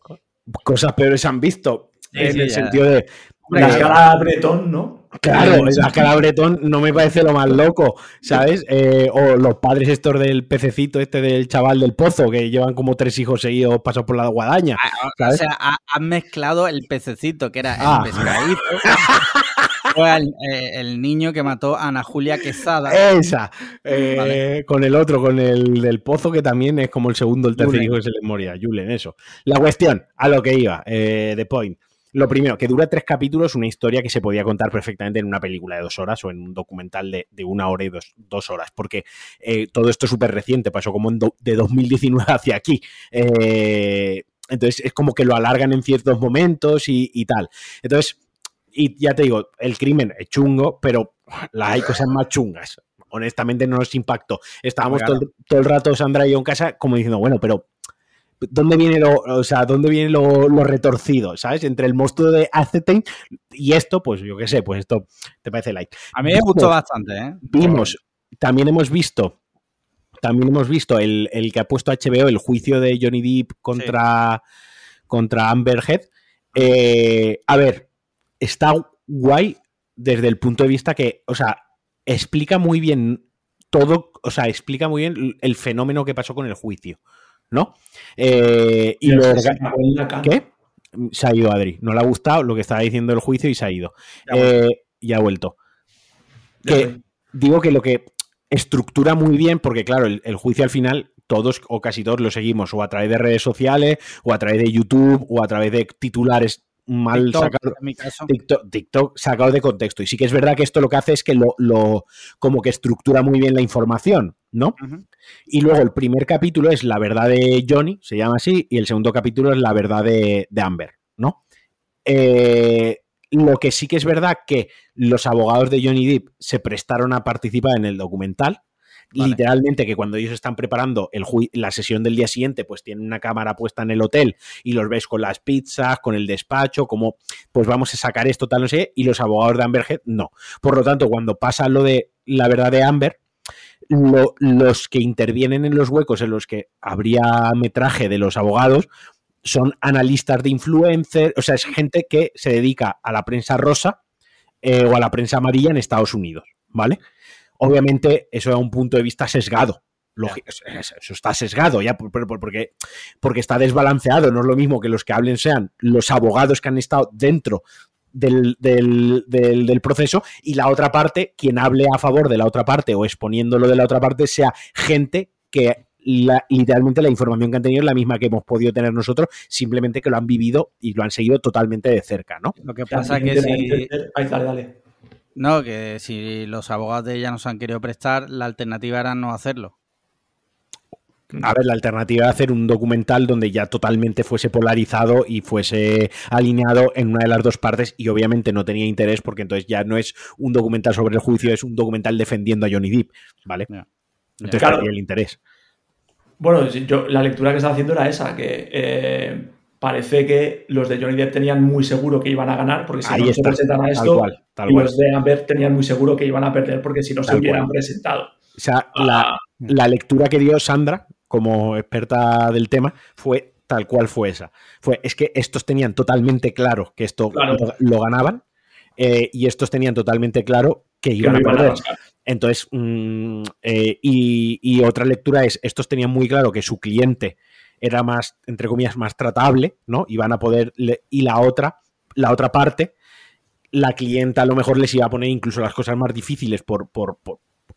cosas peores se han visto. Sí, en sí, el ya. sentido de. La de- escala Bretón, ¿no? Claro, la cara Bretón no me parece lo más loco, ¿sabes? Eh, o los padres estos del pececito, este del chaval del pozo, que llevan como tres hijos seguidos pasados por la guadaña. Ah, O sea, ha- han mezclado el pececito, que era Ah. el pescadito, fue el, eh, el niño que mató a Ana Julia Quesada. Esa, eh, Vale. con el otro, con el del pozo, que también es como el segundo, el tercer Julen. hijo que se les moría, Julen, eso. La cuestión, a lo que iba, eh, The Point. Lo primero, que dura tres capítulos, una historia que se podía contar perfectamente en una película de dos horas o en un documental de, de una hora y dos, dos horas, porque eh, todo esto es súper reciente, pasó como en do- de 2019 hacia aquí. Eh, entonces es como que lo alargan en ciertos momentos y, y tal. Entonces, y ya te digo, el crimen es chungo, pero la- hay cosas más chungas. honestamente no nos impactó. Estábamos todo, el rato Sandra y yo en casa como diciendo, bueno, pero ¿dónde viene lo, o sea, dónde viene lo, retorcido, ¿sabes? Entre el monstruo de Acetain y esto, pues yo qué sé, pues esto te parece light. A mí me gustó bastante, ¿eh? Vimos, también hemos visto, también hemos visto el, que ha puesto HBO, el juicio de Johnny Depp contra, contra Amber Heard. Eh, a ver, está guay desde el punto de vista que, o sea, explica muy bien todo, o sea, explica muy bien el fenómeno que pasó con el juicio. ¿No? Eh, y lo ¿Qué? Se ha ido Adri. No le ha gustado lo que estaba diciendo el juicio y se ha ido. Ya, ha vuelto. Eh, digo que lo que estructura muy bien, porque claro, el, juicio al final todos o casi todos lo seguimos o a través de redes sociales o a través de YouTube o a través de titulares mal sacado, TikTok, sacado de contexto. Y sí que es verdad que esto lo que hace es que lo, como que estructura muy bien la información, ¿no? Y luego el primer capítulo es la verdad de Johnny, se llama así, y el segundo capítulo es la verdad de, Amber, ¿no? Eh, lo que sí que es verdad que los abogados de Johnny Depp se prestaron a participar en el documental, Literalmente que cuando ellos están preparando el la sesión del día siguiente, pues tienen una cámara puesta en el hotel y los ves con las pizzas, con el despacho, como pues vamos a sacar esto, tal, no sé, y los abogados de Amber Heard no. Por lo tanto, cuando pasa lo de la verdad de Amber, los que intervienen en los huecos en los que habría metraje de los abogados son analistas de influencers, o sea, es gente que se dedica a la prensa rosa eh, o a la prensa amarilla en Estados Unidos, ¿vale? Obviamente, eso es un punto de vista sesgado. Eso está sesgado ya porque, porque está desbalanceado. No es lo mismo que los que hablen sean los abogados que han estado dentro del, proceso y la otra parte, quien hable a favor de la otra parte o exponiéndolo de la otra parte, sea gente que literalmente la información que han tenido es la misma que hemos podido tener nosotros, simplemente que lo han vivido y lo han seguido totalmente de cerca, ¿no? Lo que pasa es que si... dale, dale. No, que si los abogados de ella nos han querido prestar, la alternativa era no hacerlo. A ver, la alternativa era hacer un documental donde ya totalmente fuese polarizado y fuese alineado en una de las dos partes y obviamente no tenía interés porque entonces ya no es un documental sobre el juicio, es un documental defendiendo a Johnny Depp, ¿vale? Entonces claro. el interés. Bueno, yo la lectura que estaba haciendo era esa, que eh, parece que los de Johnny Depp tenían muy seguro que iban a ganar, porque si no se presentan a esto, y los de Amber tenían muy seguro que iban a perder, porque si no se hubieran presentado. O sea, ah. la, lectura que dio Sandra, como experta del tema, fue tal cual fue esa. Fue, es que estos tenían totalmente claro que esto lo, ganaban, eh, y estos tenían totalmente claro que iban a perder. Entonces, mm, eh, y, y, otra lectura es, estos tenían muy claro que su cliente era más, entre comillas, más tratable, ¿no? Iban a poder, y la otra, la otra parte, la clienta a lo mejor les iba a poner incluso las cosas más difíciles por, por,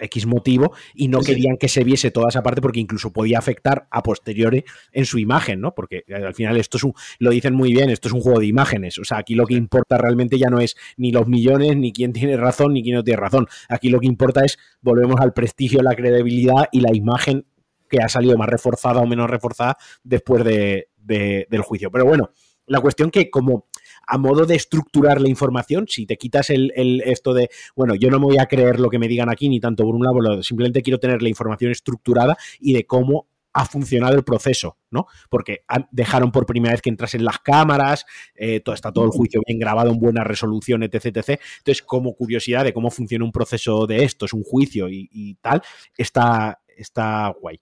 X motivo y no querían que se viese toda esa parte porque incluso podía afectar a posteriori en su imagen, ¿no? Porque eh, al final esto es un, lo dicen muy bien, esto es un juego de imágenes, o sea, aquí lo que importa realmente ya no es ni los millones, ni quién tiene razón, ni quién no tiene razón, aquí lo que importa es, volvemos al prestigio, la credibilidad y la imagen que ha salido más reforzada o menos reforzada después de, del juicio. Pero bueno, la cuestión que como a modo de estructurar la información, si te quitas el, esto de, bueno, yo no me voy a creer lo que me digan aquí, ni tanto por un lado, simplemente quiero tener la información estructurada y de cómo ha funcionado el proceso, ¿no? Porque dejaron por primera vez que entrasen las cámaras, eh, todo, está todo el juicio bien grabado en buena resolución, etc. Entonces, como curiosidad de cómo funciona un proceso de esto, es un juicio y tal, está, está guay.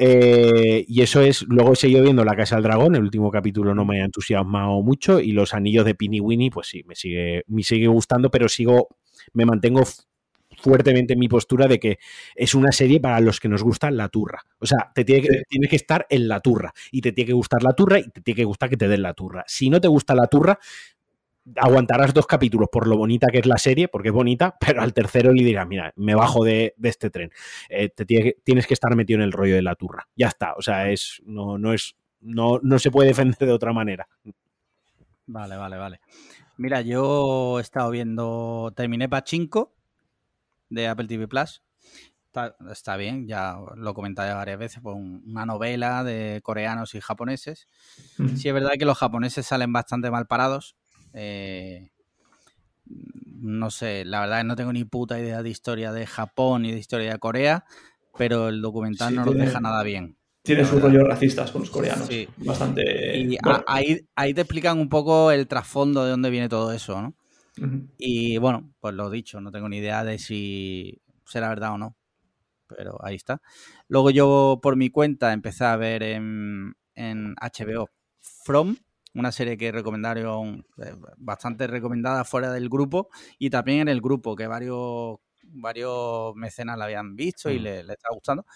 Eh, y eso es, luego he seguido viendo La Casa del Dragón, el último capítulo no me ha entusiasmado mucho y los anillos de Pini Winnie, pues sí, me sigue, me sigue gustando, pero sigo, me mantengo fuertemente en mi postura de que es una serie para los que nos gusta la turra. O sea, te tiene que, tiene que estar en la turra y te tiene que gustar la turra y te tiene que gustar que te den la turra. Si no te gusta la turra, aguantarás dos capítulos por lo bonita que es la serie, porque es bonita, pero al tercero le dirás, mira, me bajo de, este tren. Eh, te tienes que estar metido en el rollo de la turra. Ya está. O sea, es, no, no es, no, no se puede defender de otra manera. Vale, vale, vale. Mira, yo he estado viendo, terminé Pachinko de Apple TV Plus. Está, bien, ya lo he comentado varias veces, pues una novela de coreanos y japoneses. Sí es verdad que los japoneses salen bastante mal parados, eh, no sé, la verdad es que no tengo ni puta idea de historia de Japón ni de historia de Corea, pero el documental no nos deja nada bien. Tiene sus rollos racistas con los coreanos. Sí. Bastante. Y ahí, ahí te explican un poco el trasfondo de dónde viene todo eso, ¿no? Y bueno, pues lo dicho, no tengo ni idea de si será verdad o no. Pero ahí está. Luego yo por mi cuenta empecé a ver en, en HBO From, una serie que recomendaron eh, bastante recomendada fuera del grupo y también en el grupo, que varios, varios mecenas la habían visto y mm. le, está gustando.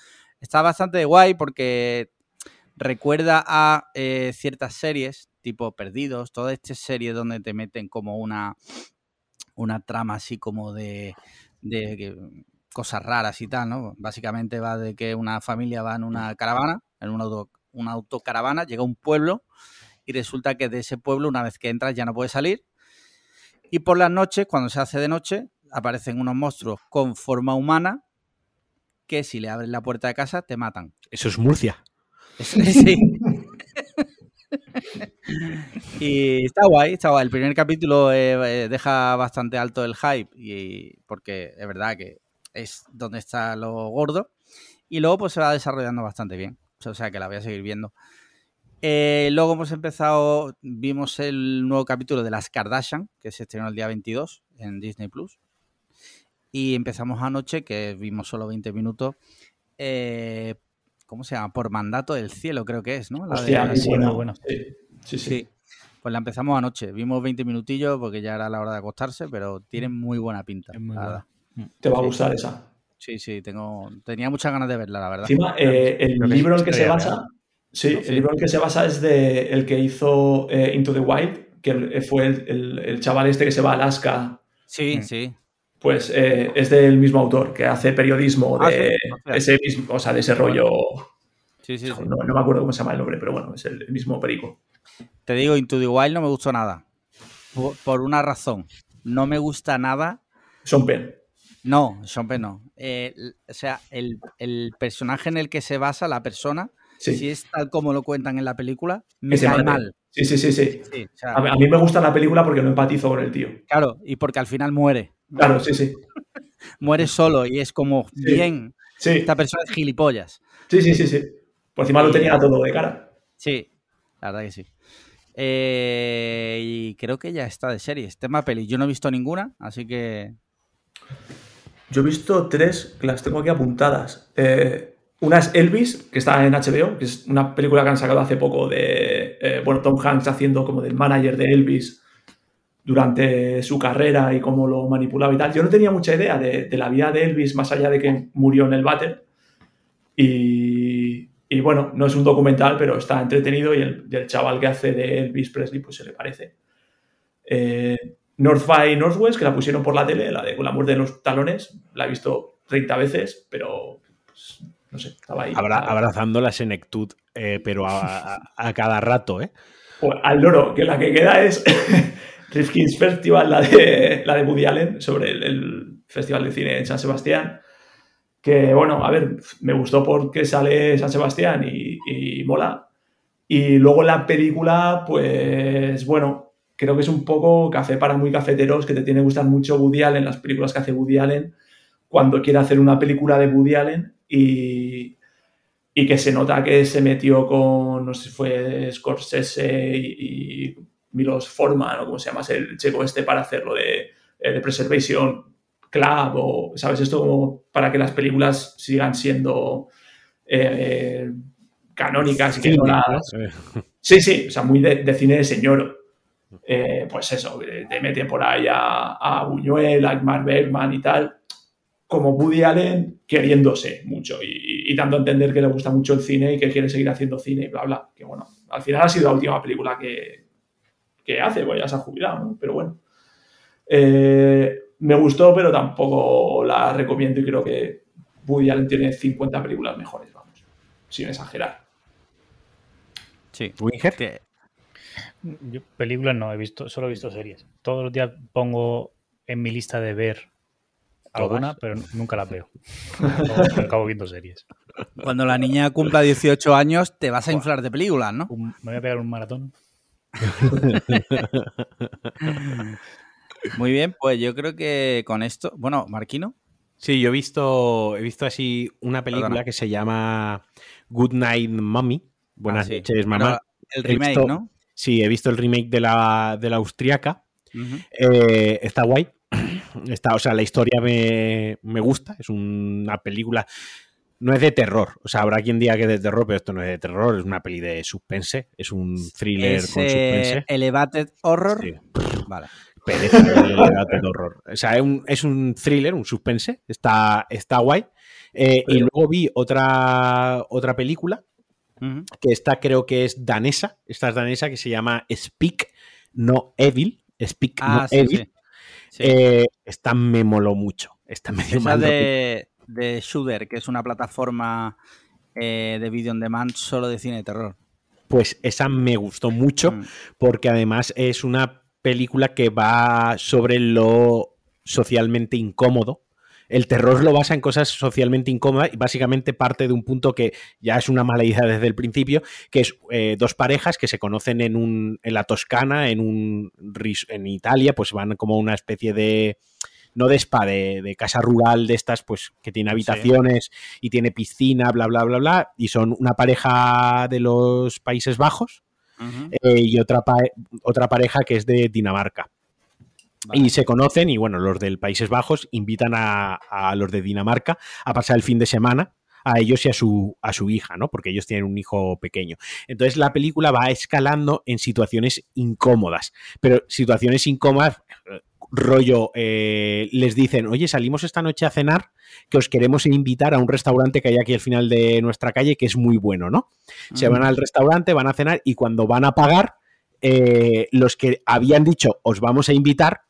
Está bastante guay porque recuerda a eh, ciertas series, tipo Perdidos, todas estas series donde te meten como una, una trama así como de, de cosas raras y tal, ¿no? Básicamente va de que una familia va en una caravana, en una, auto, una autocaravana, llega a un pueblo y resulta que de ese pueblo, una vez que entras, ya no puedes salir. Y por las noches, cuando se hace de noche, aparecen unos monstruos con forma humana que si le abres la puerta de casa te matan. Eso es Murcia. sí. y está guay, está guay. El primer capítulo eh, eh, deja bastante alto el hype y, porque es verdad que es donde está lo gordo. Y luego pues se va desarrollando bastante bien. O sea que la voy a seguir viendo. Eh, luego hemos empezado, vimos el nuevo capítulo de Las Kardashian, que se estrenó el día 22 en Disney Plus. Y empezamos anoche, que vimos solo 20 minutos. Eh, ¿Cómo se llama? Por mandato del cielo, creo que es, ¿no? La Hostia, sí, bueno. Sí, sí, Pues la empezamos anoche. Vimos 20 minutillos porque ya era la hora de acostarse, pero tiene muy buena pinta. Te va a gustar esa. Sí, sí, tengo, tenía muchas ganas de verla, la verdad. Encima, eh, el libro en el que se basa, Sí, el libro en el que se basa es de el que hizo eh, Into the Wild, que fue el, chaval este que se va a Alaska. Sí, mm. sí. Pues eh, es del mismo autor, que hace periodismo ah, de ese mismo, o sea, de ese rollo. Sí, sí, no, me acuerdo cómo se llama el nombre, pero bueno, es el, mismo perico. Te digo, Into the Wild no me gustó nada. Por, una razón. No me gusta nada. Son Penn. No, Sean Penn no. Eh, o sea, el, el personaje en el que se basa la persona si es tal como lo cuentan en la película, me cae mal. Sí, sí, sí, sí. a, mí me gusta la película porque no empatizo con el tío. Claro, y porque al final muere. Claro, sí, sí. muere solo y es como, bien, esta persona es gilipollas. Sí, sí, sí, sí. Por encima lo tenía todo de cara. Sí, la verdad que sí. Eh, y creo que ya está de series. Tema peli. Yo no he visto ninguna, así que. Yo he visto tres que las tengo aquí apuntadas. Eh, una es Elvis, que está en HBO, que es una película que han sacado hace poco de, eh, bueno, Tom Hanks haciendo como del manager de Elvis durante su carrera y cómo lo manipulaba y tal. Yo no tenía mucha idea de, la vida de Elvis más allá de que murió en el váter. Y, bueno, no es un documental, pero está entretenido y el, chaval que hace de Elvis Presley pues se le parece. Eh, North by Northwest, que la pusieron por la tele, la de con la muerte de los talones, la he visto 30 veces, pero pues, no sé, estaba ahí. abrazando la senectud, eh, pero a, cada rato, ¿eh? Pues al loro, que la que queda es Rifkin's Festival, la de, la de Woody Allen, sobre el, Festival de Cine en San Sebastián. Que bueno, a ver, me gustó porque sale San Sebastián y, mola. Y luego la película, pues bueno, creo que es un poco café para muy cafeteros, que te tiene que gustar mucho Woody Allen, las películas que hace Woody Allen, cuando quiere hacer una película de Woody Allen y, que se nota que se metió con, no sé si fue Scorsese y, Milos Forman o como se llama el checo este para hacerlo de, eh, de Preservation Club o, ¿sabes? Esto como para que las películas sigan siendo eh, canónicas y que no Sí, sí, o sea, muy de, cine de señor. Eh, pues eso, te meten por ahí a, a Buñuel, a Mark Bergman y tal como Woody Allen queriéndose mucho y, dando a entender que le gusta mucho el cine y que quiere seguir haciendo cine y bla, bla. Que bueno, al final ha sido la última película que, hace, pues ya se ha jubilado, ¿no? Pero bueno. Eh, me gustó, pero tampoco la recomiendo y creo que Woody Allen tiene 50 películas mejores, vamos, sin exagerar. Sí. Winger. Yo películas no he visto, solo he visto series. Todos los días pongo en mi lista de ver Alguna, pero nunca la veo. Acabo viendo series. Cuando la niña cumpla 18 años, te vas a inflar de películas, ¿no? me voy a pegar un maratón. Muy bien, pues yo creo que con esto. Bueno, Marquino. Sí, yo he visto, he visto así una película que se llama Good Night Mommy. Buenas ah, noches, mamá. el remake, ¿no? Sí, he visto el remake de la, de la austriaca. Eh, está guay. Está, o sea, la historia me, gusta. Es una película. No es de terror. O sea, habrá quien diga que es de terror, pero esto no es de terror. Es una peli de suspense. Es un thriller con suspense. Elevated horror. Sí. Vale. Pereza el elevated horror. O sea, es un, thriller, un suspense. Está, está guay. Eh, y luego vi otra, otra película que esta creo que es danesa. Esta es danesa que se llama Speak No Evil. Speak No ah, Evil. Eh, esta me moló mucho. Esta me dio Esa de, de Shooter, que es una plataforma eh, de video on demand solo de cine de terror. Pues esa me gustó mucho mm. porque además es una película que va sobre lo socialmente incómodo el terror lo basa en cosas socialmente incómodas y básicamente parte de un punto que ya es una mala idea desde el principio, que es eh, dos parejas que se conocen en, un, en la Toscana, en, un, en Italia, pues van como una especie de no de spa, de, casa rural de estas, pues que tiene habitaciones y tiene piscina, bla, bla, bla, bla, y son una pareja de los Países Bajos eh, y otra, otra pareja que es de Dinamarca. Y se conocen y bueno, los del Países Bajos invitan a, los de Dinamarca a pasar el fin de semana a ellos y a su, a su hija, ¿no? Porque ellos tienen un hijo pequeño. Entonces la película va escalando en situaciones incómodas, pero situaciones incómodas, rollo, eh, les dicen, oye, salimos esta noche a cenar, que os queremos invitar a un restaurante que hay aquí al final de nuestra calle, que es muy bueno, ¿no? Se van al restaurante, van a cenar y cuando van a pagar, eh, los que habían dicho, os vamos a invitar,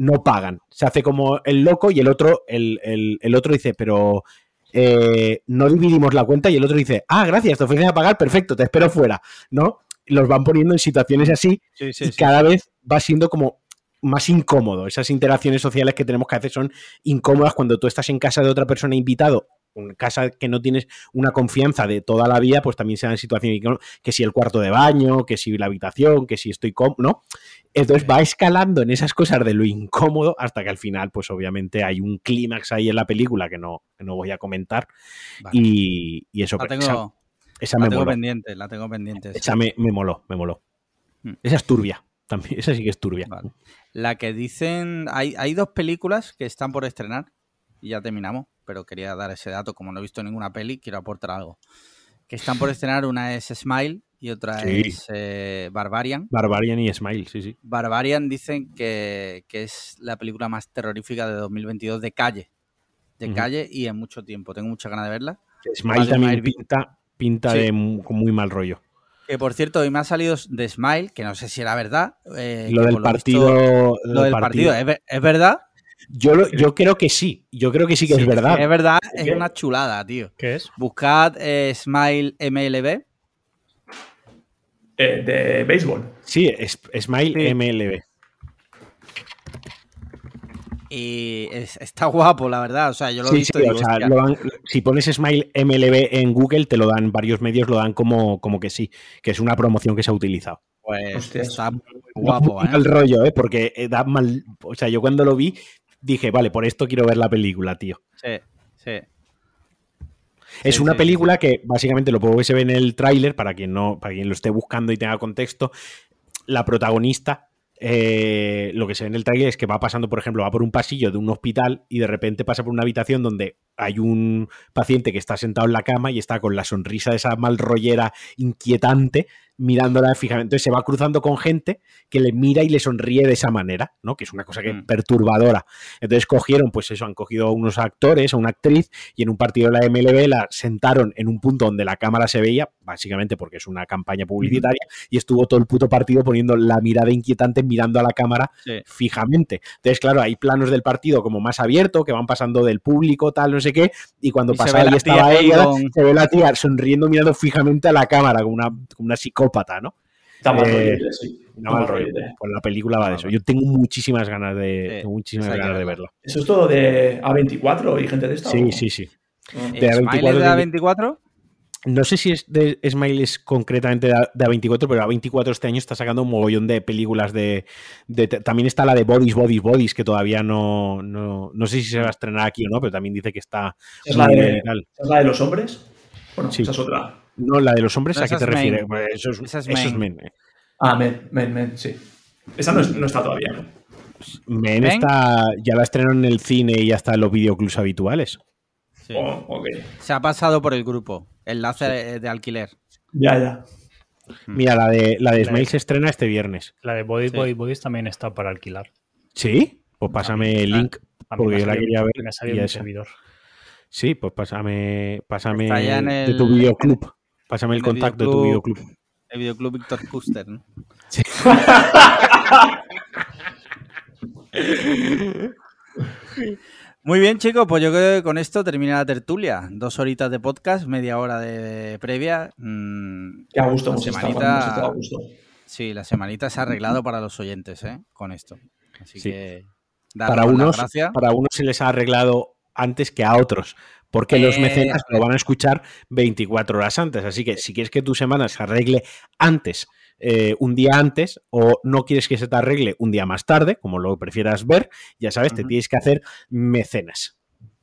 no pagan. Se hace como el loco y el otro, el, otro dice, pero eh, no dividimos la cuenta y el otro dice, ah, gracias, te ofrecen a pagar, perfecto, te espero fuera, ¿no? Los van poniendo en situaciones así y cada vez va siendo como más incómodo. Esas interacciones sociales que tenemos que hacer son incómodas cuando tú estás en casa de otra persona invitado en casa que no tienes una confianza de toda la vida, pues también se dan situaciones que si el cuarto de baño, que si la habitación, que si estoy cómodo, ¿no? Entonces va escalando en esas cosas de lo incómodo hasta que al final, pues obviamente hay un clímax ahí en la película que no, no voy a comentar. Y, eso la tengo, esa, me tengo pendiente, la tengo pendiente. Esa me, moló, me moló. Hmm. Esa es turbia. También, esa sí que es turbia. La que dicen, hay, hay dos películas que están por estrenar y ya terminamos pero quería dar ese dato. Como no he visto ninguna peli, quiero aportar algo. Que están por estrenar, una es Smile y otra es eh, Barbarian. Barbarian y Smile, sí, sí. Barbarian dicen que, es la película más terrorífica de 2022 de calle. De calle y en mucho tiempo. Tengo mucha ganas de verla. Smile también pinta, pinta de con muy mal rollo. Que por cierto, hoy me ha salido de Smile, que no sé si era verdad. Eh, lo, del partido, lo, del partido. ¿Es, verdad? Yo, yo creo que sí, yo creo que sí que es verdad. Es verdad, es una chulada, tío. ¿Qué es? Buscad eh, Smile MLB. Eh, de béisbol. Sí, es, Smile MLB. Y está guapo, la verdad. O sea, yo lo he visto. si pones Smile MLB en Google, te lo dan, varios medios lo dan como, como que sí, que es una promoción que se ha utilizado. Pues está guapo, ¿eh? rollo, ¿eh? Porque da mal. O sea, yo cuando lo vi dije, vale, por esto quiero ver la película, tío. Sí, sí. Es una película que básicamente lo puedo se ve en el tráiler, para quien no, para quien lo esté buscando y tenga contexto. La protagonista, eh, lo que se ve en el tráiler es que va pasando, por ejemplo, va por un pasillo de un hospital y de repente pasa por una habitación donde hay un paciente que está sentado en la cama y está con la sonrisa de esa mal rollera inquietante mirándola fijamente. Entonces se va cruzando con gente que le mira y le sonríe de esa manera, ¿no? Que es una cosa que mm. perturbadora. Entonces cogieron, pues eso, han cogido a unos actores, a una actriz, y en un partido de la MLB la sentaron en un punto donde la cámara se veía, básicamente porque es una campaña publicitaria, y estuvo todo el puto partido poniendo la mirada inquietante mirando a la cámara fijamente. Entonces, claro, hay planos del partido como más abierto, que van pasando del público, tal, no sé qué, y cuando pasaba y estaba ella, se ve la tía sonriendo mirando fijamente a la cámara, como una, como una psicópata, ¿no? Está mal eh, sí. mal rollo. Pues la película va de eso. Yo tengo muchísimas ganas de, muchísimas ganas de verla. ¿Eso es todo de A24 y gente de esta? Sí, sí, sí. ¿De A24 de A24? No sé si es de Smile es concretamente de A24, pero A24 este año está sacando un mogollón de películas de, También está la de Bodies, Bodies, Bodies, que todavía no, no, sé si se va a estrenar aquí o no, pero también dice que está... ¿Es, la de, la de los hombres? Bueno, esa es otra. No, la de los hombres, ¿a qué te refieres? Eso es, eso es men. Eh. Ah, Men, Men, Men, sí. Esa no, está todavía, ¿no? Men, está, ya la estrenaron en el cine y ya está en los videoclubs habituales. Oh, Se ha pasado por el grupo. Enlace de alquiler. Ya, ya. Hmm. Mira, la de, la de Smile se estrena este viernes. La de Bodies, Bodies, también está para alquilar. ¿Sí? Pues pásame el link, porque yo la quería ver. Me ha salido servidor. Sí, pues pásame, pásame de tu videoclub. Pásame el, contacto de tu videoclub. El videoclub Víctor Custer, ¿no? Sí. Muy bien, chicos, pues yo creo que con esto termina la tertulia. Dos horitas de podcast, media hora de previa. Mm, Qué a gusto, semanita, Sí, la semanita se ha arreglado para los oyentes, ¿eh? Con esto. Así que. Para unos, para unos se les ha arreglado antes que a otros, porque los eh, mecenas lo van a escuchar 24 horas antes. Así que si quieres que tu semana se arregle antes eh, un día antes o no quieres que se te arregle un día más tarde, como lo prefieras ver, ya sabes, te tienes que hacer mecenas.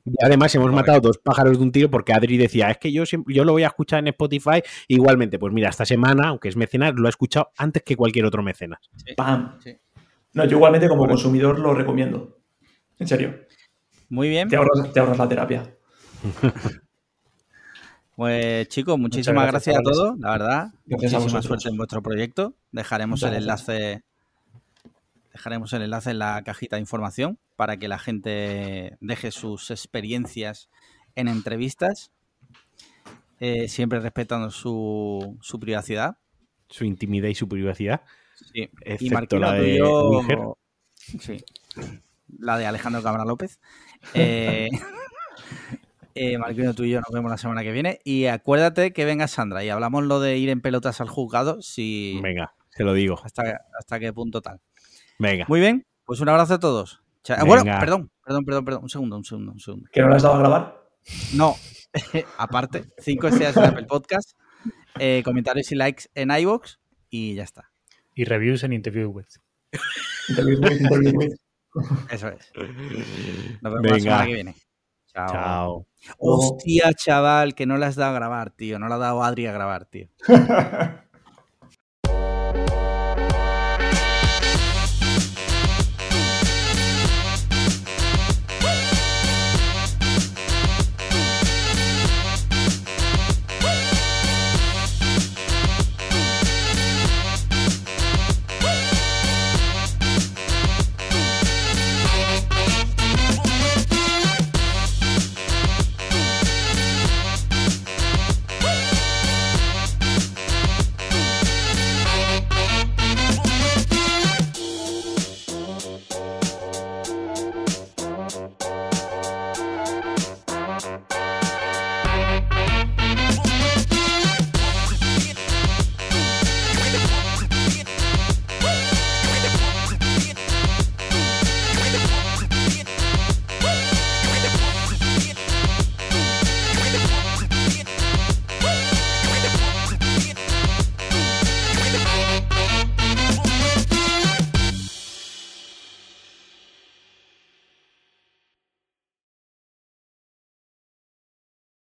Y además hemos matado dos pájaros de un tiro porque Adri decía, es que yo, yo lo voy a escuchar en Spotify igualmente. Pues mira, esta semana, aunque es mecenas, lo he escuchado antes que cualquier otro mecenas. ¡Pam! No, yo igualmente como consumidor lo recomiendo. En serio. Muy bien. Te ahorras, te ahorras la terapia. Pues chicos, muchísimas gracias, a todos, la verdad. Muchísima suerte en vuestro proyecto. Dejaremos el enlace. Dejaremos el enlace en la cajita de información para que la gente deje sus experiencias en entrevistas, eh, siempre respetando su, privacidad. Su intimidad y su privacidad. Sí. y Marquino, la de sí. La de Alejandro Cámara López. Eh, Eh, Marquino, tú y yo nos vemos la semana que viene. Y acuérdate que venga Sandra y hablamos lo de ir en pelotas al juzgado. Si... Venga, te lo digo. Hasta, hasta qué punto tal. Venga. Muy bien, pues un abrazo a todos. Bueno, perdón, perdón, perdón, perdón. Un segundo, un segundo, un segundo. ¿Que no las has dado a grabar? No, aparte, cinco estrellas en Apple Podcast, eh, comentarios y likes en iVoox y ya está. Y reviews en Interview with. Interview with, Interview with. Eso es. Nos vemos la semana que viene. Chao. Hostia, chaval, que no le has dado a grabar, tío. No le ha dado Adri a grabar, tío.